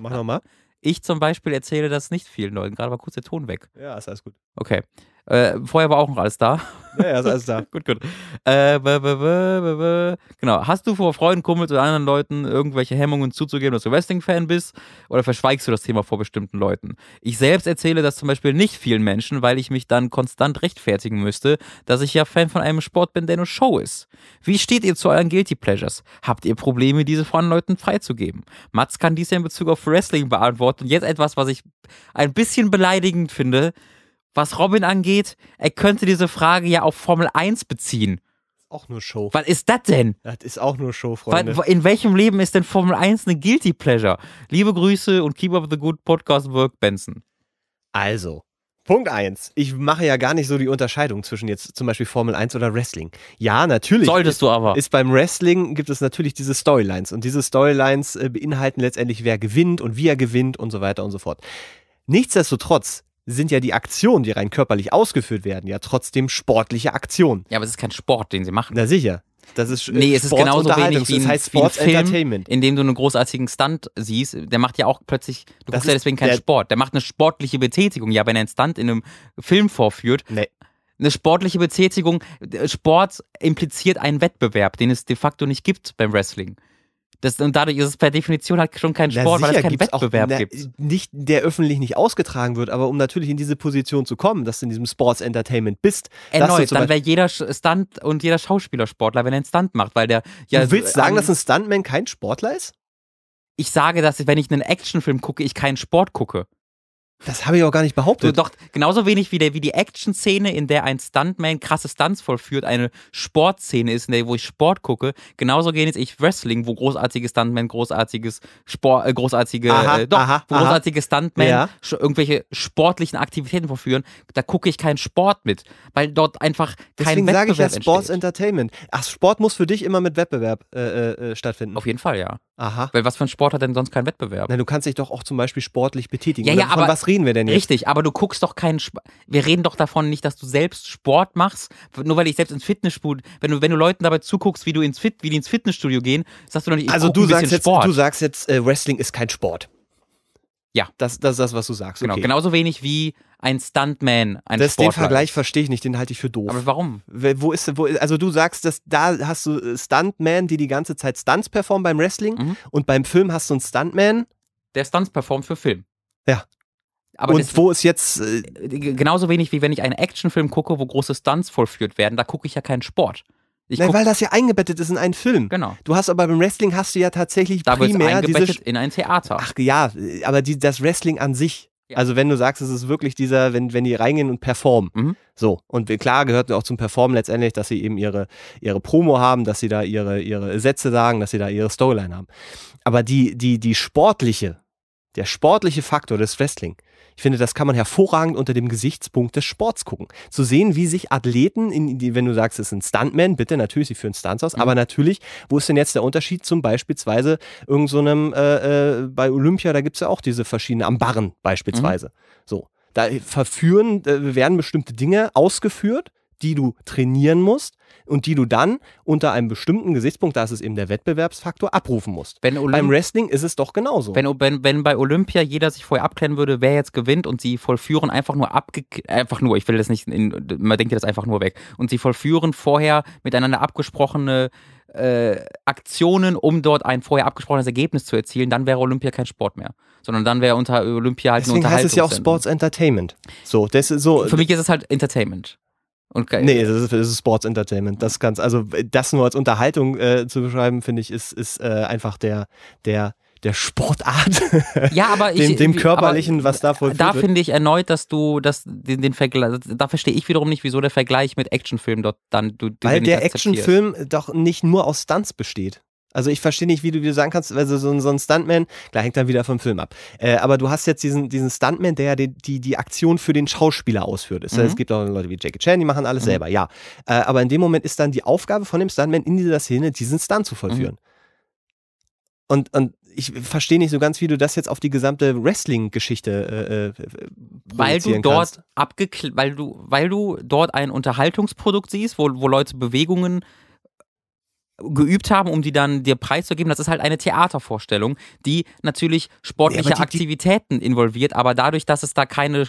[SPEAKER 2] Mach nochmal.
[SPEAKER 1] Ich zum Beispiel erzähle das nicht vielen Leuten. Gerade war kurz der Ton weg.
[SPEAKER 2] Ja, ist alles gut.
[SPEAKER 1] Okay. Äh, vorher war auch noch alles da.
[SPEAKER 2] Ja, ja, ist alles da. (laughs)
[SPEAKER 1] gut, gut. Äh, b -b -b genau. Hast du vor Freunden, Kumpels oder anderen Leuten irgendwelche Hemmungen zuzugeben, dass du Wrestling-Fan bist? Oder verschweigst du das Thema vor bestimmten Leuten? Ich selbst erzähle das zum Beispiel nicht vielen Menschen, weil ich mich dann konstant rechtfertigen müsste, dass ich ja Fan von einem Sport bin, der eine Show ist. Wie steht ihr zu euren Guilty Pleasures? Habt ihr Probleme, diese vor anderen Leuten freizugeben? Mats kann dies ja in Bezug auf Wrestling beantworten. Und jetzt etwas, was ich ein bisschen beleidigend finde was Robin angeht, er könnte diese Frage ja auf Formel 1 beziehen.
[SPEAKER 2] Auch nur Show.
[SPEAKER 1] Was ist das denn?
[SPEAKER 2] Das ist auch nur Show, Freunde.
[SPEAKER 1] In welchem Leben ist denn Formel 1 eine Guilty Pleasure? Liebe Grüße und keep up the good podcast work, Benson.
[SPEAKER 2] Also, Punkt 1. Ich mache ja gar nicht so die Unterscheidung zwischen jetzt zum Beispiel Formel 1 oder Wrestling. Ja, natürlich.
[SPEAKER 1] Solltest du aber.
[SPEAKER 2] Ist beim Wrestling gibt es natürlich diese Storylines und diese Storylines äh, beinhalten letztendlich, wer gewinnt und wie er gewinnt und so weiter und so fort. Nichtsdestotrotz sind ja die Aktionen, die rein körperlich ausgeführt werden, ja trotzdem sportliche Aktionen.
[SPEAKER 1] Ja, aber es ist kein Sport, den sie machen.
[SPEAKER 2] Na sicher. Das ist äh,
[SPEAKER 1] nee, es ist genauso wenig wie,
[SPEAKER 2] das heißt
[SPEAKER 1] Sports
[SPEAKER 2] Film, Entertainment.
[SPEAKER 1] in dem du einen großartigen Stunt siehst. Der macht ja auch plötzlich, du
[SPEAKER 2] Das
[SPEAKER 1] guckst ja deswegen keinen Sport. Der macht eine sportliche Betätigung. Ja, wenn er einen Stunt in einem Film vorführt,
[SPEAKER 2] Nee.
[SPEAKER 1] eine sportliche Betätigung, äh, Sport impliziert einen Wettbewerb, den es de facto nicht gibt beim Wrestling. Das, und dadurch ist es per Definition halt schon kein
[SPEAKER 2] Na,
[SPEAKER 1] Sport, weil es keinen Wettbewerb
[SPEAKER 2] auch, na,
[SPEAKER 1] gibt.
[SPEAKER 2] Nicht, der öffentlich nicht ausgetragen wird, aber um natürlich in diese Position zu kommen, dass du in diesem Sports Entertainment bist.
[SPEAKER 1] Erneut, dann wäre jeder Stunt und jeder Schauspieler Sportler, wenn er einen Stunt macht, weil der ja.
[SPEAKER 2] du willst sagen,
[SPEAKER 1] an-
[SPEAKER 2] dass ein Stuntman kein Sportler ist?
[SPEAKER 1] ich sage, dass wenn ich einen Actionfilm gucke, ich keinen Sport gucke.
[SPEAKER 2] Das habe ich auch gar nicht behauptet.
[SPEAKER 1] doch genauso wenig wie, der, wie die Action-Szene, in der ein Stuntman krasse Stunts vollführt, eine Sportszene ist, in der wo ich Sport gucke, genauso gehe jetzt ich Wrestling, wo großartige Stuntmen, großartiges Sport, äh, großartige,
[SPEAKER 2] Aha,
[SPEAKER 1] äh, doch,
[SPEAKER 2] aha,
[SPEAKER 1] wo
[SPEAKER 2] aha.
[SPEAKER 1] großartige Stuntmen
[SPEAKER 2] Ja.
[SPEAKER 1] irgendwelche sportlichen Aktivitäten vollführen, da gucke ich keinen Sport mit, weil dort einfach kein
[SPEAKER 2] Deswegen
[SPEAKER 1] Wettbewerb
[SPEAKER 2] sage ich ja Sports
[SPEAKER 1] entsteht.
[SPEAKER 2] Entertainment. Ach, Sport muss für dich immer mit Wettbewerb äh, äh, äh, stattfinden.
[SPEAKER 1] Auf jeden Fall, ja.
[SPEAKER 2] Aha.
[SPEAKER 1] Weil was für ein Sport hat denn sonst keinen Wettbewerb?
[SPEAKER 2] Na, du kannst dich doch auch zum Beispiel sportlich betätigen.
[SPEAKER 1] Ja, ja, aber-
[SPEAKER 2] was reden wir denn jetzt?
[SPEAKER 1] Richtig, aber du guckst doch keinen Sp Wir reden doch davon nicht, dass du selbst Sport machst, nur weil ich selbst ins Fitnessstudio, wenn du, wenn du Leuten dabei zuguckst, wie du ins Fit, wie die ins Fitnessstudio gehen, sagst du doch nicht, ich
[SPEAKER 2] Also du sagst, jetzt,
[SPEAKER 1] Sport.
[SPEAKER 2] du sagst jetzt, äh, Wrestling ist kein Sport.
[SPEAKER 1] Ja.
[SPEAKER 2] Das, das ist das, was du sagst.
[SPEAKER 1] genau,
[SPEAKER 2] okay.
[SPEAKER 1] genauso wenig wie ein Stuntman ein
[SPEAKER 2] Das, den
[SPEAKER 1] Sportler.
[SPEAKER 2] Vergleich verstehe ich nicht, den halte ich für doof.
[SPEAKER 1] Aber warum?
[SPEAKER 2] Wo wo ist, wo, also du sagst, dass da hast du äh, Stuntman, die die ganze Zeit Stunts performen beim Wrestling
[SPEAKER 1] Mhm.
[SPEAKER 2] und beim Film hast du einen Stuntman.
[SPEAKER 1] Der Stunts performt für Film.
[SPEAKER 2] Ja.
[SPEAKER 1] Aber
[SPEAKER 2] und
[SPEAKER 1] das,
[SPEAKER 2] wo ist jetzt, äh,
[SPEAKER 1] g- genauso wenig wie wenn ich einen Actionfilm gucke, wo große Stunts vollführt werden, da gucke ich ja keinen Sport.
[SPEAKER 2] Nein, weil das ja eingebettet ist in einen Film.
[SPEAKER 1] genau.
[SPEAKER 2] Du hast aber beim Wrestling hast du ja tatsächlich
[SPEAKER 1] Da
[SPEAKER 2] primär
[SPEAKER 1] eingebettet
[SPEAKER 2] diese.
[SPEAKER 1] in ein Theater.
[SPEAKER 2] Ach ja, äh, aber die, das Wrestling an sich.
[SPEAKER 1] Ja.
[SPEAKER 2] Also wenn du sagst, es ist wirklich dieser, wenn, wenn die reingehen und performen.
[SPEAKER 1] Mhm.
[SPEAKER 2] So. Und klar gehört auch zum Performen letztendlich, dass sie eben ihre, ihre Promo haben, dass sie da ihre, ihre Sätze sagen, dass sie da ihre Storyline haben. Aber die, die, die sportliche, der sportliche Faktor des Wrestling, ich finde, das kann man hervorragend unter dem Gesichtspunkt des Sports gucken. Zu sehen, wie sich Athleten, in wenn du sagst, es sind Stuntmen, bitte, natürlich, sie führen Stunts aus,
[SPEAKER 1] Mhm.
[SPEAKER 2] aber natürlich, wo ist denn jetzt der Unterschied zum beispielsweise irgend so einem, äh, äh, bei Olympia, da gibt es ja auch diese verschiedenen, am Barren beispielsweise. So. Da verführen, äh, werden bestimmte Dinge ausgeführt, die du trainieren musst und die du dann unter einem bestimmten Gesichtspunkt, da ist es eben der Wettbewerbsfaktor, abrufen musst. Beim Wrestling ist es doch genauso.
[SPEAKER 1] Wenn, wenn, wenn bei Olympia jeder sich vorher abklären würde, wer jetzt gewinnt und sie vollführen einfach nur abge einfach nur, ich will das nicht, in, man denkt ja das einfach nur weg. Und sie vollführen vorher miteinander abgesprochene äh, Aktionen, um dort ein vorher abgesprochenes Ergebnis zu erzielen, dann wäre Olympia kein Sport mehr. Sondern dann wäre unter Olympia halt
[SPEAKER 2] Deswegen
[SPEAKER 1] eine
[SPEAKER 2] heißt es ja auch. Sports Entertainment. So, das ist so.
[SPEAKER 1] Für mich ist es halt Entertainment. Und ke-
[SPEAKER 2] Nee, das ist, ist Sports Entertainment. Das kannst, also das nur als Unterhaltung äh, zu beschreiben, finde ich, ist, ist äh, einfach der, der, der Sportart. (laughs)
[SPEAKER 1] ja, aber ich,
[SPEAKER 2] dem, dem körperlichen,
[SPEAKER 1] aber
[SPEAKER 2] was da voll
[SPEAKER 1] Da finde ich erneut, dass du das, den, den Vergleich, da verstehe ich wiederum nicht, wieso der Vergleich mit Actionfilm dort dann du, du
[SPEAKER 2] Weil der. Actionfilm doch nicht nur aus Stunts besteht. Also ich verstehe nicht, wie du dir sagen kannst, also so, ein- so ein Stuntman, klar hängt dann wieder vom Film ab. Äh, aber du hast jetzt diesen, diesen Stuntman, der ja die, die, die Aktion für den Schauspieler ausführt. Es,
[SPEAKER 1] Mhm.
[SPEAKER 2] es gibt auch Leute wie Jackie Chan, die machen alles
[SPEAKER 1] Mhm.
[SPEAKER 2] selber, ja. Äh, aber in dem Moment ist dann die Aufgabe von dem Stuntman in dieser Szene, diesen Stunt zu vollführen. Und, und ich verstehe nicht so ganz, wie du das jetzt auf die gesamte Wrestling-Geschichte äh, äh,
[SPEAKER 1] weil du dort abgekl weil du weil du dort ein Unterhaltungsprodukt siehst, wo, wo Leute Bewegungen geübt haben, um die dann dir preiszugeben. Das ist halt eine Theatervorstellung, die natürlich sportliche
[SPEAKER 2] Ja, die-
[SPEAKER 1] Aktivitäten involviert, aber dadurch, dass es da keine,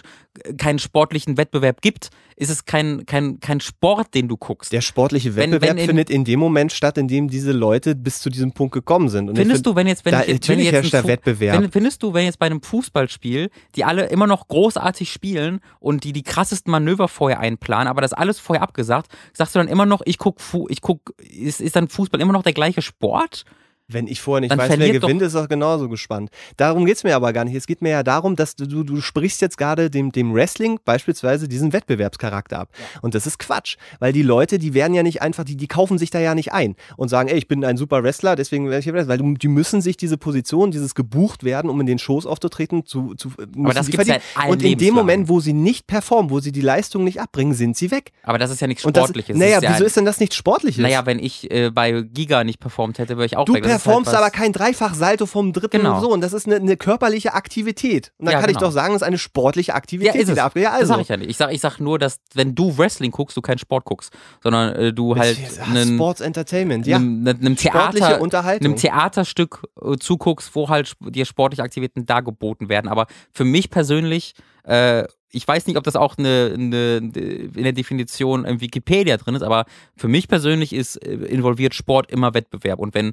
[SPEAKER 1] keinen sportlichen Wettbewerb gibt, ist es kein, kein, kein Sport, den du guckst.
[SPEAKER 2] Der sportliche
[SPEAKER 1] Wenn-
[SPEAKER 2] Wettbewerb
[SPEAKER 1] wenn in-
[SPEAKER 2] findet in dem Moment statt, in dem diese Leute bis zu diesem Punkt gekommen sind. Und
[SPEAKER 1] Findest
[SPEAKER 2] find,
[SPEAKER 1] du, wenn jetzt, wenn,
[SPEAKER 2] da,
[SPEAKER 1] ich, wenn jetzt ein
[SPEAKER 2] Wettbewerb.
[SPEAKER 1] Wenn, findest du, wenn jetzt bei einem Fußballspiel, die alle immer noch großartig spielen und die die krassesten Manöver vorher einplanen, aber das alles vorher abgesagt, sagst du dann immer noch, ich guck, ich guck, ist, ist dann Fußball immer noch der gleiche Sport?
[SPEAKER 2] Wenn ich vorher nicht
[SPEAKER 1] Dann
[SPEAKER 2] weiß, wer gewinnt, ist das genauso gespannt. Darum geht's mir aber gar nicht. Es geht mir ja darum, dass du, du, sprichst jetzt gerade dem, dem Wrestling beispielsweise diesen Wettbewerbscharakter ab. Und das ist Quatsch. Weil die Leute, die werden ja nicht einfach, die, die kaufen sich da ja nicht ein und sagen, ey, ich bin ein super Wrestler, deswegen werde ich hier Wrestler. Weil du, die müssen sich diese Position, dieses gebucht werden, um in den Shows aufzutreten, zu, zu müssen
[SPEAKER 1] das
[SPEAKER 2] sie
[SPEAKER 1] gibt's
[SPEAKER 2] verdienen.
[SPEAKER 1] allen
[SPEAKER 2] Und in dem. Moment, wo sie nicht performen, wo sie die Leistung nicht abbringen, sind sie weg.
[SPEAKER 1] Aber das ist ja nichts
[SPEAKER 2] Und das,
[SPEAKER 1] Sportliches.
[SPEAKER 2] naja,
[SPEAKER 1] das ist ja,
[SPEAKER 2] wieso ist denn das nicht Sportliches?
[SPEAKER 1] Naja, wenn ich äh, bei Giga nicht performt hätte, wäre ich auch
[SPEAKER 2] Du
[SPEAKER 1] weg. Das
[SPEAKER 2] performst
[SPEAKER 1] halt
[SPEAKER 2] aber kein Dreifach-Salto vom dritten
[SPEAKER 1] Genau.
[SPEAKER 2] und so. Und das ist eine, eine körperliche Aktivität. Und dann
[SPEAKER 1] Ja,
[SPEAKER 2] kann ich
[SPEAKER 1] genau.
[SPEAKER 2] doch sagen, das ist eine sportliche Aktivität,
[SPEAKER 1] Ja, ist
[SPEAKER 2] die da abgeht. Ja,
[SPEAKER 1] Das
[SPEAKER 2] also.
[SPEAKER 1] sag ich ja nicht. Ich sag, ich sag nur, dass wenn du Wrestling guckst, du keinen Sport guckst, sondern äh, du halt
[SPEAKER 2] Ja,
[SPEAKER 1] einen,
[SPEAKER 2] Sports Entertainment, ja.
[SPEAKER 1] einem, einem Theater, einem Theaterstück äh, zuguckst, wo halt dir sportliche Aktivitäten dargeboten werden. Aber für mich persönlich, äh, ich weiß nicht, ob das auch eine, eine, in der Definition im Wikipedia drin ist, aber für mich persönlich ist äh, involviert Sport immer Wettbewerb. Und wenn,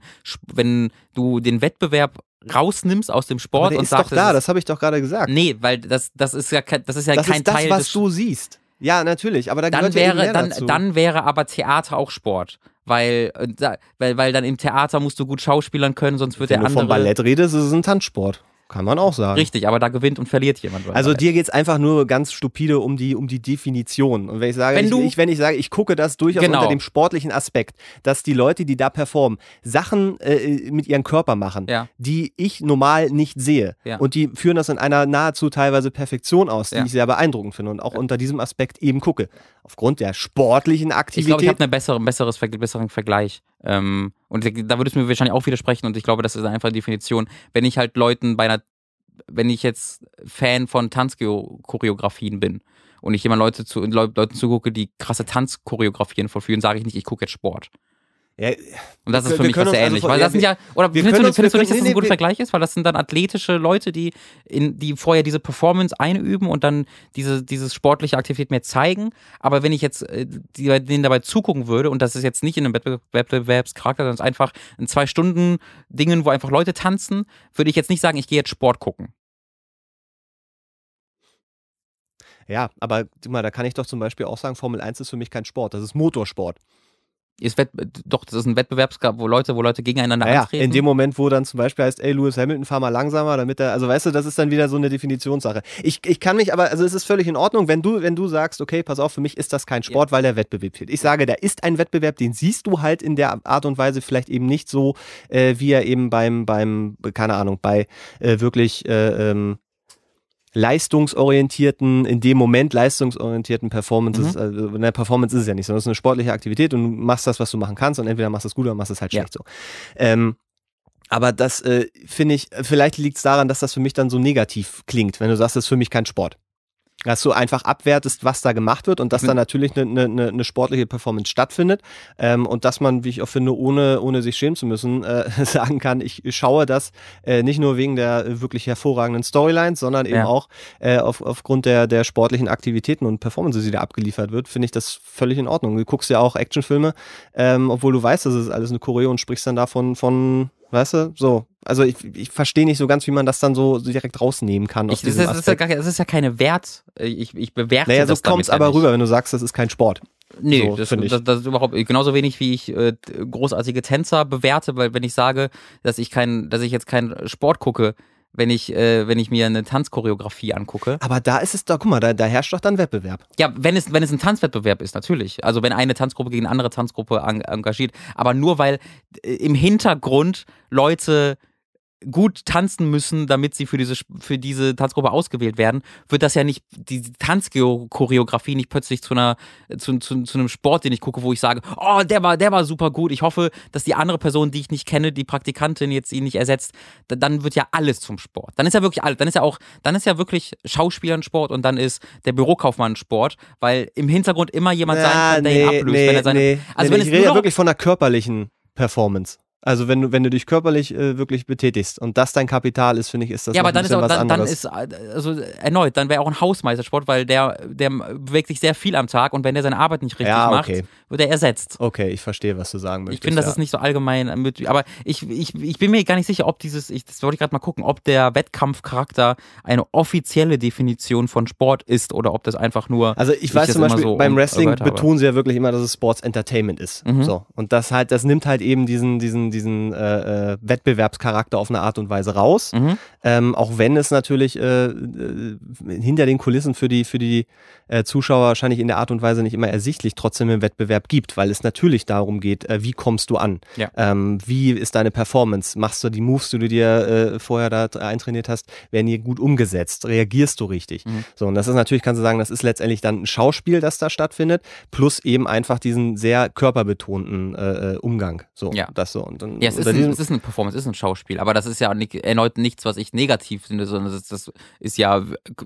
[SPEAKER 1] wenn du den Wettbewerb rausnimmst aus dem Sport
[SPEAKER 2] Aber der
[SPEAKER 1] und
[SPEAKER 2] ist
[SPEAKER 1] sagst,
[SPEAKER 2] doch da, das habe ich doch gerade gesagt.
[SPEAKER 1] nee, weil das, das ist ja kein, das ist ja
[SPEAKER 2] das
[SPEAKER 1] kein
[SPEAKER 2] ist das,
[SPEAKER 1] Teil
[SPEAKER 2] was
[SPEAKER 1] des
[SPEAKER 2] du siehst. Ja, natürlich, aber da
[SPEAKER 1] dann
[SPEAKER 2] ja
[SPEAKER 1] wäre
[SPEAKER 2] mehr
[SPEAKER 1] dann,
[SPEAKER 2] dazu.
[SPEAKER 1] dann wäre aber Theater auch Sport, weil, äh, weil weil dann im Theater musst du gut schauspielern können, sonst wird
[SPEAKER 2] Wenn
[SPEAKER 1] der
[SPEAKER 2] du
[SPEAKER 1] andere
[SPEAKER 2] vom Ballett redest, ist es ein Tanzsport. Kann man auch sagen.
[SPEAKER 1] richtig, aber da gewinnt und verliert jemand.
[SPEAKER 2] Also dir geht's einfach nur ganz stupide um die, um die Definition. Und wenn ich sage,
[SPEAKER 1] Wenn
[SPEAKER 2] ich,
[SPEAKER 1] du-
[SPEAKER 2] ich, wenn ich sage, ich gucke das durchaus
[SPEAKER 1] Genau.
[SPEAKER 2] unter dem sportlichen Aspekt, dass die Leute, die da performen, Sachen äh, mit ihrem Körper machen,
[SPEAKER 1] Ja.
[SPEAKER 2] die ich normal nicht sehe.
[SPEAKER 1] Ja.
[SPEAKER 2] Und die führen das in einer nahezu teilweise Perfektion aus, die
[SPEAKER 1] Ja.
[SPEAKER 2] ich sehr beeindruckend finde und auch unter diesem Aspekt eben gucke. Aufgrund der sportlichen
[SPEAKER 1] ich
[SPEAKER 2] Aktivität.
[SPEAKER 1] glaube, ich habe einen besseren, besseres, besseren Vergleich. Ähm, und da würdest du mir wahrscheinlich auch widersprechen und ich glaube, das ist einfach die Definition. Wenn ich halt Leuten bei einer, wenn ich jetzt Fan von Tanzchoreografien bin und ich jemand Leute zu, Leu- Leuten zugucke, die krasse Tanzchoreografien vollführen, sage ich nicht, ich gucke jetzt Sport.
[SPEAKER 2] Ja,
[SPEAKER 1] Und das ist für
[SPEAKER 2] können-
[SPEAKER 1] mich was
[SPEAKER 2] können
[SPEAKER 1] sehr
[SPEAKER 2] uns
[SPEAKER 1] ähnlich.
[SPEAKER 2] also-
[SPEAKER 1] Weil
[SPEAKER 2] ja,
[SPEAKER 1] das sind ja, oder
[SPEAKER 2] wir
[SPEAKER 1] findest
[SPEAKER 2] können
[SPEAKER 1] du,
[SPEAKER 2] uns-
[SPEAKER 1] findest du
[SPEAKER 2] wir
[SPEAKER 1] nicht, dass
[SPEAKER 2] können-
[SPEAKER 1] das ein guter
[SPEAKER 2] nee,
[SPEAKER 1] Vergleich ist? Weil das sind dann athletische Leute, die, in, die vorher diese Performance einüben und dann diese dieses sportliche Aktivität mir zeigen. Aber wenn ich jetzt äh, die, denen dabei zugucken würde, und das ist jetzt nicht in einem Wettbe- Wettbewerbscharakter, sondern es ist einfach in zwei Stunden Dingen, wo einfach Leute tanzen, würde ich jetzt nicht sagen, ich gehe jetzt Sport gucken.
[SPEAKER 2] ja, aber guck mal, da kann ich doch zum Beispiel auch sagen, Formel 1 ist für mich kein Sport, das ist Motorsport.
[SPEAKER 1] Ist Wett, doch, das ist ein Wettbewerbsgab, wo Leute, wo Leute gegeneinander
[SPEAKER 2] Naja,
[SPEAKER 1] antreten.
[SPEAKER 2] in dem Moment, wo dann zum Beispiel heißt, ey, Lewis Hamilton, fahr mal langsamer, damit er, also weißt du, das ist dann wieder so eine Definitionssache. Ich, ich kann mich aber, also es ist völlig in Ordnung, wenn du, wenn du sagst, okay, pass auf, für mich ist das kein Sport, weil der Wettbewerb fehlt. Ich sage, da ist ein Wettbewerb, den siehst du halt in der Art und Weise vielleicht eben nicht so, äh, wie er eben beim, beim, keine Ahnung, bei äh, wirklich äh, ähm, leistungsorientierten, in dem Moment leistungsorientierten Performances,
[SPEAKER 1] Mhm.
[SPEAKER 2] also in der Performance ist es ja nicht, sondern es ist eine sportliche Aktivität und du machst das, was du machen kannst und entweder machst du es gut oder machst du es halt
[SPEAKER 1] Ja.
[SPEAKER 2] schlecht so. Ähm, aber das äh, finde ich, vielleicht liegt es daran, dass das für mich dann so negativ klingt, wenn du sagst, das ist für mich kein Sport. Dass du einfach abwertest, was da gemacht wird und dass da natürlich eine, eine, eine sportliche Performance stattfindet ähm, und dass man, wie ich auch finde, ohne, ohne sich schämen zu müssen, äh, (laughs) sagen kann, ich schaue das äh, nicht nur wegen der wirklich hervorragenden Storylines, sondern eben
[SPEAKER 1] Ja.
[SPEAKER 2] auch äh, auf, aufgrund der, der sportlichen Aktivitäten und Performances, die da abgeliefert wird, finde ich das völlig in Ordnung. Du guckst ja auch Actionfilme, ähm, obwohl du weißt, das ist alles eine Choreo und sprichst dann davon von, weißt du, so. Also ich, ich verstehe nicht so ganz, wie man das dann so direkt rausnehmen kann aus
[SPEAKER 1] ich, das,
[SPEAKER 2] diesem
[SPEAKER 1] ist, das, ist ja gar, das ist ja keine Wert. äh, Ich, ich bewerte
[SPEAKER 2] Naja, so
[SPEAKER 1] das
[SPEAKER 2] kommt es
[SPEAKER 1] damit ja
[SPEAKER 2] aber
[SPEAKER 1] nicht.
[SPEAKER 2] rüber, wenn du sagst, das ist kein Sport.
[SPEAKER 1] Nee,
[SPEAKER 2] So,
[SPEAKER 1] das,
[SPEAKER 2] finde ich.
[SPEAKER 1] das, das ist überhaupt genauso wenig wie ich äh, großartige Tänzer bewerte, weil wenn ich sage, dass ich kein, dass ich jetzt keinen Sport gucke, wenn ich, äh, wenn ich mir eine Tanzchoreografie angucke.
[SPEAKER 2] Aber da ist es doch, guck mal, da, da herrscht doch dann Wettbewerb.
[SPEAKER 1] Ja, wenn es, wenn es ein Tanzwettbewerb ist, natürlich. Also wenn eine Tanzgruppe gegen eine andere Tanzgruppe en engagiert. Aber nur weil äh, im Hintergrund Leute gut tanzen müssen, damit sie für diese, für diese Tanzgruppe ausgewählt werden, wird das ja nicht, die Tanzchoreografie nicht plötzlich zu einer, zu, zu, zu einem Sport, den ich gucke, wo ich sage, oh, der war, der war super gut. Ich hoffe, dass die andere Person, die ich nicht kenne, die Praktikantin jetzt ihn nicht ersetzt, da- dann wird ja alles zum Sport. Dann ist ja wirklich alles, dann ist ja auch, dann ist ja wirklich Schauspieler ein Sport und dann ist der Bürokaufmann ein Sport, weil im Hintergrund immer jemand sein kann, der ihn ablöst, wenn er seine, also
[SPEAKER 2] nee,
[SPEAKER 1] wenn
[SPEAKER 2] ich
[SPEAKER 1] es
[SPEAKER 2] rede ja wirklich von der körperlichen Performance. Also wenn du, wenn du dich körperlich äh, wirklich betätigst und das dein Kapital ist, finde ich, ist das
[SPEAKER 1] ja, aber dann ist auch, dann, dann ist, äh, also erneut, dann wäre auch ein Hausmeistersport, weil der, der bewegt sich sehr viel am Tag und wenn der seine Arbeit nicht richtig
[SPEAKER 2] Ja,
[SPEAKER 1] macht,
[SPEAKER 2] okay.
[SPEAKER 1] Wird er ersetzt.
[SPEAKER 2] okay, ich verstehe, was du sagen möchtest.
[SPEAKER 1] Ich finde, das
[SPEAKER 2] ja.
[SPEAKER 1] ist nicht so allgemein, mit, aber ich, ich, ich bin mir gar nicht sicher, ob dieses, ich, das wollte ich gerade mal gucken, ob der Wettkampfcharakter eine offizielle Definition von Sport ist oder ob das einfach nur.
[SPEAKER 2] Also ich
[SPEAKER 1] ich
[SPEAKER 2] weiß zum Beispiel,
[SPEAKER 1] so
[SPEAKER 2] beim Wrestling betonen sie ja wirklich immer, dass es Sports Entertainment ist.
[SPEAKER 1] Mhm.
[SPEAKER 2] So. Und das halt, das nimmt halt eben diesen, diesen, diesen äh, äh, Wettbewerbscharakter auf eine Art und Weise raus.
[SPEAKER 1] Mhm.
[SPEAKER 2] Ähm, auch wenn es natürlich äh, äh, hinter den Kulissen für die, für die äh, Zuschauer wahrscheinlich in der Art und Weise nicht immer ersichtlich trotzdem im Wettbewerb gibt, weil es natürlich darum geht, äh, wie kommst du an?
[SPEAKER 1] Ja.
[SPEAKER 2] Ähm, wie ist deine Performance? Machst du die Moves, die du dir äh, vorher da eintrainiert hast, werden hier gut umgesetzt? Reagierst du richtig?
[SPEAKER 1] Mhm.
[SPEAKER 2] So, und das ist natürlich, kannst du sagen, das ist letztendlich dann ein Schauspiel, das da stattfindet, plus eben einfach diesen sehr körperbetonten äh, äh, Umgang. So,
[SPEAKER 1] Ja.
[SPEAKER 2] das so. Und dann
[SPEAKER 1] Ja, es ist, ein, es ist eine Performance, es ist ein Schauspiel, aber das ist ja nicht, erneut nichts, was ich negativ finde, sondern das, das ist ja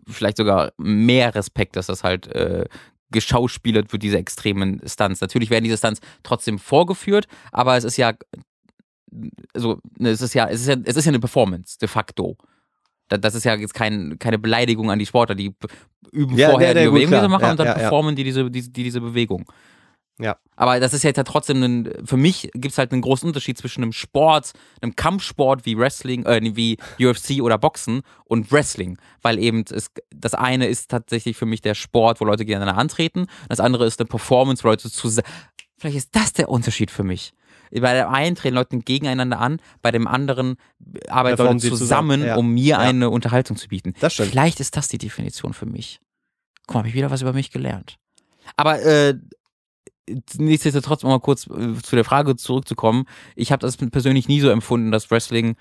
[SPEAKER 1] vielleicht sogar mehr Respekt, dass das halt äh, geschauspielert wird, diese extremen Stunts. Natürlich werden diese Stunts trotzdem vorgeführt, aber es ist ja, also es ist ja, es ist ja, es ist ja eine Performance, de facto. Da- Das ist ja jetzt kein, keine Beleidigung an die Sportler, die üben
[SPEAKER 2] Ja,
[SPEAKER 1] vorher
[SPEAKER 2] ja,
[SPEAKER 1] die Bewegung, die sie machen
[SPEAKER 2] Ja,
[SPEAKER 1] und dann performen die diese, diese, die diese Bewegung.
[SPEAKER 2] Ja.
[SPEAKER 1] Aber das ist jetzt halt trotzdem ein, für mich gibt es halt einen großen Unterschied zwischen einem Sport, einem Kampfsport wie Wrestling, äh, wie UFC oder Boxen und Wrestling. Weil eben es, das eine ist tatsächlich für mich der Sport, wo Leute gegeneinander antreten. Das andere ist eine Performance, wo Leute zusammen. Vielleicht ist das der Unterschied für mich. Bei dem einen treten Leute gegeneinander an, bei dem anderen arbeiten Leute zusammen,
[SPEAKER 2] zusammen, ja.
[SPEAKER 1] um mir
[SPEAKER 2] Ja.
[SPEAKER 1] eine Unterhaltung zu bieten.
[SPEAKER 2] Das stimmt.
[SPEAKER 1] Vielleicht ist das die Definition für mich. Guck mal, habe ich wieder was über mich gelernt. Aber äh, nichtsdestotrotz, mal kurz äh, zu der Frage zurückzukommen, ich habe das persönlich nie so empfunden, dass Wrestling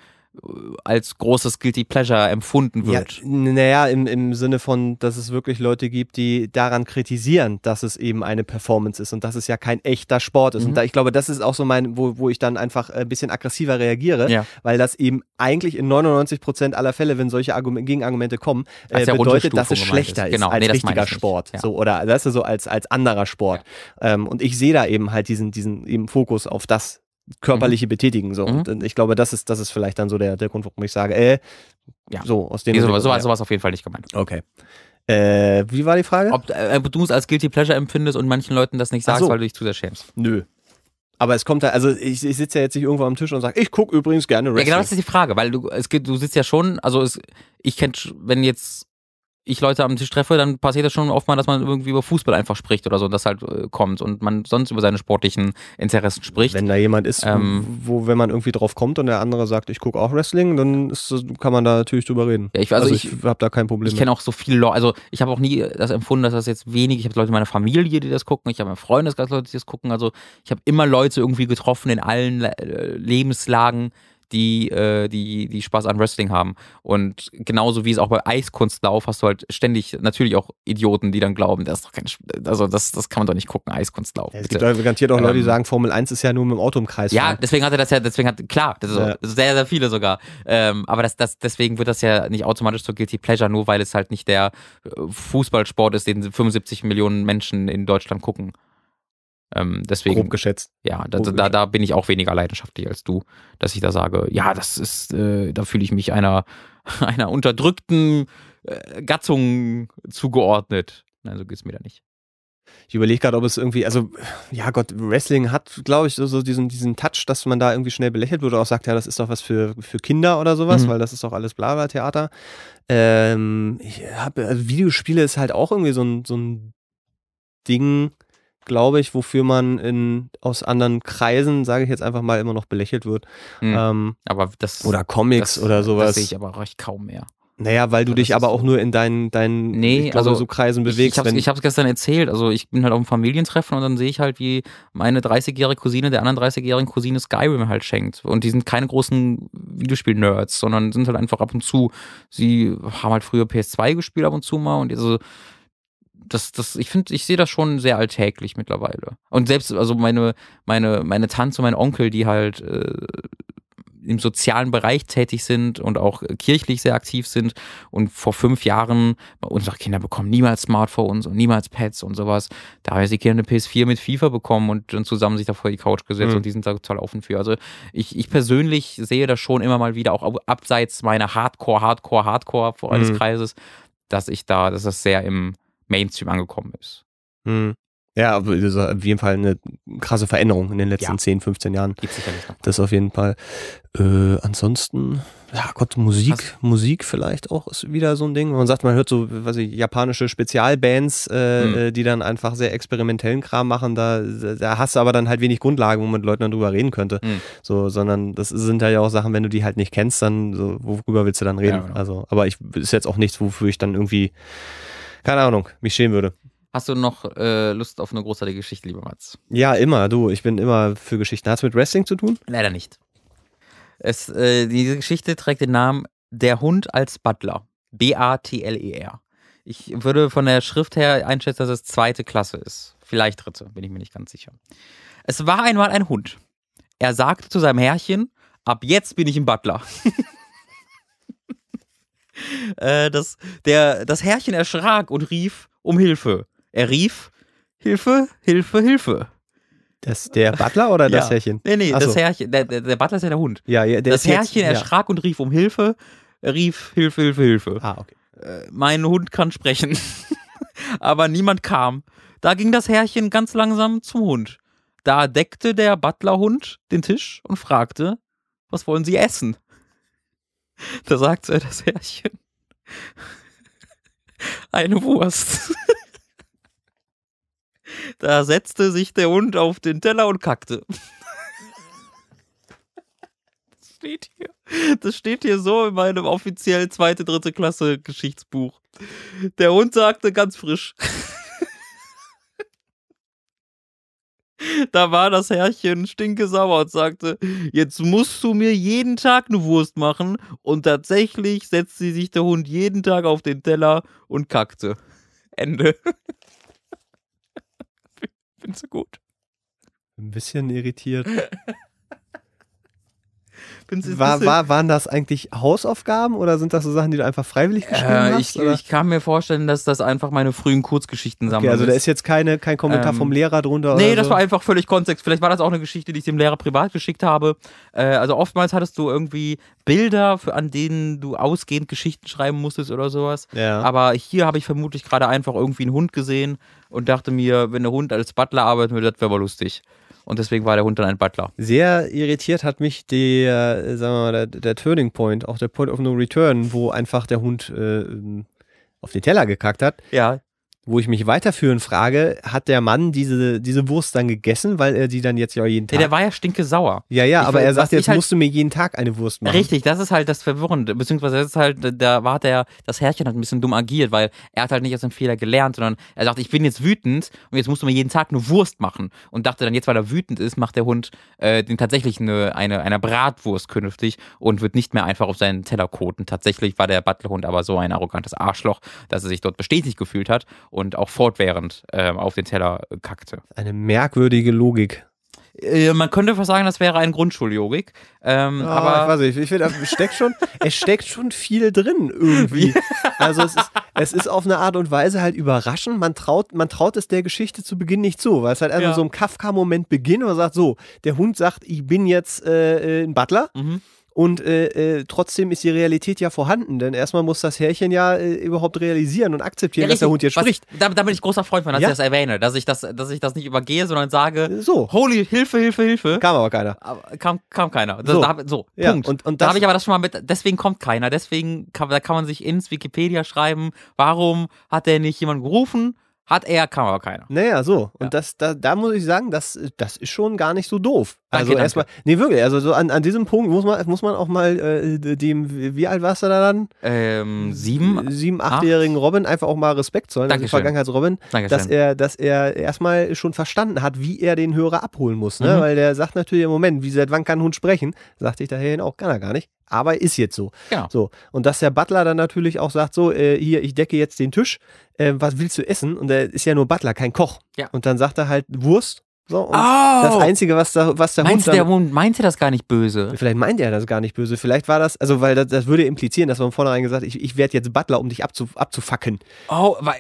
[SPEAKER 1] als großes Guilty Pleasure empfunden
[SPEAKER 2] Ja,
[SPEAKER 1] wird.
[SPEAKER 2] naja, im, im Sinne von, dass es wirklich Leute gibt, die daran kritisieren, dass es eben eine Performance ist und dass es ja kein echter Sport ist.
[SPEAKER 1] Mhm.
[SPEAKER 2] Und da, ich glaube, das ist auch so mein, wo, wo ich dann einfach ein bisschen aggressiver reagiere,
[SPEAKER 1] Ja.
[SPEAKER 2] weil das eben eigentlich in 99 Prozent aller Fälle, wenn solche Argum Gegenargumente kommen, äh,
[SPEAKER 1] ja
[SPEAKER 2] bedeutet, dass es schlechter
[SPEAKER 1] ist. Genau,
[SPEAKER 2] als
[SPEAKER 1] nee,
[SPEAKER 2] richtiger. Sport.
[SPEAKER 1] Ja.
[SPEAKER 2] So, oder das ist so als, als anderer Sport. Ähm, und ich sehe da eben halt diesen, diesen eben Fokus auf das körperliche Betätigen so.
[SPEAKER 1] Mhm.
[SPEAKER 2] Und ich glaube, das ist, das ist vielleicht dann so der, der Grund, warum ich sage, äh,
[SPEAKER 1] Ja.
[SPEAKER 2] so, aus dem
[SPEAKER 1] so,
[SPEAKER 2] Grund,
[SPEAKER 1] so,
[SPEAKER 2] ja.
[SPEAKER 1] sowas auf jeden Fall nicht gemeint.
[SPEAKER 2] Okay. Äh, wie war die Frage?
[SPEAKER 1] Ob äh, du es als Guilty Pleasure empfindest und manchen Leuten das nicht sagst,
[SPEAKER 2] so.
[SPEAKER 1] weil du dich zu sehr schämst.
[SPEAKER 2] Nö. Aber es kommt da, also ich, ich sitze ja jetzt nicht irgendwo am Tisch und sage, ich gucke übrigens gerne
[SPEAKER 1] Ja,
[SPEAKER 2] Wrestling.
[SPEAKER 1] genau das ist die Frage, weil du, es gibt, du sitzt ja schon, also es, ich kenn, sch- wenn jetzt ich Leute am Tisch treffe, dann passiert das schon oft mal, dass man irgendwie über Fußball einfach spricht oder so, das halt äh, kommt und man sonst über seine sportlichen Interessen spricht.
[SPEAKER 2] Wenn da jemand ist,
[SPEAKER 1] Ähm,
[SPEAKER 2] wo, wenn man irgendwie drauf kommt und der andere sagt, ich gucke auch Wrestling, dann ist, kann man da natürlich drüber reden.
[SPEAKER 1] Ja, ich- also
[SPEAKER 2] also
[SPEAKER 1] ich-
[SPEAKER 2] ich, habe da kein Problem
[SPEAKER 1] Ich kenne auch so viele Leute, also ich habe auch nie das empfunden, dass das jetzt wenig, ich habe Leute in meiner Familie, die das gucken, ich habe Freundeskreis Leute, die das gucken, also ich habe immer Leute irgendwie getroffen in allen äh, Lebenslagen, die, äh, die, die Spaß an Wrestling haben. Und genauso wie es auch bei Eiskunstlauf hast du halt ständig natürlich auch Idioten, die dann glauben, das ist doch kein, also das, das kann man doch nicht gucken, Eiskunstlauf.
[SPEAKER 2] Ja, es
[SPEAKER 1] bitte.
[SPEAKER 2] gibt garantiert auch Leute, die
[SPEAKER 1] Ähm,
[SPEAKER 2] sagen, Formel 1 ist ja nur mit dem Auto im Kreis
[SPEAKER 1] Ja,
[SPEAKER 2] fahren.
[SPEAKER 1] deswegen hat er das ja, deswegen hat, klar, das ist so,
[SPEAKER 2] Ja.
[SPEAKER 1] sehr, sehr viele sogar. Ähm, aber das, das, deswegen wird das ja nicht automatisch zur Guilty Pleasure, nur weil es halt nicht der äh, Fußballsport ist, den 75 Millionen Menschen in Deutschland gucken. Ähm, deswegen,
[SPEAKER 2] grob geschätzt.
[SPEAKER 1] ja, da, da, da bin ich auch weniger leidenschaftlich als du, dass ich da sage, ja, das ist, äh, da fühle ich mich einer, (laughs) einer unterdrückten äh, Gattung zugeordnet. Nein, so geht's mir da nicht.
[SPEAKER 2] Ich überlege gerade, ob es irgendwie, also ja Gott, Wrestling hat, glaube ich, so, so diesen, diesen Touch, dass man da irgendwie schnell belächelt wird oder auch sagt, ja, das ist doch was für, für Kinder oder sowas,
[SPEAKER 1] Mhm.
[SPEAKER 2] weil das ist doch alles Blabla-Theater. Ähm, ich habe, also Videospiele ist halt auch irgendwie so ein, so ein Ding, glaube ich, wofür man in, aus anderen Kreisen, sage ich jetzt einfach mal, immer noch belächelt wird.
[SPEAKER 1] Mhm.
[SPEAKER 2] Ähm,
[SPEAKER 1] Aber das.
[SPEAKER 2] oder Comics
[SPEAKER 1] das,
[SPEAKER 2] oder sowas.
[SPEAKER 1] Das sehe ich aber recht kaum mehr.
[SPEAKER 2] naja, weil du
[SPEAKER 1] Das
[SPEAKER 2] dich aber auch nur in deinen, deinen
[SPEAKER 1] Nee,
[SPEAKER 2] ich glaube,
[SPEAKER 1] also
[SPEAKER 2] so Kreisen
[SPEAKER 1] Ich,
[SPEAKER 2] bewegst.
[SPEAKER 1] ich, hab's,
[SPEAKER 2] wenn,
[SPEAKER 1] ich hab's gestern erzählt. Also ich bin halt auf einem Familientreffen und dann sehe ich halt, wie meine 30-jährige Cousine der anderen 30-jährigen Cousine Skyrim halt schenkt. Und die sind keine großen Videospiel-Nerds, sondern sind halt einfach ab und zu, sie haben halt früher PS2 gespielt ab und zu mal und also das, das, ich finde, ich sehe das schon sehr alltäglich mittlerweile. Und selbst, also meine, meine, meine Tante und mein Onkel, die halt, äh, im sozialen Bereich tätig sind und auch kirchlich sehr aktiv sind und vor fünf Jahren, unsere Kinder bekommen niemals Smartphones und niemals Pads und sowas. Da haben die Kinder eine PS4 mit FIFA bekommen und dann zusammen sich da vor die Couch gesetzt
[SPEAKER 2] Mhm.
[SPEAKER 1] und die sind da total offen für. Also ich, ich persönlich sehe das schon immer mal wieder, auch abseits meiner Hardcore, Hardcore, Hardcore Freundeskreises, dass ich da, dass das sehr im Mainstream angekommen ist.
[SPEAKER 2] Hm. Ja, aber das ist auf jeden Fall eine krasse Veränderung in den letzten
[SPEAKER 1] Ja.
[SPEAKER 2] 10, 15 Jahren.
[SPEAKER 1] Gibt sicherlich noch.
[SPEAKER 2] Das auf jeden Fall. Äh, ansonsten, ja Gott, Musik,
[SPEAKER 1] Was-
[SPEAKER 2] Musik vielleicht auch ist wieder so ein Ding. Man sagt, man hört so, was ich, japanische Spezialbands, äh,
[SPEAKER 1] Hm.
[SPEAKER 2] äh, die dann einfach sehr experimentellen Kram machen. Da, da hast du aber dann halt wenig Grundlage, wo man mit Leuten dann drüber reden könnte.
[SPEAKER 1] Hm.
[SPEAKER 2] So, sondern das sind ja auch Sachen, wenn du die halt nicht kennst, dann so, worüber willst du dann reden?
[SPEAKER 1] Ja, genau.
[SPEAKER 2] Also, aber ich ist jetzt auch nichts, wofür ich dann irgendwie, keine Ahnung, mich schämen würde.
[SPEAKER 1] Hast du noch äh, Lust auf eine großartige Geschichte, lieber Mats?
[SPEAKER 2] Ja, immer, du. Ich bin immer für Geschichten. Hat es mit Wrestling zu tun?
[SPEAKER 1] Leider nicht. Es, äh, diese Geschichte trägt den Namen Der Hund als Butler. B-A-T-L-E-R. Ich würde von der Schrift her einschätzen, dass es zweite Klasse ist. Vielleicht dritte, bin ich mir nicht ganz sicher. Es war einmal ein Hund. Er sagte zu seinem Herrchen, ab jetzt bin ich ein Butler. (laughs) äh, das, der, das Herrchen erschrak und rief um Hilfe. Er rief, Hilfe, Hilfe, Hilfe.
[SPEAKER 2] Das, der Butler oder (laughs) das
[SPEAKER 1] Ja.
[SPEAKER 2] Herrchen?
[SPEAKER 1] Nee, nee,
[SPEAKER 2] Ach
[SPEAKER 1] das
[SPEAKER 2] so.
[SPEAKER 1] Herrchen, der, der, Butler ist ja der Hund.
[SPEAKER 2] Ja, ja, der
[SPEAKER 1] das
[SPEAKER 2] ist jetzt-
[SPEAKER 1] Herrchen
[SPEAKER 2] ja.
[SPEAKER 1] erschrak und rief um Hilfe. Er rief Hilfe, Hilfe, Hilfe.
[SPEAKER 2] Ah, okay.
[SPEAKER 1] Äh, mein Hund kann sprechen. (laughs) Aber niemand kam. Da ging das Herrchen ganz langsam zum Hund. Da deckte der Butlerhund den Tisch und fragte, was wollen Sie essen? (laughs) Da sagte das Herrchen, (laughs) eine Wurst. (laughs) Da setzte sich der Hund auf den Teller und kackte. Das steht hier. Das steht hier so in meinem offiziell zweite, dritte Klasse Geschichtsbuch. Der Hund sagte ganz frisch. Da war das Herrchen stinkesauer und sagte, jetzt musst du mir jeden Tag eine Wurst machen. Und tatsächlich setzte sich der Hund jeden Tag auf den Teller und kackte. Ende. (laughs) Findest du gut?
[SPEAKER 2] Ein bisschen irritiert. (laughs) War, war, waren das eigentlich Hausaufgaben oder sind das so Sachen, die du einfach freiwillig geschrieben
[SPEAKER 1] Äh,
[SPEAKER 2] hast?
[SPEAKER 1] ich, ich kann mir vorstellen, dass das einfach meine frühen Kurzgeschichten
[SPEAKER 2] okay,
[SPEAKER 1] sammeln
[SPEAKER 2] also da ist jetzt keine, kein Kommentar
[SPEAKER 1] Ähm,
[SPEAKER 2] vom Lehrer drunter
[SPEAKER 1] Nee,
[SPEAKER 2] oder
[SPEAKER 1] das
[SPEAKER 2] so?
[SPEAKER 1] war einfach völlig Kontext. Vielleicht war das auch eine Geschichte, die ich dem Lehrer privat geschickt habe. Äh, also oftmals hattest du irgendwie Bilder, für, an denen du ausgehend Geschichten schreiben musstest oder sowas.
[SPEAKER 2] Ja.
[SPEAKER 1] Aber hier habe ich vermutlich gerade einfach irgendwie einen Hund gesehen und dachte mir, wenn der Hund als Butler arbeiten würde, das wäre aber lustig. Und deswegen war der Hund dann ein Butler.
[SPEAKER 2] Sehr irritiert hat mich der, äh, sagen wir mal, der, der Turning Point, auch der Point of No Return, wo einfach der Hund äh, ähm, auf den Teller gekackt hat.
[SPEAKER 1] Ja.
[SPEAKER 2] Wo ich mich weiterführend frage, hat der Mann diese, diese Wurst dann gegessen, weil er die dann jetzt ja jeden Tag.
[SPEAKER 1] der war ja stinke sauer.
[SPEAKER 2] ja, ja,
[SPEAKER 1] Ich
[SPEAKER 2] aber er sagt, jetzt
[SPEAKER 1] halt-
[SPEAKER 2] musst du mir jeden Tag eine Wurst machen.
[SPEAKER 1] Richtig, das ist halt das Verwirrende. Beziehungsweise das ist halt, da war der, das Herrchen hat ein bisschen dumm agiert, weil er hat halt nicht aus dem Fehler gelernt, sondern er sagt, ich bin jetzt wütend und jetzt musst du mir jeden Tag eine Wurst machen. Und dachte dann, jetzt weil er wütend ist, macht der Hund äh, den tatsächlich eine, eine, eine Bratwurst künftig und wird nicht mehr einfach auf seinen Teller koten. Tatsächlich war der Butlerhund aber so ein arrogantes Arschloch, dass er sich dort bestätigt gefühlt hat und auch fortwährend ähm, auf den Teller kackte.
[SPEAKER 2] Eine merkwürdige Logik.
[SPEAKER 1] Äh, man könnte fast sagen, das wäre ein Grundschuljogik. Ähm,
[SPEAKER 2] Ah,
[SPEAKER 1] aber
[SPEAKER 2] ich weiß nicht, ich finde, es steckt schon, (laughs) es steckt schon viel drin irgendwie. Also es ist, es ist auf eine Art und Weise halt überraschend. Man traut, man traut es der Geschichte zu Beginn nicht zu, weil es halt einfach
[SPEAKER 1] Ja.
[SPEAKER 2] so im Kafka-Moment beginnt und man sagt so, der Hund sagt, ich bin jetzt äh, äh, ein Butler.
[SPEAKER 1] Mhm.
[SPEAKER 2] Und äh, äh, trotzdem ist die Realität ja vorhanden, denn erstmal muss das Härchen ja äh, überhaupt realisieren und akzeptieren, dass der Hund jetzt
[SPEAKER 1] Was-
[SPEAKER 2] spricht.
[SPEAKER 1] Da, da bin ich großer Freund von, dass
[SPEAKER 2] Ja.
[SPEAKER 1] ich das erwähne, dass ich das, dass ich das nicht übergehe, sondern sage,
[SPEAKER 2] So,
[SPEAKER 1] holy, Hilfe, Hilfe, Hilfe.
[SPEAKER 2] kam aber keiner.
[SPEAKER 1] Aber kam, kam keiner. Das,
[SPEAKER 2] So.
[SPEAKER 1] Da, so
[SPEAKER 2] Ja,
[SPEAKER 1] Punkt.
[SPEAKER 2] und- und
[SPEAKER 1] da
[SPEAKER 2] das-
[SPEAKER 1] habe ich aber das schon mal mit, deswegen kommt keiner. Deswegen kann, da kann man sich ins Wikipedia schreiben, warum hat der nicht jemand gerufen? Hat er, kam aber keiner.
[SPEAKER 2] Naja, so. Und
[SPEAKER 1] Ja.
[SPEAKER 2] das, da, da muss ich sagen, das, das ist schon gar nicht so doof. Also
[SPEAKER 1] danke.
[SPEAKER 2] erstmal, nee, wirklich, also so an, an diesem Punkt muss man, muss man auch mal äh, dem, wie alt warst du da dann?
[SPEAKER 1] Ähm, sieben?
[SPEAKER 2] Sieben, achtjährigen Robin einfach auch mal Respekt zollen, also
[SPEAKER 1] Dankeschön.
[SPEAKER 2] Vergangenheits-Robin,
[SPEAKER 1] Dankeschön.
[SPEAKER 2] dass er, dass er erstmal schon verstanden hat, wie er den Hörer abholen muss, ne?
[SPEAKER 1] Mhm.
[SPEAKER 2] Weil der sagt natürlich im Moment, wie seit wann kann ein Hund sprechen? Sagte ich daher auch, kann er gar nicht. Aber ist jetzt so.
[SPEAKER 1] Genau.
[SPEAKER 2] So. Und dass der Butler dann natürlich auch sagt, so, äh, hier, ich decke jetzt den Tisch, äh, was willst du essen? Und er ist ja nur Butler, kein Koch.
[SPEAKER 1] Ja.
[SPEAKER 2] Und dann sagt er halt Wurst. So, und
[SPEAKER 1] Oh!
[SPEAKER 2] das Einzige, was, da, was der Hund
[SPEAKER 1] der
[SPEAKER 2] dann,
[SPEAKER 1] Hund meinte das gar nicht böse?
[SPEAKER 2] Vielleicht meint er das gar nicht böse. Vielleicht war das, also weil das, das würde implizieren, dass man vornherein gesagt ich, ich werde jetzt Butler, um dich abzu, abzufacken.
[SPEAKER 1] Oh, weil,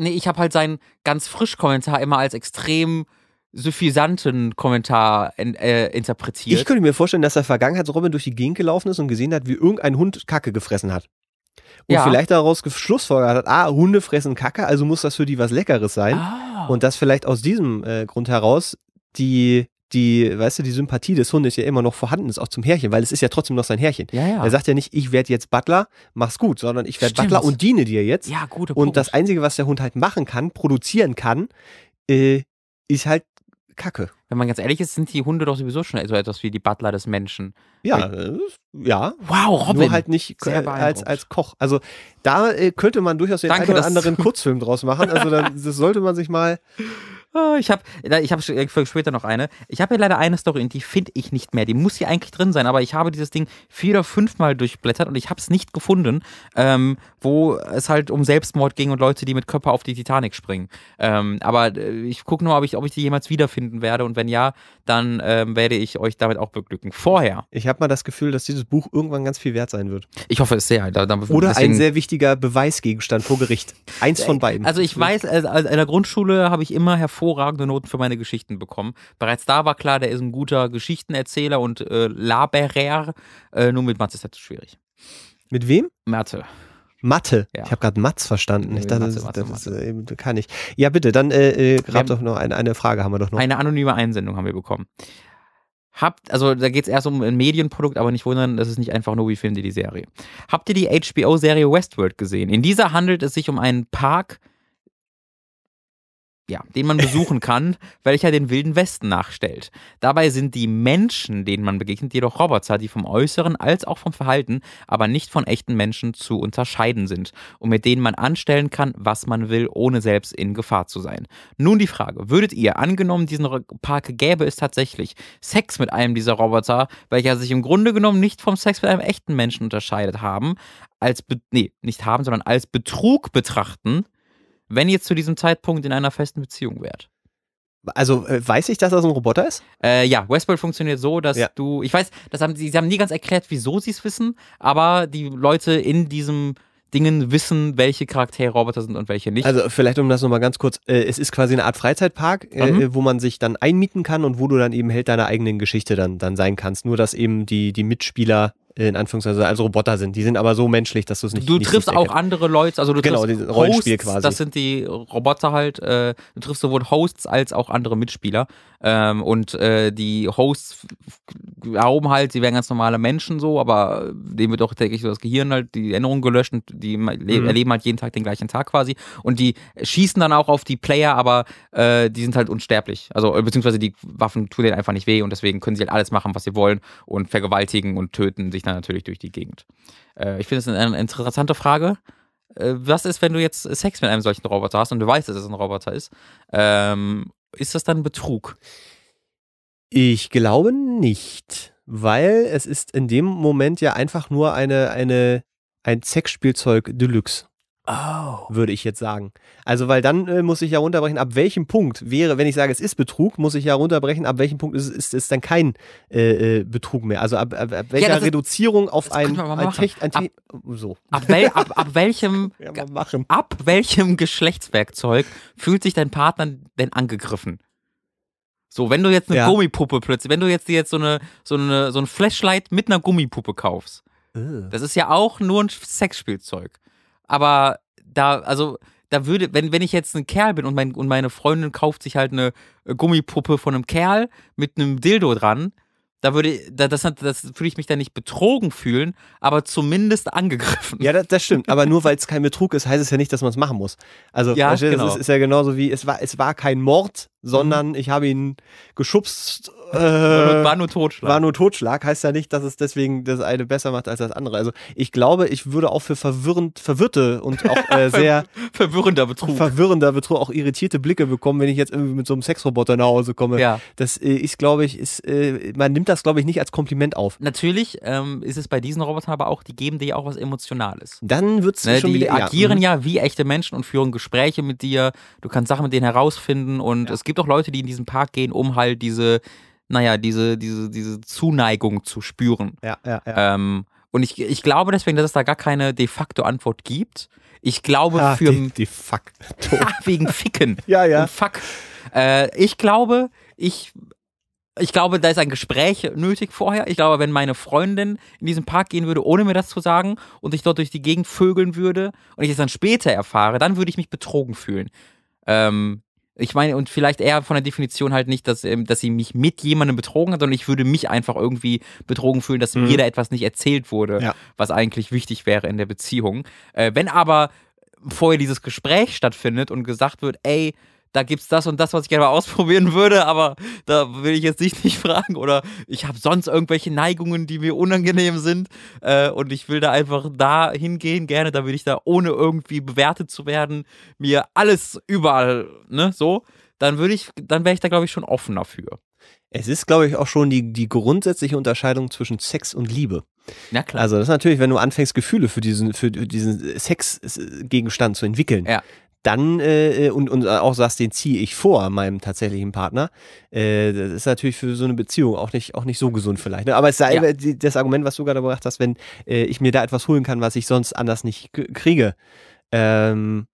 [SPEAKER 1] nee, ich habe halt seinen ganz frisch Kommentar immer als extrem suffisanten Kommentar in, äh, interpretiert.
[SPEAKER 2] Ich könnte mir vorstellen, dass der Vergangenheitsrobin durch die Gegend gelaufen ist und gesehen hat, wie irgendein Hund Kacke gefressen hat. Und
[SPEAKER 1] Ja.
[SPEAKER 2] vielleicht daraus Schlussfolgert hat, ah, Hunde fressen Kacke, also muss das für die was Leckeres sein.
[SPEAKER 1] ah.
[SPEAKER 2] Und dass vielleicht aus diesem äh, Grund heraus die, die, weißt du, die Sympathie des Hundes ja immer noch vorhanden ist, auch zum Herrchen, weil es ist ja trotzdem noch sein Herrchen.
[SPEAKER 1] ja, ja.
[SPEAKER 2] Er sagt ja nicht, ich werde jetzt Butler, mach's gut, sondern ich werde. Butler und diene dir jetzt.
[SPEAKER 1] ja, gute
[SPEAKER 2] und
[SPEAKER 1] Punkt.
[SPEAKER 2] das Einzige, was der Hund halt machen kann, produzieren kann, äh, ist halt Kacke.
[SPEAKER 1] Wenn man ganz ehrlich ist, sind die Hunde doch sowieso schon so etwas wie die Butler des Menschen.
[SPEAKER 2] Ja, äh, ja.
[SPEAKER 1] Wow, Robin.
[SPEAKER 2] Nur halt nicht äh, als, als Koch. Also da äh, könnte man durchaus den
[SPEAKER 1] Danke,
[SPEAKER 2] einen oder anderen (laughs) Kurzfilm draus machen. Also dann, das sollte man sich mal.
[SPEAKER 1] Ah, Ich habe ich hab für später noch eine. Ich habe hier leider eine Story und die finde ich nicht mehr. Die muss hier eigentlich drin sein, aber ich habe dieses Ding vier oder fünfmal durchblättert und ich habe es nicht gefunden, ähm, wo es halt um Selbstmord ging und Leute, die mit Körper auf die Titanic springen. Ähm, aber äh, ich gucke nur, ob ich, ob ich die jemals wiederfinden werde und wenn ja, dann ähm, werde ich euch damit auch beglücken. Vorher.
[SPEAKER 2] Ich habe mal das Gefühl, dass dieses Buch irgendwann ganz viel wert sein wird.
[SPEAKER 1] Ich hoffe es sehr. Da, da,
[SPEAKER 2] Oder
[SPEAKER 1] deswegen-
[SPEAKER 2] ein sehr wichtiger Beweisgegenstand vor Gericht. Eins von beiden.
[SPEAKER 1] Also ich weiß, also in der Grundschule habe ich immer hervorragende Noten für meine Geschichten bekommen. Bereits da war klar, der ist ein guter Geschichtenerzähler und äh, Laberer. Äh, nur mit Mathe ist das schwierig.
[SPEAKER 2] Mit wem?
[SPEAKER 1] Mathe.
[SPEAKER 2] Mathe.
[SPEAKER 1] Ja.
[SPEAKER 2] Ich habe gerade Matz verstanden. Ich dachte,
[SPEAKER 1] Mathe,
[SPEAKER 2] das,
[SPEAKER 1] Mathe,
[SPEAKER 2] das ist, äh, kann ich. Ja, bitte, dann äh, äh, grab doch noch eine, eine Frage, haben wir doch noch.
[SPEAKER 1] Eine anonyme Einsendung haben wir bekommen. Habt, also da geht es erst um ein Medienprodukt, aber nicht wundern, das ist nicht einfach nur, wie findet ihr die Serie. Habt ihr die HBO-Serie Westworld gesehen? In dieser handelt es sich um einen Park, ja, den man besuchen (laughs) kann, welcher den Wilden Westen nachstellt. Dabei sind die Menschen, denen man begegnet, jedoch Roboter, die vom Äußeren als auch vom Verhalten, aber nicht von echten Menschen zu unterscheiden sind und mit denen man anstellen kann, was man will, ohne selbst in Gefahr zu sein. Nun die Frage, würdet ihr, angenommen diesen Park gäbe es tatsächlich, Sex mit einem dieser Roboter, welcher sich im Grunde genommen nicht vom Sex mit einem echten Menschen unterscheidet haben, als, nee, nicht haben, sondern als Betrug betrachten, wenn ihr zu diesem Zeitpunkt in einer festen Beziehung wärt?
[SPEAKER 2] Also äh, weiß ich, dass das ein Roboter ist?
[SPEAKER 1] Äh, ja, Westworld funktioniert so, dass
[SPEAKER 2] Ja.
[SPEAKER 1] du, ich weiß, das haben sie, sie haben nie ganz erklärt, wieso sie es wissen, aber die Leute in diesem Dingen wissen, welche Charaktere Roboter sind und welche nicht.
[SPEAKER 2] Also vielleicht um das nochmal ganz kurz, äh, es ist quasi eine Art Freizeitpark, äh,
[SPEAKER 1] Mhm.
[SPEAKER 2] wo man sich dann einmieten kann und wo du dann eben Held deiner eigenen Geschichte dann, dann sein kannst. Nur dass eben die, die Mitspieler in Anführungszeichen also Roboter sind. Die sind aber so menschlich, dass du es nicht
[SPEAKER 1] du
[SPEAKER 2] nicht
[SPEAKER 1] triffst auch andere Leute, also du
[SPEAKER 2] Genau,
[SPEAKER 1] triffst
[SPEAKER 2] Rollenspiel
[SPEAKER 1] Hosts,
[SPEAKER 2] quasi.
[SPEAKER 1] das sind die Roboter halt, äh, du triffst sowohl Hosts als auch andere Mitspieler ähm, und äh, die Hosts glauben halt, sie wären ganz normale Menschen so, aber denen wird auch täglich so das Gehirn halt, die Erinnerung gelöscht und die
[SPEAKER 2] Mhm.
[SPEAKER 1] erleben halt jeden Tag den gleichen Tag quasi und die schießen dann auch auf die Player, aber äh, die sind halt unsterblich, also äh, beziehungsweise die Waffen tun denen einfach nicht weh und deswegen können sie halt alles machen, was sie wollen und vergewaltigen und töten sich dann natürlich durch die Gegend. Äh, ich finde es eine interessante Frage. Äh, was ist, wenn du jetzt Sex mit einem solchen Roboter hast und du weißt, dass es ein Roboter ist? Ähm, ist das dann Betrug?
[SPEAKER 2] Ich glaube nicht, weil es ist in dem Moment ja einfach nur eine, eine, ein Sexspielzeug Deluxe.
[SPEAKER 1] Oh.
[SPEAKER 2] würde ich jetzt sagen. Also, weil dann äh, muss ich ja runterbrechen, ab welchem Punkt wäre, wenn ich sage, es ist Betrug, muss ich ja runterbrechen, ab welchem Punkt ist, ist es dann kein äh, äh, Betrug mehr. Also ab, ab, ab welcher
[SPEAKER 1] das ist-
[SPEAKER 2] Reduzierung auf ein, ein. Tech, ein Te so.
[SPEAKER 1] Ab, wel, ab, ab welchem (laughs)
[SPEAKER 2] Ja,
[SPEAKER 1] ab welchem Geschlechtswerkzeug fühlt sich dein Partner denn angegriffen? So, wenn du jetzt eine
[SPEAKER 2] Ja.
[SPEAKER 1] Gummipuppe plötzlich, wenn du jetzt dir jetzt so eine so eine so ein Flashlight mit einer Gummipuppe kaufst,
[SPEAKER 2] Äh.
[SPEAKER 1] Das ist ja auch nur ein Sexspielzeug. Aber da, also, da würde, wenn, wenn ich jetzt ein Kerl bin und, mein, und meine Freundin kauft sich halt eine äh, Gummipuppe von einem Kerl mit einem Dildo dran, da würde, da, das, das würde ich mich dann nicht betrogen fühlen, aber zumindest angegriffen.
[SPEAKER 2] Ja, das, das stimmt. Aber nur weil es kein Betrug ist, heißt es ja nicht, dass man es machen muss. Also,
[SPEAKER 1] Ja, genau.
[SPEAKER 2] das ist, ist ja genauso wie, es war, es war kein Mord, sondern ich habe ihn geschubst äh,
[SPEAKER 1] war nur Totschlag.
[SPEAKER 2] war nur Totschlag, heißt ja nicht, dass es deswegen das eine besser macht als das andere. Also ich glaube, ich würde auch für verwirrend, verwirrte und auch äh, (laughs) sehr
[SPEAKER 1] Verwirrender Betrug.
[SPEAKER 2] verwirrender Betrug auch irritierte Blicke bekommen, wenn ich jetzt irgendwie mit so einem Sexroboter nach Hause komme.
[SPEAKER 1] ja.
[SPEAKER 2] Das äh, ist, glaube ich, ist, äh, man nimmt das, glaube ich, nicht als Kompliment auf.
[SPEAKER 1] Natürlich ähm, ist es bei diesen Robotern aber auch, die geben dir ja auch was Emotionales.
[SPEAKER 2] Dann wird's
[SPEAKER 1] Ne,
[SPEAKER 2] schon
[SPEAKER 1] die
[SPEAKER 2] wieder
[SPEAKER 1] agieren
[SPEAKER 2] mhm.
[SPEAKER 1] ja wie echte Menschen und führen Gespräche mit dir. Du kannst Sachen mit denen herausfinden und es gibt auch Leute, die in diesen Park gehen, um halt diese, naja, diese, diese, diese Zuneigung zu spüren.
[SPEAKER 2] Ja, ja, ja.
[SPEAKER 1] Ähm, und ich, ich glaube deswegen, dass es da gar keine de facto Antwort gibt. Ich glaube
[SPEAKER 2] Ah,
[SPEAKER 1] für
[SPEAKER 2] die, die Fuck.
[SPEAKER 1] Ah, wegen Ficken. (laughs)
[SPEAKER 2] Ja, ja.
[SPEAKER 1] Und fuck. Äh, ich glaube, ich, ich glaube, da ist ein Gespräch nötig vorher. Ich glaube, wenn meine Freundin in diesen Park gehen würde, ohne mir das zu sagen, und ich dort durch die Gegend vögeln würde und ich es dann später erfahre, dann würde ich mich betrogen fühlen. Ähm, ich meine, und vielleicht eher von der Definition halt nicht, dass, ähm, dass sie mich mit jemandem betrogen hat, sondern ich würde mich einfach irgendwie betrogen fühlen, dass mir da etwas nicht erzählt wurde,
[SPEAKER 2] Ja.
[SPEAKER 1] was eigentlich wichtig wäre in der Beziehung. Äh, wenn aber vorher dieses Gespräch stattfindet und gesagt wird, ey, da gibt's das und das, was ich gerne mal ausprobieren würde, aber da will ich jetzt dich nicht (laughs) fragen oder ich habe sonst irgendwelche Neigungen, die mir unangenehm sind äh, und ich will da einfach da hingehen gerne, da will ich da ohne irgendwie bewertet zu werden, mir alles überall, ne, so, dann würde ich, dann wäre ich da glaube ich schon offen dafür.
[SPEAKER 2] Es ist, glaube ich, auch schon die, die grundsätzliche Unterscheidung zwischen Sex und Liebe.
[SPEAKER 1] Na klar.
[SPEAKER 2] Also das ist natürlich, wenn du anfängst, Gefühle für diesen, für diesen Sexgegenstand zu entwickeln,
[SPEAKER 1] Ja.
[SPEAKER 2] Dann äh, und, und auch sagst, den ziehe ich vor meinem tatsächlichen Partner, äh, das ist natürlich für so eine Beziehung auch nicht, auch nicht so gesund vielleicht. Ne? Aber es sei
[SPEAKER 1] Ja.
[SPEAKER 2] das Argument, was du gerade gebracht hast, wenn äh, ich mir da etwas holen kann, was ich sonst anders nicht kriege, ähm,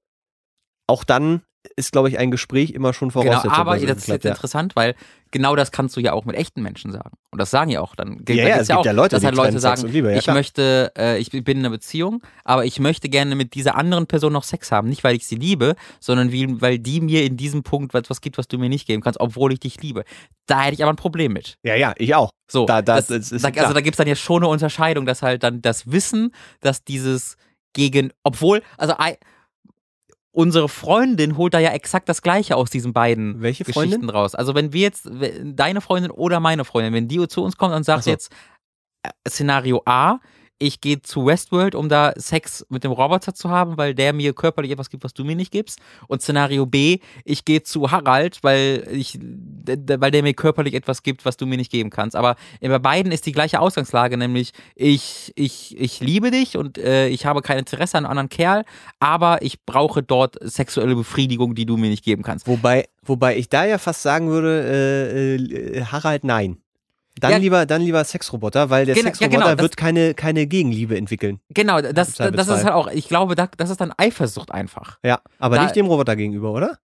[SPEAKER 2] auch dann ist, glaube ich, ein Gespräch immer schon
[SPEAKER 1] Genau,
[SPEAKER 2] Voraussetzung.
[SPEAKER 1] aber
[SPEAKER 2] so
[SPEAKER 1] das ist jetzt
[SPEAKER 2] Club,
[SPEAKER 1] interessant, weil genau das kannst du ja auch mit echten Menschen sagen. Und das sagen ja auch dann. Da
[SPEAKER 2] Ja, ja, es gibt ja Leute,
[SPEAKER 1] dass
[SPEAKER 2] die
[SPEAKER 1] halt Leute sagen,
[SPEAKER 2] Liebe, ja,
[SPEAKER 1] ich
[SPEAKER 2] klar.
[SPEAKER 1] möchte, äh, ich bin in einer Beziehung, aber ich möchte gerne mit dieser anderen Person noch Sex haben. Nicht, weil ich sie liebe, sondern wie, weil die mir in diesem Punkt etwas gibt, was du mir nicht geben kannst, obwohl ich dich liebe. Da hätte ich aber ein Problem mit.
[SPEAKER 2] Ja, ja, ich auch.
[SPEAKER 1] So,
[SPEAKER 2] Da- da-
[SPEAKER 1] das,
[SPEAKER 2] das ist
[SPEAKER 1] da, also da gibt es dann ja schon eine Unterscheidung, dass halt dann das Wissen, dass dieses gegen, obwohl, also unsere Freundin holt da ja exakt das Gleiche aus diesen beiden
[SPEAKER 2] Welche
[SPEAKER 1] Geschichten
[SPEAKER 2] Freundin?
[SPEAKER 1] raus. Also wenn wir jetzt, deine Freundin oder meine Freundin, wenn die zu uns kommt und sagt
[SPEAKER 2] so.
[SPEAKER 1] jetzt äh, Szenario A, ich gehe zu Westworld, um da Sex mit dem Roboter zu haben, weil der mir körperlich etwas gibt, was du mir nicht gibst. Und Szenario B, ich gehe zu Harald, weil ich, weil der mir körperlich etwas gibt, was du mir nicht geben kannst. Aber bei beiden ist die gleiche Ausgangslage, nämlich ich, ich, ich liebe dich und äh, ich habe kein Interesse an einem anderen Kerl, aber ich brauche dort sexuelle Befriedigung, die du mir nicht geben kannst.
[SPEAKER 2] Wobei, wobei ich da ja fast sagen würde, äh, äh, Harald, nein. Dann
[SPEAKER 1] Ja.
[SPEAKER 2] lieber, dann lieber Sexroboter, weil der
[SPEAKER 1] Genau, ja,
[SPEAKER 2] Sexroboter
[SPEAKER 1] genau, das-
[SPEAKER 2] wird keine, keine Gegenliebe entwickeln.
[SPEAKER 1] Genau, das, das ist halt auch, ich glaube, da, das ist dann Eifersucht einfach.
[SPEAKER 2] Ja, aber
[SPEAKER 1] Da-
[SPEAKER 2] nicht dem Roboter gegenüber, oder?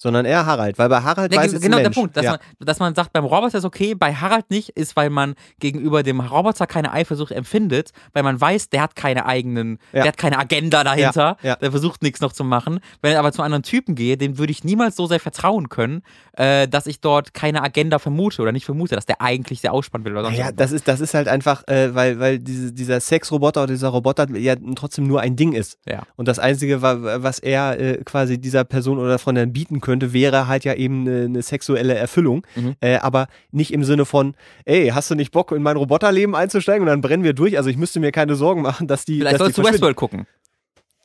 [SPEAKER 2] Sondern eher Harald, weil bei Harald
[SPEAKER 1] Ja,
[SPEAKER 2] weiß es
[SPEAKER 1] genau der. Punkt, dass,
[SPEAKER 2] ja.
[SPEAKER 1] man, dass man sagt, beim Roboter ist okay, bei Harald nicht, ist, weil man gegenüber dem Roboter keine Eifersucht empfindet, weil man weiß, der hat keine eigenen,
[SPEAKER 2] Ja.
[SPEAKER 1] der hat keine Agenda dahinter,
[SPEAKER 2] Ja,
[SPEAKER 1] der versucht nichts noch zu machen. Wenn ich aber zu anderen Typen gehe, dem würde ich niemals so sehr vertrauen können, äh, dass ich dort keine Agenda vermute oder nicht vermute, dass der eigentlich der ausspannen will oder
[SPEAKER 2] Ja, das ist, das ist halt einfach, äh, weil, weil diese, dieser Sexroboter oder dieser Roboter ja trotzdem nur ein Ding ist.
[SPEAKER 1] Ja.
[SPEAKER 2] Und das Einzige, wa- was er äh, quasi dieser Person oder von dann bieten könnte, wäre halt ja eben eine, eine sexuelle Erfüllung.
[SPEAKER 1] Mhm.
[SPEAKER 2] Äh, aber nicht im Sinne von, ey, hast du nicht Bock, in mein Roboterleben einzusteigen und dann brennen wir durch? Also ich müsste mir keine Sorgen machen, dass die.
[SPEAKER 1] Vielleicht
[SPEAKER 2] dass die
[SPEAKER 1] sollst du
[SPEAKER 2] verschwinden.
[SPEAKER 1] Westworld gucken.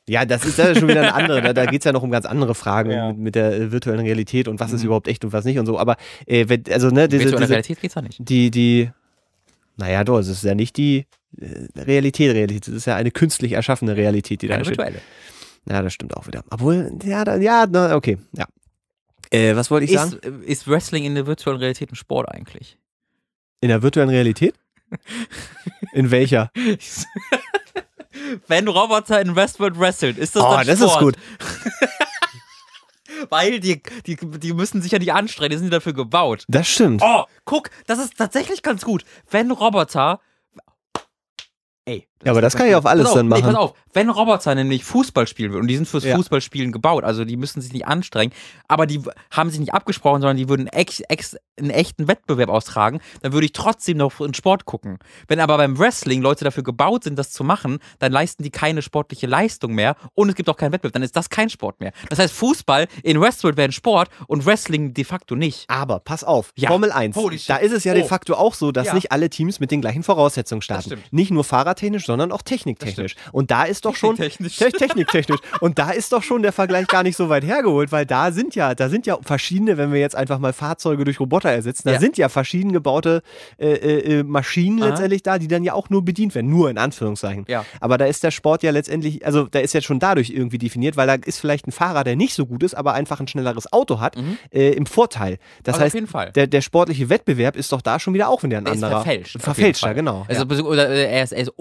[SPEAKER 2] Ja, das ist ja schon wieder eine andere. Da, da (laughs) geht es ja noch um ganz andere Fragen
[SPEAKER 1] Ja.
[SPEAKER 2] mit, mit der äh, virtuellen Realität und was ist
[SPEAKER 1] Mhm.
[SPEAKER 2] überhaupt echt und was nicht und so. Aber äh, wenn, also ne, diese,
[SPEAKER 1] Virtuelle
[SPEAKER 2] diese,
[SPEAKER 1] Realität geht's ja nicht.
[SPEAKER 2] die, die, naja, doch, es ist ja nicht die äh, Realität, Realität. Es ist ja eine künstlich erschaffene Realität, die da
[SPEAKER 1] virtuelle.
[SPEAKER 2] Ja, das stimmt auch wieder. Obwohl, ja, da, ja, na, okay, ja. Äh, was wollte ich sagen?
[SPEAKER 1] Ist, äh, ist Wrestling in der virtuellen Realität ein Sport eigentlich?
[SPEAKER 2] In der virtuellen Realität? (laughs) In welcher? (laughs)
[SPEAKER 1] Wenn Roboter in Westworld wrestelt, ist das
[SPEAKER 2] Oh,
[SPEAKER 1] dann
[SPEAKER 2] das
[SPEAKER 1] Sport?
[SPEAKER 2] ist gut. (laughs)
[SPEAKER 1] Weil die, die, die müssen sich ja nicht anstrengen, die sind dafür gebaut.
[SPEAKER 2] Das stimmt.
[SPEAKER 1] Oh, guck, das ist tatsächlich ganz gut. Wenn Roboter Ey.
[SPEAKER 2] Ja, aber das kann ich auf alles
[SPEAKER 1] auf,
[SPEAKER 2] dann machen.
[SPEAKER 1] Nee, pass auf, wenn Roboter nämlich Fußball spielen würden und die sind fürs
[SPEAKER 2] Ja.
[SPEAKER 1] Fußballspielen gebaut, also die müssen sich nicht anstrengen, aber die haben sich nicht abgesprochen, sondern die würden ex, ex, einen echten Wettbewerb austragen, dann würde ich trotzdem noch in Sport gucken. Wenn aber beim Wrestling Leute dafür gebaut sind, das zu machen, dann leisten die keine sportliche Leistung mehr und es gibt auch keinen Wettbewerb, dann ist das kein Sport mehr. Das heißt, Fußball in Westworld wäre ein Sport und Wrestling de facto nicht.
[SPEAKER 2] Aber pass auf,
[SPEAKER 1] Ja.
[SPEAKER 2] Formel 1.
[SPEAKER 1] Holy shit.
[SPEAKER 2] Da ist es ja de
[SPEAKER 1] Oh.
[SPEAKER 2] facto auch so, dass
[SPEAKER 1] Ja.
[SPEAKER 2] nicht alle Teams mit den gleichen Voraussetzungen starten. Nicht nur fahrertechnisch, sondern auch techniktechnisch. Und da ist doch schon
[SPEAKER 1] Techniktechnisch.
[SPEAKER 2] Te- techniktechnisch. Und da ist doch schon der Vergleich gar nicht so weit hergeholt, weil da sind ja, da sind ja verschiedene, wenn wir jetzt einfach mal Fahrzeuge durch Roboter ersetzen, da
[SPEAKER 1] Ja.
[SPEAKER 2] sind ja verschieden gebaute äh, äh, äh, Maschinen
[SPEAKER 1] Aha.
[SPEAKER 2] letztendlich da, die dann ja auch nur bedient werden, nur in Anführungszeichen.
[SPEAKER 1] Ja.
[SPEAKER 2] Aber da ist der Sport ja letztendlich, also da ist jetzt schon dadurch irgendwie definiert, weil da ist vielleicht ein Fahrer, der nicht so gut ist, aber einfach ein schnelleres Auto hat, äh, im Vorteil. Das
[SPEAKER 1] Mhm. Also auf
[SPEAKER 2] heißt,
[SPEAKER 1] jeden Fall.
[SPEAKER 2] Der, der sportliche Wettbewerb ist doch da schon wieder auch wieder ein
[SPEAKER 1] Er ist
[SPEAKER 2] anderer.
[SPEAKER 1] verfälscht. auf jeden
[SPEAKER 2] Verfälschter,
[SPEAKER 1] Fall.
[SPEAKER 2] genau.
[SPEAKER 1] Also,
[SPEAKER 2] ja.
[SPEAKER 1] Oder äh, er ist, er ist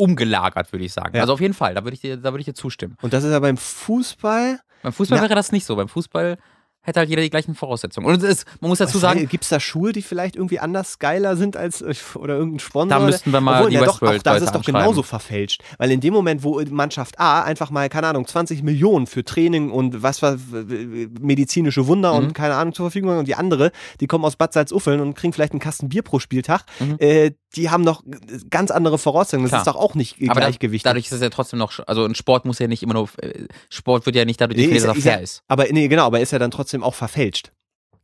[SPEAKER 1] umgelagert, würde ich sagen.
[SPEAKER 2] Ja.
[SPEAKER 1] Also auf jeden Fall, da würde ich, dir- da würde ich dir zustimmen.
[SPEAKER 2] Und das ist ja beim Fußball.
[SPEAKER 1] Beim Fußball
[SPEAKER 2] Na.
[SPEAKER 1] wäre das nicht so. Beim Fußball hätte halt jeder die gleichen Voraussetzungen. Und es ist, man muss dazu sagen,
[SPEAKER 2] Gibt es da Schuhe, die vielleicht irgendwie anders geiler sind als äh, oder irgendein Sponsor?
[SPEAKER 1] Da müssten wir mal
[SPEAKER 2] Obwohl,
[SPEAKER 1] die
[SPEAKER 2] ja, doch, auch das ist doch genauso verfälscht. Weil in dem Moment, wo Mannschaft A einfach mal, keine Ahnung, 20 Millionen für Training und was war medizinische Wunder
[SPEAKER 1] Mhm.
[SPEAKER 2] und keine Ahnung zur Verfügung haben und die andere, die kommen aus Bad Salzuffeln und kriegen vielleicht einen Kasten Bier pro Spieltag,
[SPEAKER 1] Mhm.
[SPEAKER 2] äh, die haben doch ganz andere Voraussetzungen. Das
[SPEAKER 1] Klar.
[SPEAKER 2] ist doch auch nicht äh,
[SPEAKER 1] aber da,
[SPEAKER 2] gleichgewichtig.
[SPEAKER 1] dadurch ist es ja trotzdem noch, also ein Sport muss ja nicht immer nur, äh, Sport wird ja nicht dadurch
[SPEAKER 2] Nee,
[SPEAKER 1] definiert,
[SPEAKER 2] ist-
[SPEAKER 1] dass er fair ist.
[SPEAKER 2] aber nee, genau, aber ist ja dann trotzdem auch verfälscht.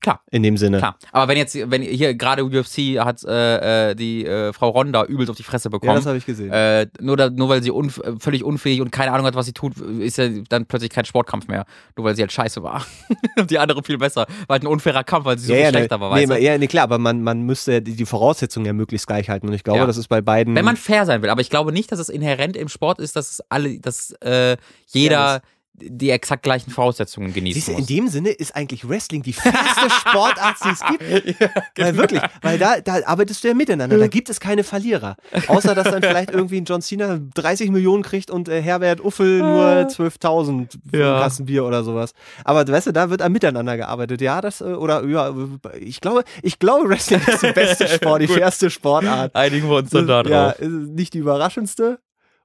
[SPEAKER 1] Klar.
[SPEAKER 2] In dem Sinne.
[SPEAKER 1] Klar. Aber wenn jetzt, wenn hier gerade UFC hat äh, äh, die äh, Frau Ronda übelst auf die Fresse
[SPEAKER 2] Ja,
[SPEAKER 1] bekommen.
[SPEAKER 2] das habe ich gesehen.
[SPEAKER 1] äh, nur, da, nur weil sie unf äh, völlig unfähig und keine Ahnung hat, was sie tut, ist ja dann plötzlich kein Sportkampf mehr. Nur weil sie halt scheiße war. (laughs) und die andere viel besser. War halt ein unfairer Kampf, weil sie so viel
[SPEAKER 2] ne,
[SPEAKER 1] schlechter war,
[SPEAKER 2] nee,
[SPEAKER 1] weißt du?
[SPEAKER 2] ja, nee, klar, aber man, man müsste ja die, die Voraussetzungen ja möglichst gleich halten. Und ich glaube,
[SPEAKER 1] Ja.
[SPEAKER 2] das ist bei beiden.
[SPEAKER 1] Wenn man fair sein will, aber ich glaube nicht, dass es inhärent im Sport ist, dass es alle, dass äh, jeder die exakt gleichen Voraussetzungen genießen
[SPEAKER 2] Siehst du, in
[SPEAKER 1] muss.
[SPEAKER 2] dem Sinne ist eigentlich Wrestling die fairste Sportart, die es gibt. (laughs) Weil wirklich, weil da, da arbeitest du ja miteinander. Da gibt es keine Verlierer. Außer, dass dann (laughs) vielleicht irgendwie ein John Cena 30 Millionen kriegt und äh, Herbert Uffel nur 12.000 für
[SPEAKER 1] Ja.
[SPEAKER 2] ein Kassenbier oder sowas. Aber weißt du, da wird am Miteinander gearbeitet. Ja, das, äh, oder, ja, ich glaube, ich glaube, Wrestling ist der beste (laughs) Sport, die fairste Sportart.
[SPEAKER 1] Einigen wir uns dann da
[SPEAKER 2] Ja,
[SPEAKER 1] drauf.
[SPEAKER 2] ist nicht die überraschendste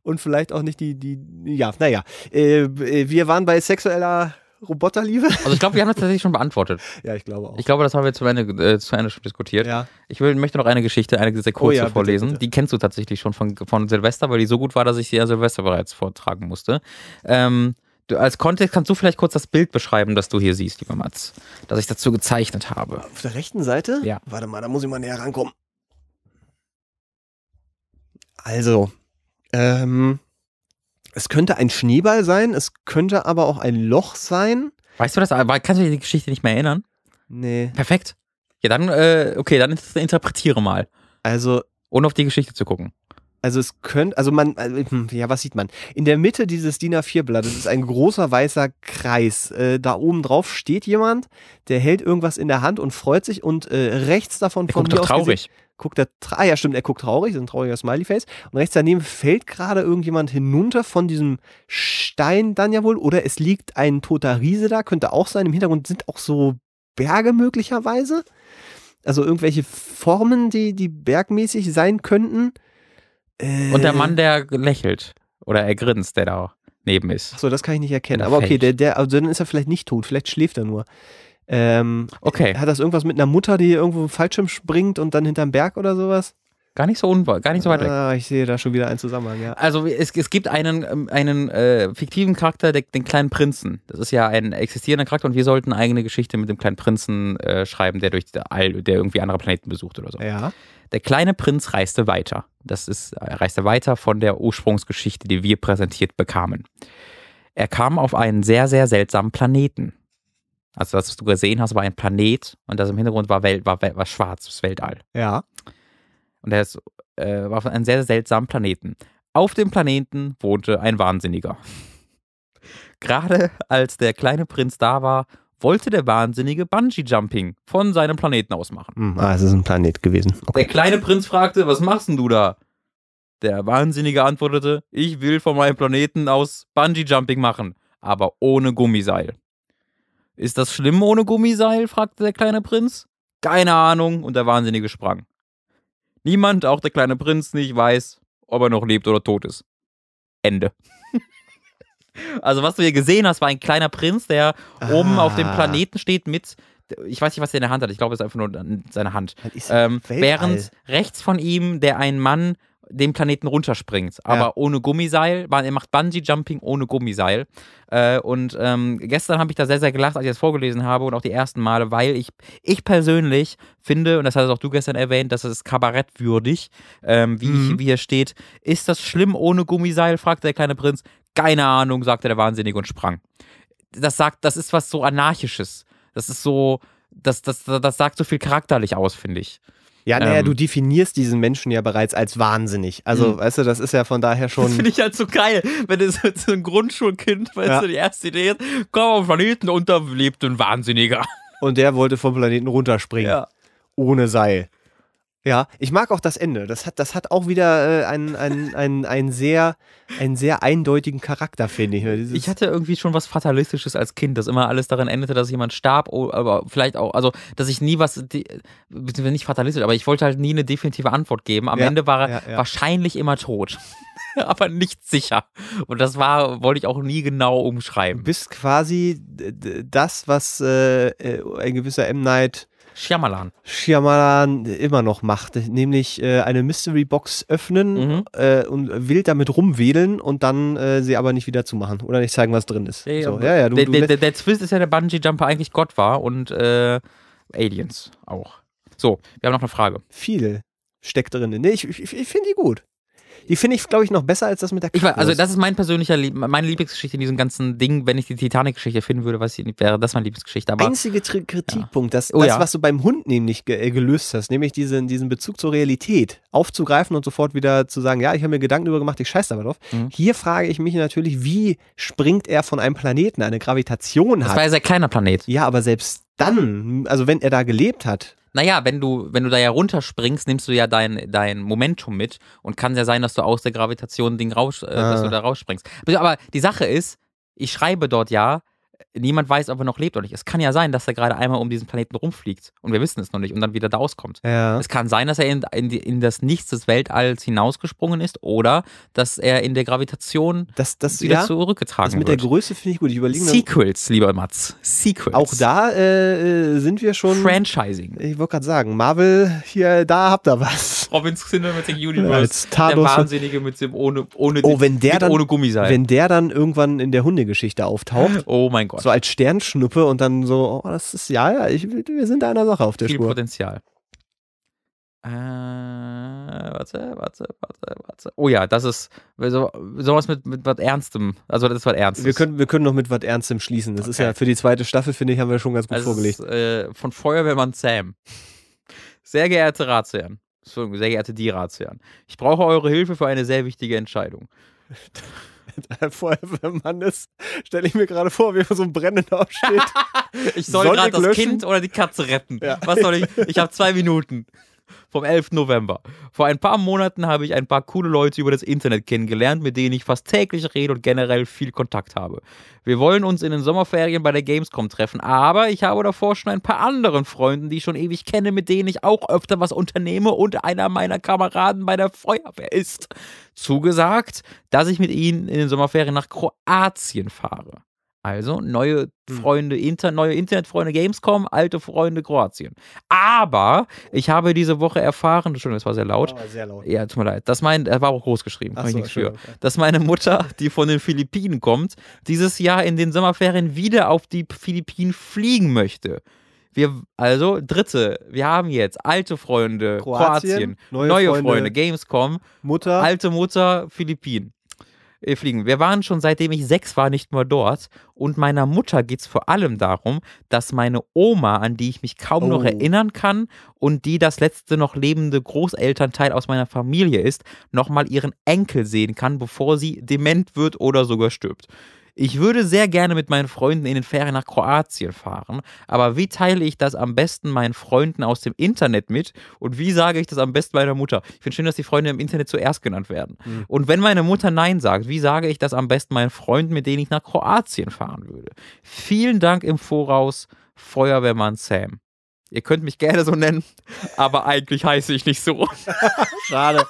[SPEAKER 2] und vielleicht auch nicht die, die, ja, naja. Äh, äh, wir waren bei sexueller Roboterliebe.
[SPEAKER 1] Also ich glaube, wir haben das tatsächlich schon beantwortet.
[SPEAKER 2] Ja, ich glaube auch.
[SPEAKER 1] Ich glaube, das haben wir zu Ende, äh, zu Ende schon diskutiert.
[SPEAKER 2] ja.
[SPEAKER 1] Ich will, möchte noch eine Geschichte, eine sehr kurze
[SPEAKER 2] Oh ja, bitte,
[SPEAKER 1] vorlesen.
[SPEAKER 2] bitte.
[SPEAKER 1] Die kennst du tatsächlich schon von, von Silvester, weil die so gut war, dass ich sie ja Silvester bereits vortragen musste. Ähm, du, als Kontext kannst du vielleicht kurz das Bild beschreiben, das du hier siehst, lieber Mats, das ich dazu gezeichnet habe.
[SPEAKER 2] Auf der rechten Seite?
[SPEAKER 1] Ja.
[SPEAKER 2] Warte mal, da muss ich mal näher rankommen. Also, ähm, es könnte ein Schneeball sein, es könnte aber auch ein Loch sein.
[SPEAKER 1] Weißt du das? Aber kannst du dich die Geschichte nicht mehr erinnern?
[SPEAKER 2] Nee.
[SPEAKER 1] Perfekt. Ja, dann, äh, okay, dann interpretiere mal.
[SPEAKER 2] Also,
[SPEAKER 1] Ohne auf die Geschichte zu gucken.
[SPEAKER 2] Also es könnte, also man, also, hm, ja, was sieht man? In der Mitte dieses DIN A4-Blattes ist ein großer weißer Kreis. Äh, da oben drauf steht jemand, der hält irgendwas in der Hand und freut sich und äh, rechts davon
[SPEAKER 1] Er
[SPEAKER 2] von
[SPEAKER 1] guckt
[SPEAKER 2] mir
[SPEAKER 1] doch
[SPEAKER 2] aus gesehen-
[SPEAKER 1] traurig.
[SPEAKER 2] Guckt er, ah, ja stimmt, er guckt traurig, ist ein trauriger Smiley-Face. Und rechts daneben fällt gerade irgendjemand hinunter von diesem Stein dann ja wohl. Oder es liegt ein toter Riese da, könnte auch sein. Im Hintergrund sind auch so Berge möglicherweise. Also irgendwelche Formen, die, die bergmäßig sein könnten. Äh,
[SPEAKER 1] Und der Mann, der lächelt. Oder er grinst, der da neben ist.
[SPEAKER 2] Achso, das kann ich nicht erkennen. Aber okay, der, der, also dann ist er vielleicht nicht tot, vielleicht schläft er nur. Ähm,
[SPEAKER 1] Okay.
[SPEAKER 2] Hat das irgendwas mit einer Mutter, die irgendwo im Fallschirm springt und dann hinterm Berg oder sowas?
[SPEAKER 1] Gar nicht so unwahr, gar nicht so weit weg.
[SPEAKER 2] Ah, ich sehe da schon wieder einen Zusammenhang, ja.
[SPEAKER 1] Also es, es gibt einen, ähm, einen äh, fiktiven Charakter, der, den kleinen Prinzen. Das ist ja ein existierender Charakter und wir sollten eine eigene Geschichte mit dem kleinen Prinzen äh, schreiben, der durch der All, der irgendwie andere Planeten besucht oder so.
[SPEAKER 2] Ja.
[SPEAKER 1] Der kleine Prinz reiste weiter. Das ist, er reiste weiter von der Ursprungsgeschichte, die wir präsentiert bekamen. Er kam auf einen sehr, sehr seltsamen Planeten. Also das, was du gesehen hast, war ein Planet und das im Hintergrund war, Welt, war, war schwarz, das Weltall.
[SPEAKER 2] Ja.
[SPEAKER 1] Und er ist, äh, war auf einem sehr seltsamen Planeten. Auf dem Planeten wohnte ein Wahnsinniger. (laughs) Gerade als der kleine Prinz da war, wollte der Wahnsinnige Bungee-Jumping von seinem Planeten aus machen.
[SPEAKER 2] Hm, ah, es ist ein Planet gewesen.
[SPEAKER 1] Der
[SPEAKER 2] Okay.
[SPEAKER 1] kleine Prinz fragte, was machst denn du da? Der Wahnsinnige antwortete, ich will von meinem Planeten aus Bungee-Jumping machen, aber ohne Gummiseil. Ist das schlimm ohne Gummiseil? fragte der kleine Prinz. Keine Ahnung, und der Wahnsinnige sprang. Niemand, auch der kleine Prinz nicht, weiß, ob er noch lebt oder tot ist. Ende. (laughs) Also, was du hier gesehen hast, war ein kleiner Prinz, der oben auf dem
[SPEAKER 2] Ah.
[SPEAKER 1] Planeten steht mit, ich weiß nicht, was er in der Hand hat, ich glaube, es ist einfach nur seine Hand. Ähm, während rechts von ihm der ein Mann den Planeten runterspringt, aber
[SPEAKER 2] Ja.
[SPEAKER 1] ohne Gummiseil. Er macht Bungee-Jumping ohne Gummiseil. Äh, und ähm, gestern habe ich da sehr, sehr gelacht, als ich das vorgelesen habe und auch die ersten Male, weil ich, ich persönlich finde, und das hast auch du gestern erwähnt, dass es kabarettwürdig, ähm, wie,
[SPEAKER 2] Mhm.
[SPEAKER 1] ich, wie hier steht. Ist das schlimm ohne Gummiseil? fragte der kleine Prinz. Keine Ahnung, sagte der Wahnsinnige und sprang. Das sagt, das ist was so Anarchisches. Das ist so, das, das, das sagt so viel charakterlich aus, finde ich.
[SPEAKER 2] Ja, naja,
[SPEAKER 1] Ähm.
[SPEAKER 2] du definierst diesen Menschen ja bereits als wahnsinnig. Also,
[SPEAKER 1] Mhm.
[SPEAKER 2] weißt du, das ist ja von daher
[SPEAKER 1] Das
[SPEAKER 2] schon.
[SPEAKER 1] finde ich halt so geil, wenn du so, so ein Grundschulkind, weißt
[SPEAKER 2] Ja.
[SPEAKER 1] du, die erste Idee ist, komm auf den Planeten und da lebt ein Wahnsinniger.
[SPEAKER 2] Und der wollte vom Planeten runterspringen.
[SPEAKER 1] Ja.
[SPEAKER 2] Ohne Seil. Ja, ich mag auch das Ende. Das hat, das hat auch wieder äh, einen, einen, einen, einen, sehr, einen sehr eindeutigen Charakter, finde ich. Dieses,
[SPEAKER 1] Ich hatte irgendwie schon was Fatalistisches als Kind, dass immer alles darin endete, dass jemand starb, oh, aber vielleicht auch, also, dass ich nie was, beziehungsweise nicht fatalistisch, aber ich wollte halt nie eine definitive Antwort geben. Am
[SPEAKER 2] Ja,
[SPEAKER 1] Ende war er
[SPEAKER 2] ja, ja.
[SPEAKER 1] wahrscheinlich immer tot. (laughs) aber nicht sicher. Und das war, wollte ich auch nie genau
[SPEAKER 2] du
[SPEAKER 1] umschreiben.
[SPEAKER 2] bist quasi das, was äh, äh, ein gewisser M. Night
[SPEAKER 1] Shyamalan.
[SPEAKER 2] Shyamalan immer noch macht, nämlich äh, eine Mystery Box öffnen
[SPEAKER 1] Mhm.
[SPEAKER 2] äh, und wild damit rumwedeln und dann äh, sie aber nicht wieder zumachen oder nicht zeigen, was drin ist.
[SPEAKER 1] Ja,
[SPEAKER 2] so, ja, ja, du,
[SPEAKER 1] der, der, der, Twist ist ja, der Bungee-Jumper eigentlich Gott war und äh, Aliens auch. So, wir haben noch eine Frage.
[SPEAKER 2] viel steckt drin. Nee, ich, ich, ich finde die gut. Die finde ich, glaube ich, noch besser als das mit der
[SPEAKER 1] Ich weiß, also das ist mein persönlicher, meine Lieblingsgeschichte in diesem ganzen Ding. Wenn ich die Titanic-Geschichte finden würde, was ich, wäre das meine Lieblingsgeschichte. Aber
[SPEAKER 2] einzige Tri Kritikpunkt, das,
[SPEAKER 1] Oh
[SPEAKER 2] das
[SPEAKER 1] ja.
[SPEAKER 2] was du beim Hund nämlich ge äh, gelöst hast, nämlich diesen, diesen Bezug zur Realität aufzugreifen und sofort wieder zu sagen, ja, ich habe mir Gedanken darüber gemacht, ich scheiße aber drauf.
[SPEAKER 1] Mhm.
[SPEAKER 2] Hier frage ich mich natürlich, wie springt er von einem Planeten, eine Gravitation
[SPEAKER 1] das
[SPEAKER 2] hat?
[SPEAKER 1] war ja sehr kleiner Planet.
[SPEAKER 2] Ja, aber selbst dann, also wenn er da gelebt hat,
[SPEAKER 1] Naja, wenn du, wenn du da ja runterspringst, nimmst du ja dein, dein Momentum mit und kann ja sein, dass du aus der Gravitation Ding raus, äh, dass
[SPEAKER 2] Ah.
[SPEAKER 1] du da rausspringst. Aber die Sache ist, ich schreibe dort ja, niemand weiß, ob er noch lebt oder nicht. Es kann ja sein, dass er gerade einmal um diesen Planeten rumfliegt und wir wissen es noch nicht und dann wieder da auskommt.
[SPEAKER 2] ja.
[SPEAKER 1] Es kann sein, dass er in, in, in das Nichts des Weltalls hinausgesprungen ist oder dass er in der Gravitation
[SPEAKER 2] das, das,
[SPEAKER 1] wieder
[SPEAKER 2] ja,
[SPEAKER 1] zurückgetragen
[SPEAKER 2] das mit der
[SPEAKER 1] wird.
[SPEAKER 2] Größe finde ich gut. Ich überlege
[SPEAKER 1] Sequels, lieber Mats. Sequels.
[SPEAKER 2] auch da äh, äh, sind wir schon.
[SPEAKER 1] Franchising.
[SPEAKER 2] Ich wollte gerade sagen, Marvel, hier, da habt ihr was.
[SPEAKER 1] Robin Cinematic
[SPEAKER 2] Als
[SPEAKER 1] der
[SPEAKER 2] Thanos.
[SPEAKER 1] Wahnsinnige mit dem ohne, ohne,
[SPEAKER 2] Oh, wenn der
[SPEAKER 1] mit
[SPEAKER 2] dann-
[SPEAKER 1] ohne Gummiseil.
[SPEAKER 2] Wenn der dann irgendwann in der Hundegeschichte auftaucht,
[SPEAKER 1] oh mein Gott.
[SPEAKER 2] so als Sternschnuppe und dann so, oh, das ist, ja, ja, ich, wir sind da einer Sache auf der
[SPEAKER 1] Viel
[SPEAKER 2] Spur.
[SPEAKER 1] Potenzial. Äh, warte, warte, warte, warte. Oh ja, das ist so, sowas mit, mit was Ernstem. Also das ist was Ernstes.
[SPEAKER 2] Wir können, wir können noch mit was Ernstem schließen. Das ist
[SPEAKER 1] Okay.
[SPEAKER 2] ja für die zweite Staffel, finde ich, haben wir schon ganz gut
[SPEAKER 1] Also
[SPEAKER 2] vorgelegt.
[SPEAKER 1] ist, äh, von Feuerwehrmann Sam. Sehr geehrte Ratsherren, sehr geehrte die Ratsherren, ich brauche eure Hilfe für eine sehr wichtige Entscheidung. (laughs)
[SPEAKER 2] Feuerwehrmann ist, stelle ich mir gerade vor, wie er so ein Brennen aufsteht. (laughs)
[SPEAKER 1] Ich soll
[SPEAKER 2] Soll
[SPEAKER 1] gerade das
[SPEAKER 2] löschen?
[SPEAKER 1] Kind oder die Katze retten.
[SPEAKER 2] Ja.
[SPEAKER 1] Was soll ich? Ich habe zwei Minuten. Vom 11. November. Vor ein paar Monaten habe ich ein paar coole Leute über das Internet kennengelernt, mit denen ich fast täglich rede und generell viel Kontakt habe. Wir wollen uns in den Sommerferien bei der Gamescom treffen, aber ich habe davor schon ein paar anderen Freunden, die ich schon ewig kenne, mit denen ich auch öfter was unternehme und einer meiner Kameraden bei der Feuerwehr ist. Zugesagt, dass ich mit ihnen in den Sommerferien nach Kroatien fahre. Also neue
[SPEAKER 2] Hm.
[SPEAKER 1] Freunde, Inter, neue Internetfreunde Gamescom, alte Freunde Kroatien. Aber ich habe diese Woche erfahren, Entschuldigung, das war sehr laut.
[SPEAKER 2] Oh, sehr laut.
[SPEAKER 1] Ja, tut mir leid. Das mein, er war auch groß geschrieben, kann ich
[SPEAKER 2] so,
[SPEAKER 1] nichts für.
[SPEAKER 2] Entschuldigung.
[SPEAKER 1] Dass meine Mutter, die von den Philippinen kommt, dieses Jahr in den Sommerferien wieder auf die Philippinen fliegen möchte. Wir, also, dritte, wir haben jetzt alte Freunde,
[SPEAKER 2] Kroatien,
[SPEAKER 1] Kroatien,
[SPEAKER 2] neue
[SPEAKER 1] neue,
[SPEAKER 2] Freunde,
[SPEAKER 1] Freunde, Gamescom,
[SPEAKER 2] Mutter,
[SPEAKER 1] alte Mutter, Philippinen. Äh, Fliegen. Wir waren schon seitdem ich sechs war nicht mehr dort und meiner Mutter geht es vor allem darum, dass meine Oma, an die ich mich kaum noch
[SPEAKER 2] Oh.
[SPEAKER 1] erinnern kann und die das letzte noch lebende Großelternteil aus meiner Familie ist, nochmal ihren Enkel sehen kann, bevor sie dement wird oder sogar stirbt. Ich würde sehr gerne mit meinen Freunden in den Ferien nach Kroatien fahren, aber wie teile ich das am besten meinen Freunden aus dem Internet mit und wie sage ich das am besten meiner Mutter? Ich finde schön, dass die Freunde im Internet zuerst genannt werden.
[SPEAKER 2] Mhm.
[SPEAKER 1] Und wenn meine Mutter Nein sagt, wie sage ich das am besten meinen Freunden, mit denen ich nach Kroatien fahren würde? Vielen Dank im Voraus, Feuerwehrmann Sam. Ihr könnt mich gerne so nennen, aber eigentlich heiße ich nicht so. (laughs)
[SPEAKER 2] Schade.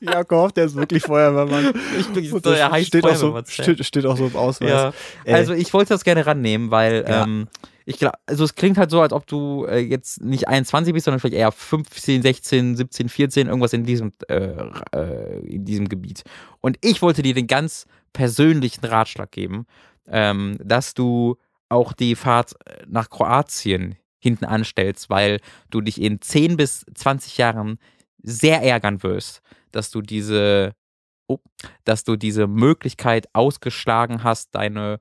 [SPEAKER 2] Ich habe gehofft, der ist wirklich Feuerwehrmann.
[SPEAKER 1] Ich bin so, er heißt
[SPEAKER 2] steht, auch so,
[SPEAKER 1] Feuerwehrmann.
[SPEAKER 2] steht, steht auch so im Ausweis.
[SPEAKER 1] Ja.
[SPEAKER 2] Äh,
[SPEAKER 1] Also ich wollte das gerne rannehmen, weil
[SPEAKER 2] Ja.
[SPEAKER 1] ähm, ich glaube, also es klingt halt so, als ob du äh, jetzt nicht 21 bist, sondern vielleicht eher 15, 16, 17, 14, irgendwas in diesem, äh, äh, in diesem Gebiet. Und ich wollte dir den ganz persönlichen Ratschlag geben, ähm, dass du auch die Fahrt nach Kroatien hinten anstellst, weil du dich in 10 bis 20 Jahren sehr ärgern wirst, dass du diese, oh, dass du diese Möglichkeit ausgeschlagen hast, deine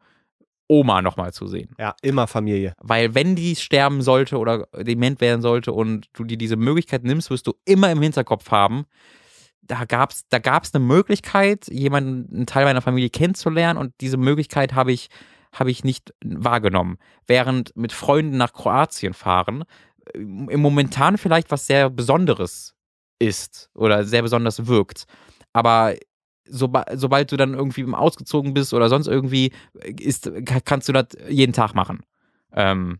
[SPEAKER 1] Oma nochmal zu sehen.
[SPEAKER 2] ja, immer Familie.
[SPEAKER 1] Weil wenn die sterben sollte oder dement werden sollte und du dir diese Möglichkeit nimmst, wirst du immer im Hinterkopf haben, da gab's, da gab's eine Möglichkeit, jemanden, einen Teil meiner Familie kennenzulernen und diese Möglichkeit habe ich, habe ich nicht wahrgenommen. Während mit Freunden nach Kroatien fahren, äh, im Momentan vielleicht was sehr Besonderes ist oder sehr besonders wirkt. Aber soba sobald du dann irgendwie ausgezogen bist oder sonst irgendwie, ist, ka- kannst du das jeden Tag machen. Ähm,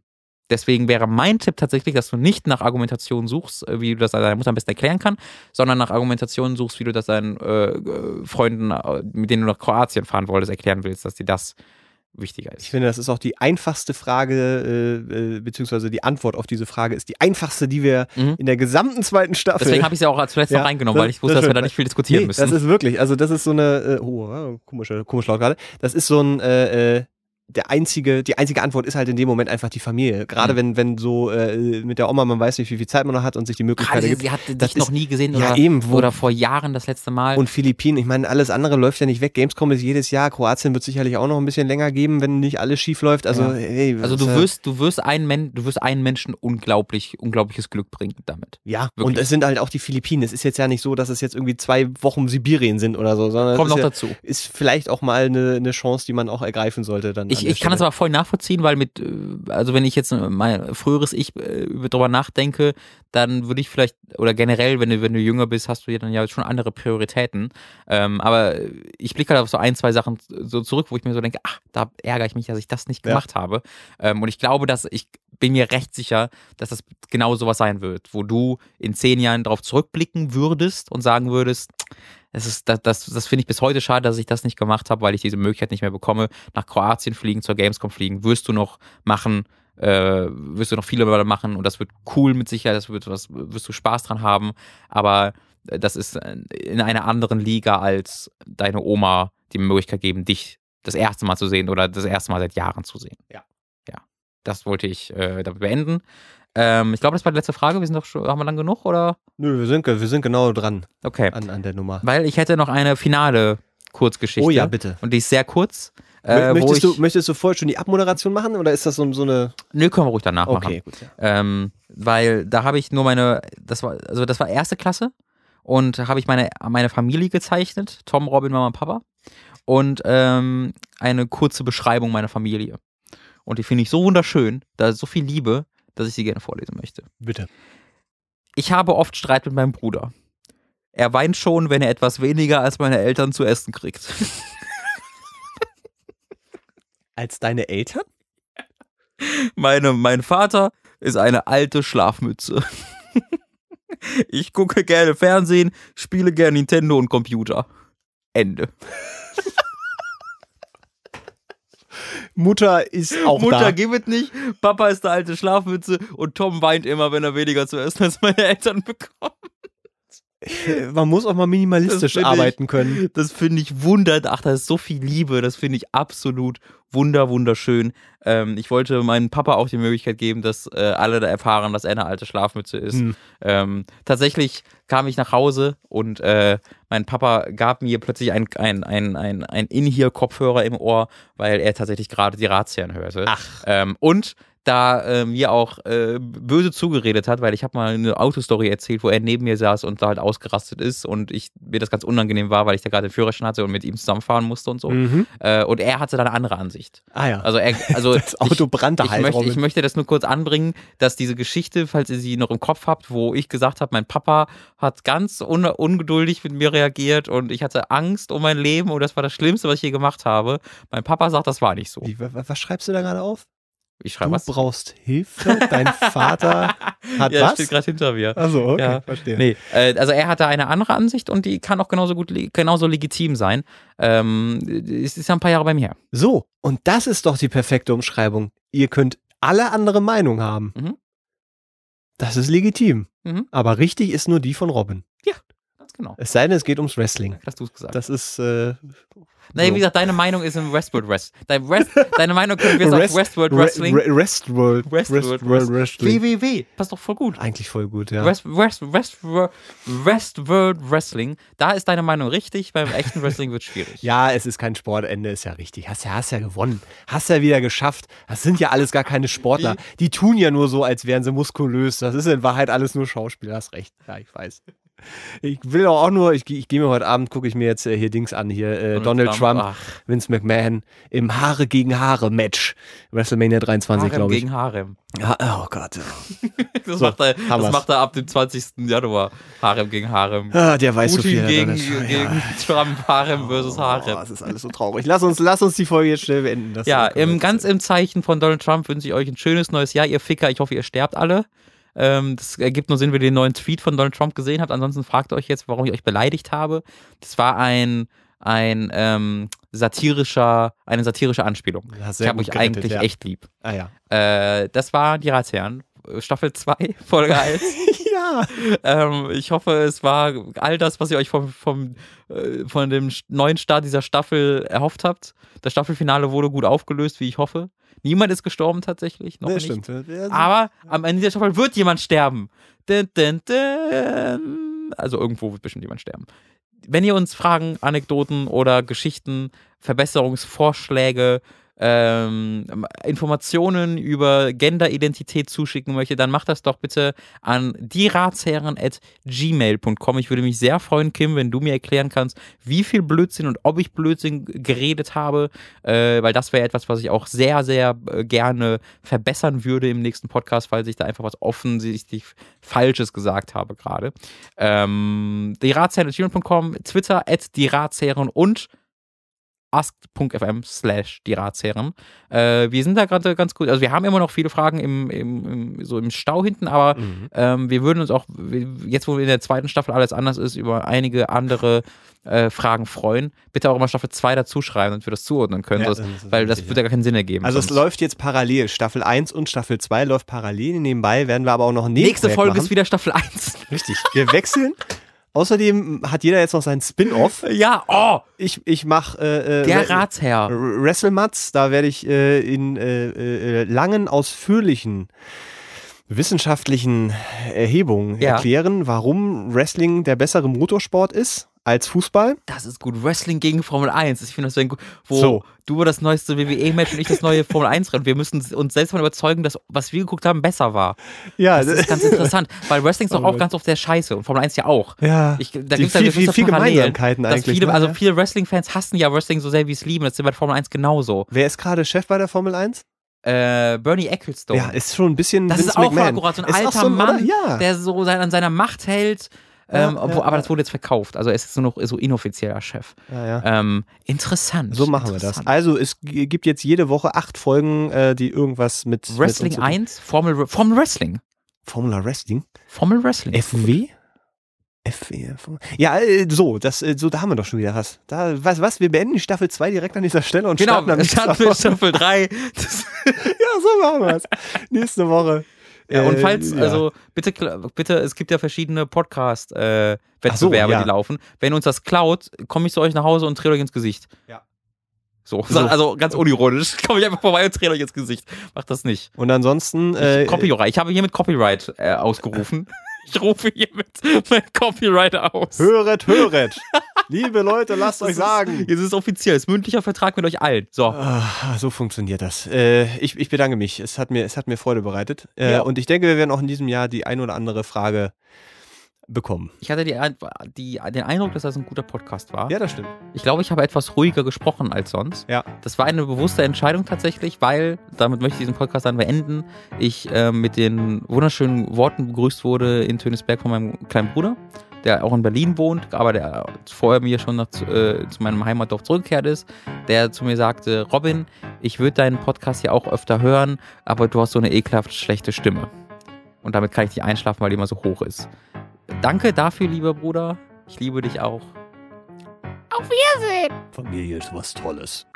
[SPEAKER 1] deswegen wäre mein Tipp tatsächlich, dass du nicht nach Argumentation suchst, äh, wie du das deiner Mutter am besten erklären kann, sondern nach Argumentation suchst, wie du das deinen äh, äh, Freunden, äh, mit denen du nach Kroatien fahren wolltest, erklären willst, dass dir das wichtiger
[SPEAKER 2] Ich
[SPEAKER 1] ist.
[SPEAKER 2] finde, das ist auch die einfachste Frage, äh, äh, beziehungsweise die Antwort auf diese Frage ist die einfachste, die wir
[SPEAKER 1] Mhm.
[SPEAKER 2] in der gesamten zweiten Staffel.
[SPEAKER 1] Deswegen habe ich es ja auch zuletzt
[SPEAKER 2] Ja,
[SPEAKER 1] noch reingenommen,
[SPEAKER 2] das-
[SPEAKER 1] weil ich wusste,
[SPEAKER 2] das
[SPEAKER 1] dass wir da nicht viel diskutieren
[SPEAKER 2] nee,
[SPEAKER 1] müssen.
[SPEAKER 2] Das ist wirklich, also das ist so eine, äh, oh, komische, komisch laut gerade. Das ist so ein, äh, äh, der einzige, die einzige Antwort ist halt in dem Moment einfach die Familie. Gerade
[SPEAKER 1] Mhm.
[SPEAKER 2] wenn, wenn so äh, mit der Oma man weiß nicht, wie viel Zeit man noch hat und sich die Möglichkeit
[SPEAKER 1] Gerade sie,
[SPEAKER 2] ergibt.
[SPEAKER 1] sie hat
[SPEAKER 2] Das
[SPEAKER 1] dich noch
[SPEAKER 2] ist-
[SPEAKER 1] nie gesehen
[SPEAKER 2] ja,
[SPEAKER 1] oder,
[SPEAKER 2] eben, wo-
[SPEAKER 1] oder vor Jahren das letzte Mal.
[SPEAKER 2] Und Philippinen, ich meine, alles andere läuft ja nicht weg. Gamescom ist jedes Jahr. Kroatien wird sicherlich auch noch ein bisschen länger geben, wenn nicht alles schief läuft. Also,
[SPEAKER 1] Ja.
[SPEAKER 2] hey,
[SPEAKER 1] also du wirst, du wirst einen Men du wirst einen Menschen unglaublich, unglaubliches Glück bringen damit.
[SPEAKER 2] Ja,
[SPEAKER 1] Wirklich.
[SPEAKER 2] und es sind halt auch die Philippinen. Es ist jetzt ja nicht so, dass es jetzt irgendwie zwei Wochen Sibirien sind oder so, sondern
[SPEAKER 1] Kommt
[SPEAKER 2] es
[SPEAKER 1] noch
[SPEAKER 2] ist, ja,
[SPEAKER 1] dazu.
[SPEAKER 2] ist vielleicht auch mal eine, eine Chance, die man auch ergreifen sollte. Dann
[SPEAKER 1] Ich, ich kann das aber voll nachvollziehen, weil mit, äh, also wenn ich jetzt mein früheres Ich äh, über- drüber nachdenke, dann würde ich vielleicht, oder generell, wenn du, wenn du jünger bist, hast du ja dann ja schon andere Prioritäten. Ähm, aber ich blicke halt auf so ein, zwei Sachen so zurück, wo ich mir so denke, ach, da ärgere ich mich, dass ich das nicht
[SPEAKER 2] Ja.
[SPEAKER 1] gemacht habe. Ähm, und ich glaube, dass ich bin mir recht sicher, dass das genau sowas sein wird, wo du in zehn Jahren darauf zurückblicken würdest und sagen würdest, das ist, das, das, das finde ich bis heute schade, dass ich das nicht gemacht habe, weil ich diese Möglichkeit nicht mehr bekomme. Nach Kroatien fliegen, zur Gamescom fliegen, wirst du noch machen, äh, wirst du noch viele Mal machen und das wird cool mit Sicherheit, das wird was, wirst du Spaß dran haben, aber äh, das ist äh, in einer anderen Liga als deine Oma die Möglichkeit geben, dich das erste Mal zu sehen oder das erste Mal seit Jahren zu sehen.
[SPEAKER 2] Ja.
[SPEAKER 1] Das wollte ich äh, damit beenden. Ähm, ich glaube, das war die letzte Frage. Wir sind doch schon, haben wir lang genug oder?
[SPEAKER 2] Nö, wir sind, wir sind genau dran
[SPEAKER 1] Okay.
[SPEAKER 2] an, an der Nummer.
[SPEAKER 1] Weil ich hätte noch eine finale Kurzgeschichte.
[SPEAKER 2] Oh ja, bitte.
[SPEAKER 1] Und die ist sehr kurz. Äh,
[SPEAKER 2] möchtest, du, möchtest du vorher schon die Abmoderation machen oder ist das so, so eine.
[SPEAKER 1] Nö, können wir ruhig danach machen.
[SPEAKER 2] Okay, gut. Ja.
[SPEAKER 1] Ähm, weil da habe ich nur meine, das war, also das war erste Klasse und habe ich meine, meine Familie gezeichnet, Tom, Robin, Mama und Papa. Und ähm, eine kurze Beschreibung meiner Familie. Und die finde ich so wunderschön, da ist so viel Liebe, dass ich sie gerne vorlesen möchte.
[SPEAKER 2] Bitte.
[SPEAKER 1] Ich habe oft Streit mit meinem Bruder. Er weint schon, wenn er etwas weniger als meine Eltern zu essen kriegt. (laughs)
[SPEAKER 2] Als deine Eltern?
[SPEAKER 1] Meine, mein Vater ist eine alte Schlafmütze. (laughs) Ich gucke gerne Fernsehen, spiele gerne Nintendo und Computer. Ende.
[SPEAKER 2] Mutter ist auch
[SPEAKER 1] Mutter
[SPEAKER 2] da.
[SPEAKER 1] gib es nicht, Papa ist eine alte Schlafmütze und Tom weint immer, wenn er weniger zu essen als meine Eltern bekommt. (laughs)
[SPEAKER 2] Man muss auch mal minimalistisch
[SPEAKER 1] finde ich-
[SPEAKER 2] arbeiten können.
[SPEAKER 1] Das finde ich wunder, ach, da ist so viel Liebe, das finde ich absolut wunder, wunderschön. Ähm, ich wollte meinem Papa auch die Möglichkeit geben, dass äh, alle da erfahren, dass er eine alte Schlafmütze ist.
[SPEAKER 2] Hm.
[SPEAKER 1] Ähm, tatsächlich kam ich nach Hause und äh, mein Papa gab mir plötzlich ein, ein, ein, ein, ein In-Ear-Kopfhörer im Ohr, weil er tatsächlich gerade die Razzien hörte.
[SPEAKER 2] Ach.
[SPEAKER 1] Ähm, und da äh, mir auch äh, böse zugeredet hat, weil ich habe mal eine Autostory erzählt, wo er neben mir saß und da halt ausgerastet ist und ich mir das ganz unangenehm war, weil ich da gerade den Führerschein hatte und mit ihm zusammenfahren musste und so.
[SPEAKER 2] Mhm.
[SPEAKER 1] Äh, und er hatte da eine andere Ansicht.
[SPEAKER 2] Ah ja.
[SPEAKER 1] Also er, also (laughs)
[SPEAKER 2] das Auto brannte
[SPEAKER 1] ich
[SPEAKER 2] halt.
[SPEAKER 1] möchte, ich möchte das nur kurz anbringen, dass diese Geschichte, falls ihr sie noch im Kopf habt, wo ich gesagt habe, mein Papa hat ganz un ungeduldig mit mir reagiert und ich hatte Angst um mein Leben und das war das Schlimmste, was ich je gemacht habe. Mein Papa sagt, das war nicht so.
[SPEAKER 2] Wie, wa- wa- was schreibst du da gerade auf?
[SPEAKER 1] Ich schreibe
[SPEAKER 2] Du
[SPEAKER 1] was.
[SPEAKER 2] brauchst Hilfe, dein Vater (laughs) hat
[SPEAKER 1] ja,
[SPEAKER 2] was?
[SPEAKER 1] steht gerade hinter mir.
[SPEAKER 2] Also okay,
[SPEAKER 1] Ja.
[SPEAKER 2] verstehe.
[SPEAKER 1] Nee, äh, also er hat da eine andere Ansicht und die kann auch genauso gut, genauso legitim sein. Ähm, es ist ja ein paar Jahre bei mir.
[SPEAKER 2] So, und das ist doch die perfekte Umschreibung. Ihr könnt alle andere Meinung haben.
[SPEAKER 1] Mhm.
[SPEAKER 2] Das ist legitim.
[SPEAKER 1] Mhm.
[SPEAKER 2] Aber richtig ist nur die von Robin.
[SPEAKER 1] Genau.
[SPEAKER 2] Es sei denn, es geht ums Wrestling.
[SPEAKER 1] Hast du es gesagt.
[SPEAKER 2] Das ist äh,
[SPEAKER 1] nee,
[SPEAKER 2] so.
[SPEAKER 1] wie gesagt, deine Meinung ist im Westworld Wrest. Dein Rest, deine Meinung können wir
[SPEAKER 2] Rest-
[SPEAKER 1] auf Westworld
[SPEAKER 2] Re-
[SPEAKER 1] Wrestling.
[SPEAKER 2] Re- Westworld.
[SPEAKER 1] Westworld
[SPEAKER 2] Westworld Wrestling.
[SPEAKER 1] WWW. Passt doch voll gut.
[SPEAKER 2] Eigentlich voll gut, ja.
[SPEAKER 1] West, West, West, Westworld Wrestling. Da ist deine Meinung richtig. Beim echten Wrestling wird schwierig. (laughs)
[SPEAKER 2] Ja, es ist kein Sportende, ist ja richtig. Hast ja, hast ja gewonnen. Hast ja wieder geschafft. Das sind ja alles gar keine Sportler. Die tun ja nur so, als wären sie muskulös. Das ist in Wahrheit alles nur Schauspieler. Hast recht. Ja, ich weiß. Ich will auch nur, ich, ich gehe mir heute Abend, gucke ich mir jetzt äh, hier Dings an, hier äh, Donald, Trump,
[SPEAKER 1] Ach,
[SPEAKER 2] Vince McMahon im Haare gegen Haare Match. WrestleMania 23,
[SPEAKER 1] Harem
[SPEAKER 2] glaube ich.
[SPEAKER 1] gegen Harem.
[SPEAKER 2] Ja, oh Gott. (laughs)
[SPEAKER 1] Das,
[SPEAKER 2] So,
[SPEAKER 1] macht, er, das macht er ab dem 20. Januar. Harem gegen Harem.
[SPEAKER 2] Ah, der weiß so
[SPEAKER 1] Putin
[SPEAKER 2] viel. der
[SPEAKER 1] gegen,
[SPEAKER 2] Donald Trump.
[SPEAKER 1] gegen Trump, Harem versus
[SPEAKER 2] Oh,
[SPEAKER 1] Harem.
[SPEAKER 2] das ist alles so traurig. Lass uns, lass uns die Folge jetzt schnell beenden. Das
[SPEAKER 1] Ja, im, ganz im Zeichen von Donald Trump wünsche ich euch ein schönes neues Jahr, ihr Ficker. Ich hoffe, ihr sterbt alle. Ähm, das ergibt nur Sinn, wenn ihr den neuen Tweet von Donald Trump gesehen habt. Ansonsten fragt euch jetzt, warum ich euch beleidigt habe. Das war ein, ein ähm, satirischer, eine satirische Anspielung.
[SPEAKER 2] Ja,
[SPEAKER 1] Ich habe euch
[SPEAKER 2] gerettet,
[SPEAKER 1] eigentlich
[SPEAKER 2] ja.
[SPEAKER 1] echt lieb.
[SPEAKER 2] Ah ja.
[SPEAKER 1] Äh, das war die Ratsherren. Staffel 2, Folge 1. (laughs)
[SPEAKER 2] ja.
[SPEAKER 1] ähm, ich hoffe, es war all das, was ihr euch vom, vom, äh, von dem neuen Start dieser Staffel erhofft habt. Das Staffelfinale wurde gut aufgelöst, wie ich hoffe. Niemand ist gestorben tatsächlich. Noch
[SPEAKER 2] Nee,
[SPEAKER 1] nicht.
[SPEAKER 2] stimmt. Ja,
[SPEAKER 1] Aber am Ende der Staffel wird jemand sterben. Dun, dun, dun. Also irgendwo wird bestimmt jemand sterben. Wenn ihr uns Fragen, Anekdoten oder Geschichten, Verbesserungsvorschläge, ähm, Informationen über Genderidentität zuschicken möchtet, dann macht das doch bitte an dieratsherren.gmail.com. Ich würde mich sehr freuen, Kim, wenn du mir erklären kannst, wie viel Blödsinn und ob ich Blödsinn geredet habe, äh, weil das wäre etwas, was ich auch sehr, sehr äh, gerne verbessern würde im nächsten Podcast, weil ich da einfach was offensichtlich Falsches gesagt habe gerade. Ähm, dieratsherren.gmail.com, Twitter at dieratsherren und ask.fm slash die Ratsherren. Äh, wir sind da gerade ganz gut, also wir haben immer noch viele Fragen im, im, im, so im Stau hinten, aber
[SPEAKER 2] Mhm.
[SPEAKER 1] ähm, wir würden uns auch, jetzt wo in der zweiten Staffel alles anders ist, über einige andere äh, Fragen freuen. Bitte auch immer Staffel 2 dazu schreiben, damit wir das zuordnen können,
[SPEAKER 2] Ja, das ist
[SPEAKER 1] weil das würde ja gar keinen Sinn ergeben.
[SPEAKER 2] Also es
[SPEAKER 1] sonst.
[SPEAKER 2] läuft jetzt parallel. Staffel 1 und Staffel 2 läuft parallel. Nebenbei werden wir aber auch noch
[SPEAKER 1] Nächste Folge
[SPEAKER 2] machen.
[SPEAKER 1] ist wieder Staffel 1.
[SPEAKER 2] Richtig. Wir wechseln. (laughs) Außerdem hat jeder jetzt noch seinen Spin-off.
[SPEAKER 1] ja, oh,
[SPEAKER 2] Ich, ich mache äh, äh,
[SPEAKER 1] der Ratsherr.
[SPEAKER 2] WrestleMats. Da werde ich äh, in äh, äh, langen, ausführlichen wissenschaftlichen Erhebungen
[SPEAKER 1] Ja.
[SPEAKER 2] erklären, warum Wrestling der bessere Motorsport ist als Fußball.
[SPEAKER 1] Das ist gut. Wrestling gegen Formel 1. Ich finde das sehr gut. Wo
[SPEAKER 2] So.
[SPEAKER 1] du das neueste WWE-Match und ich das neue Formel 1-Rennen. Wir müssen uns selbst mal überzeugen, dass was wir geguckt haben, besser war.
[SPEAKER 2] Ja,
[SPEAKER 1] Das ist ganz interessant, weil Wrestling ist doch
[SPEAKER 2] Oh
[SPEAKER 1] auch ganz oft sehr scheiße und Formel 1 ja auch.
[SPEAKER 2] ja.
[SPEAKER 1] Ich, da gibt's ja
[SPEAKER 2] viel, viel, viel Gemeinsamkeiten eigentlich.
[SPEAKER 1] Viele,
[SPEAKER 2] ne?
[SPEAKER 1] also viele Wrestling-Fans hassen ja Wrestling so sehr, wie es lieben. Das ist bei Formel 1 genauso.
[SPEAKER 2] Wer ist gerade Chef bei der Formel 1?
[SPEAKER 1] Äh, Bernie Ecclestone.
[SPEAKER 2] Ja, ist schon ein bisschen
[SPEAKER 1] das
[SPEAKER 2] Vince
[SPEAKER 1] ist auch
[SPEAKER 2] McMahon.
[SPEAKER 1] akkurat so ein
[SPEAKER 2] Ist
[SPEAKER 1] alter
[SPEAKER 2] so ein-
[SPEAKER 1] Mann?
[SPEAKER 2] Ja.
[SPEAKER 1] der so sein, an seiner Macht hält.
[SPEAKER 2] Ja,
[SPEAKER 1] Ähm,
[SPEAKER 2] ja,
[SPEAKER 1] obwohl, aber das wurde jetzt verkauft. Also er ist jetzt nur noch so inoffizieller Chef. Ähm, interessant.
[SPEAKER 2] So machen wir das.
[SPEAKER 1] interessant.
[SPEAKER 2] Also es gibt jetzt jede Woche acht Folgen, äh, die irgendwas mit mit
[SPEAKER 1] Wrestling
[SPEAKER 2] tun-
[SPEAKER 1] 1, Formel, Formel Wrestling.
[SPEAKER 2] Formula Wrestling,
[SPEAKER 1] Formel Wrestling.
[SPEAKER 2] FW, Ja, äh, so, das, äh, so, da haben wir doch schon wieder was. Da, was, was? Wir beenden die Staffel 2 direkt an dieser Stelle und
[SPEAKER 1] Genau,
[SPEAKER 2] starten dann
[SPEAKER 1] wir Staffel 3. Das, (laughs) (laughs)
[SPEAKER 2] Ja, so machen wir es. Nächste Woche.
[SPEAKER 1] Ja, und
[SPEAKER 2] Äh,
[SPEAKER 1] falls,
[SPEAKER 2] ja.
[SPEAKER 1] also bitte, bitte, es gibt ja verschiedene Podcast-Wettbewerbe,
[SPEAKER 2] Ach so,
[SPEAKER 1] die laufen. Wenn uns das klaut, komme ich zu euch nach Hause und drehe euch ins Gesicht.
[SPEAKER 2] Ja.
[SPEAKER 1] So,
[SPEAKER 2] So. (laughs)
[SPEAKER 1] also ganz unironisch. (laughs) Komme ich einfach vorbei und drehe euch ins Gesicht. Macht das nicht.
[SPEAKER 2] Und ansonsten,
[SPEAKER 1] Ich,
[SPEAKER 2] äh,
[SPEAKER 1] Copyright. Ich habe hiermit Copyright äh, ausgerufen. (laughs) ich rufe hiermit mein Copyright aus.
[SPEAKER 2] höret, höret. Liebe Leute, lasst euch sagen.
[SPEAKER 1] Jetzt ist es offiziell. Es ist mündlicher Vertrag mit euch allen. So.
[SPEAKER 2] Ah, so funktioniert das. Äh, ich, ich bedanke mich. Es hat mir, es hat mir Freude bereitet. Äh,
[SPEAKER 1] Ja.
[SPEAKER 2] Und ich denke, wir werden auch in diesem Jahr die ein oder andere Frage bekommen.
[SPEAKER 1] Ich hatte die, die, den Eindruck, dass das ein guter Podcast war.
[SPEAKER 2] Ja, das stimmt.
[SPEAKER 1] Ich glaube, ich habe etwas ruhiger gesprochen als sonst.
[SPEAKER 2] Ja.
[SPEAKER 1] Das war eine bewusste Entscheidung tatsächlich, weil, damit möchte ich diesen Podcast dann beenden, ich äh, mit den wunderschönen Worten begrüßt wurde in Tönisberg von meinem kleinen Bruder, der auch in Berlin wohnt, aber der vorher mir schon nach, äh, zu meinem Heimatdorf zurückgekehrt ist, der zu mir sagte, Robin, ich würde deinen Podcast ja auch öfter hören, aber du hast so eine ekelhaft schlechte Stimme. Und damit kann ich nicht einschlafen, weil die immer so hoch ist. Danke dafür, lieber Bruder. Ich liebe dich auch.
[SPEAKER 3] Auf Wiedersehen.
[SPEAKER 2] Familie ist was Tolles.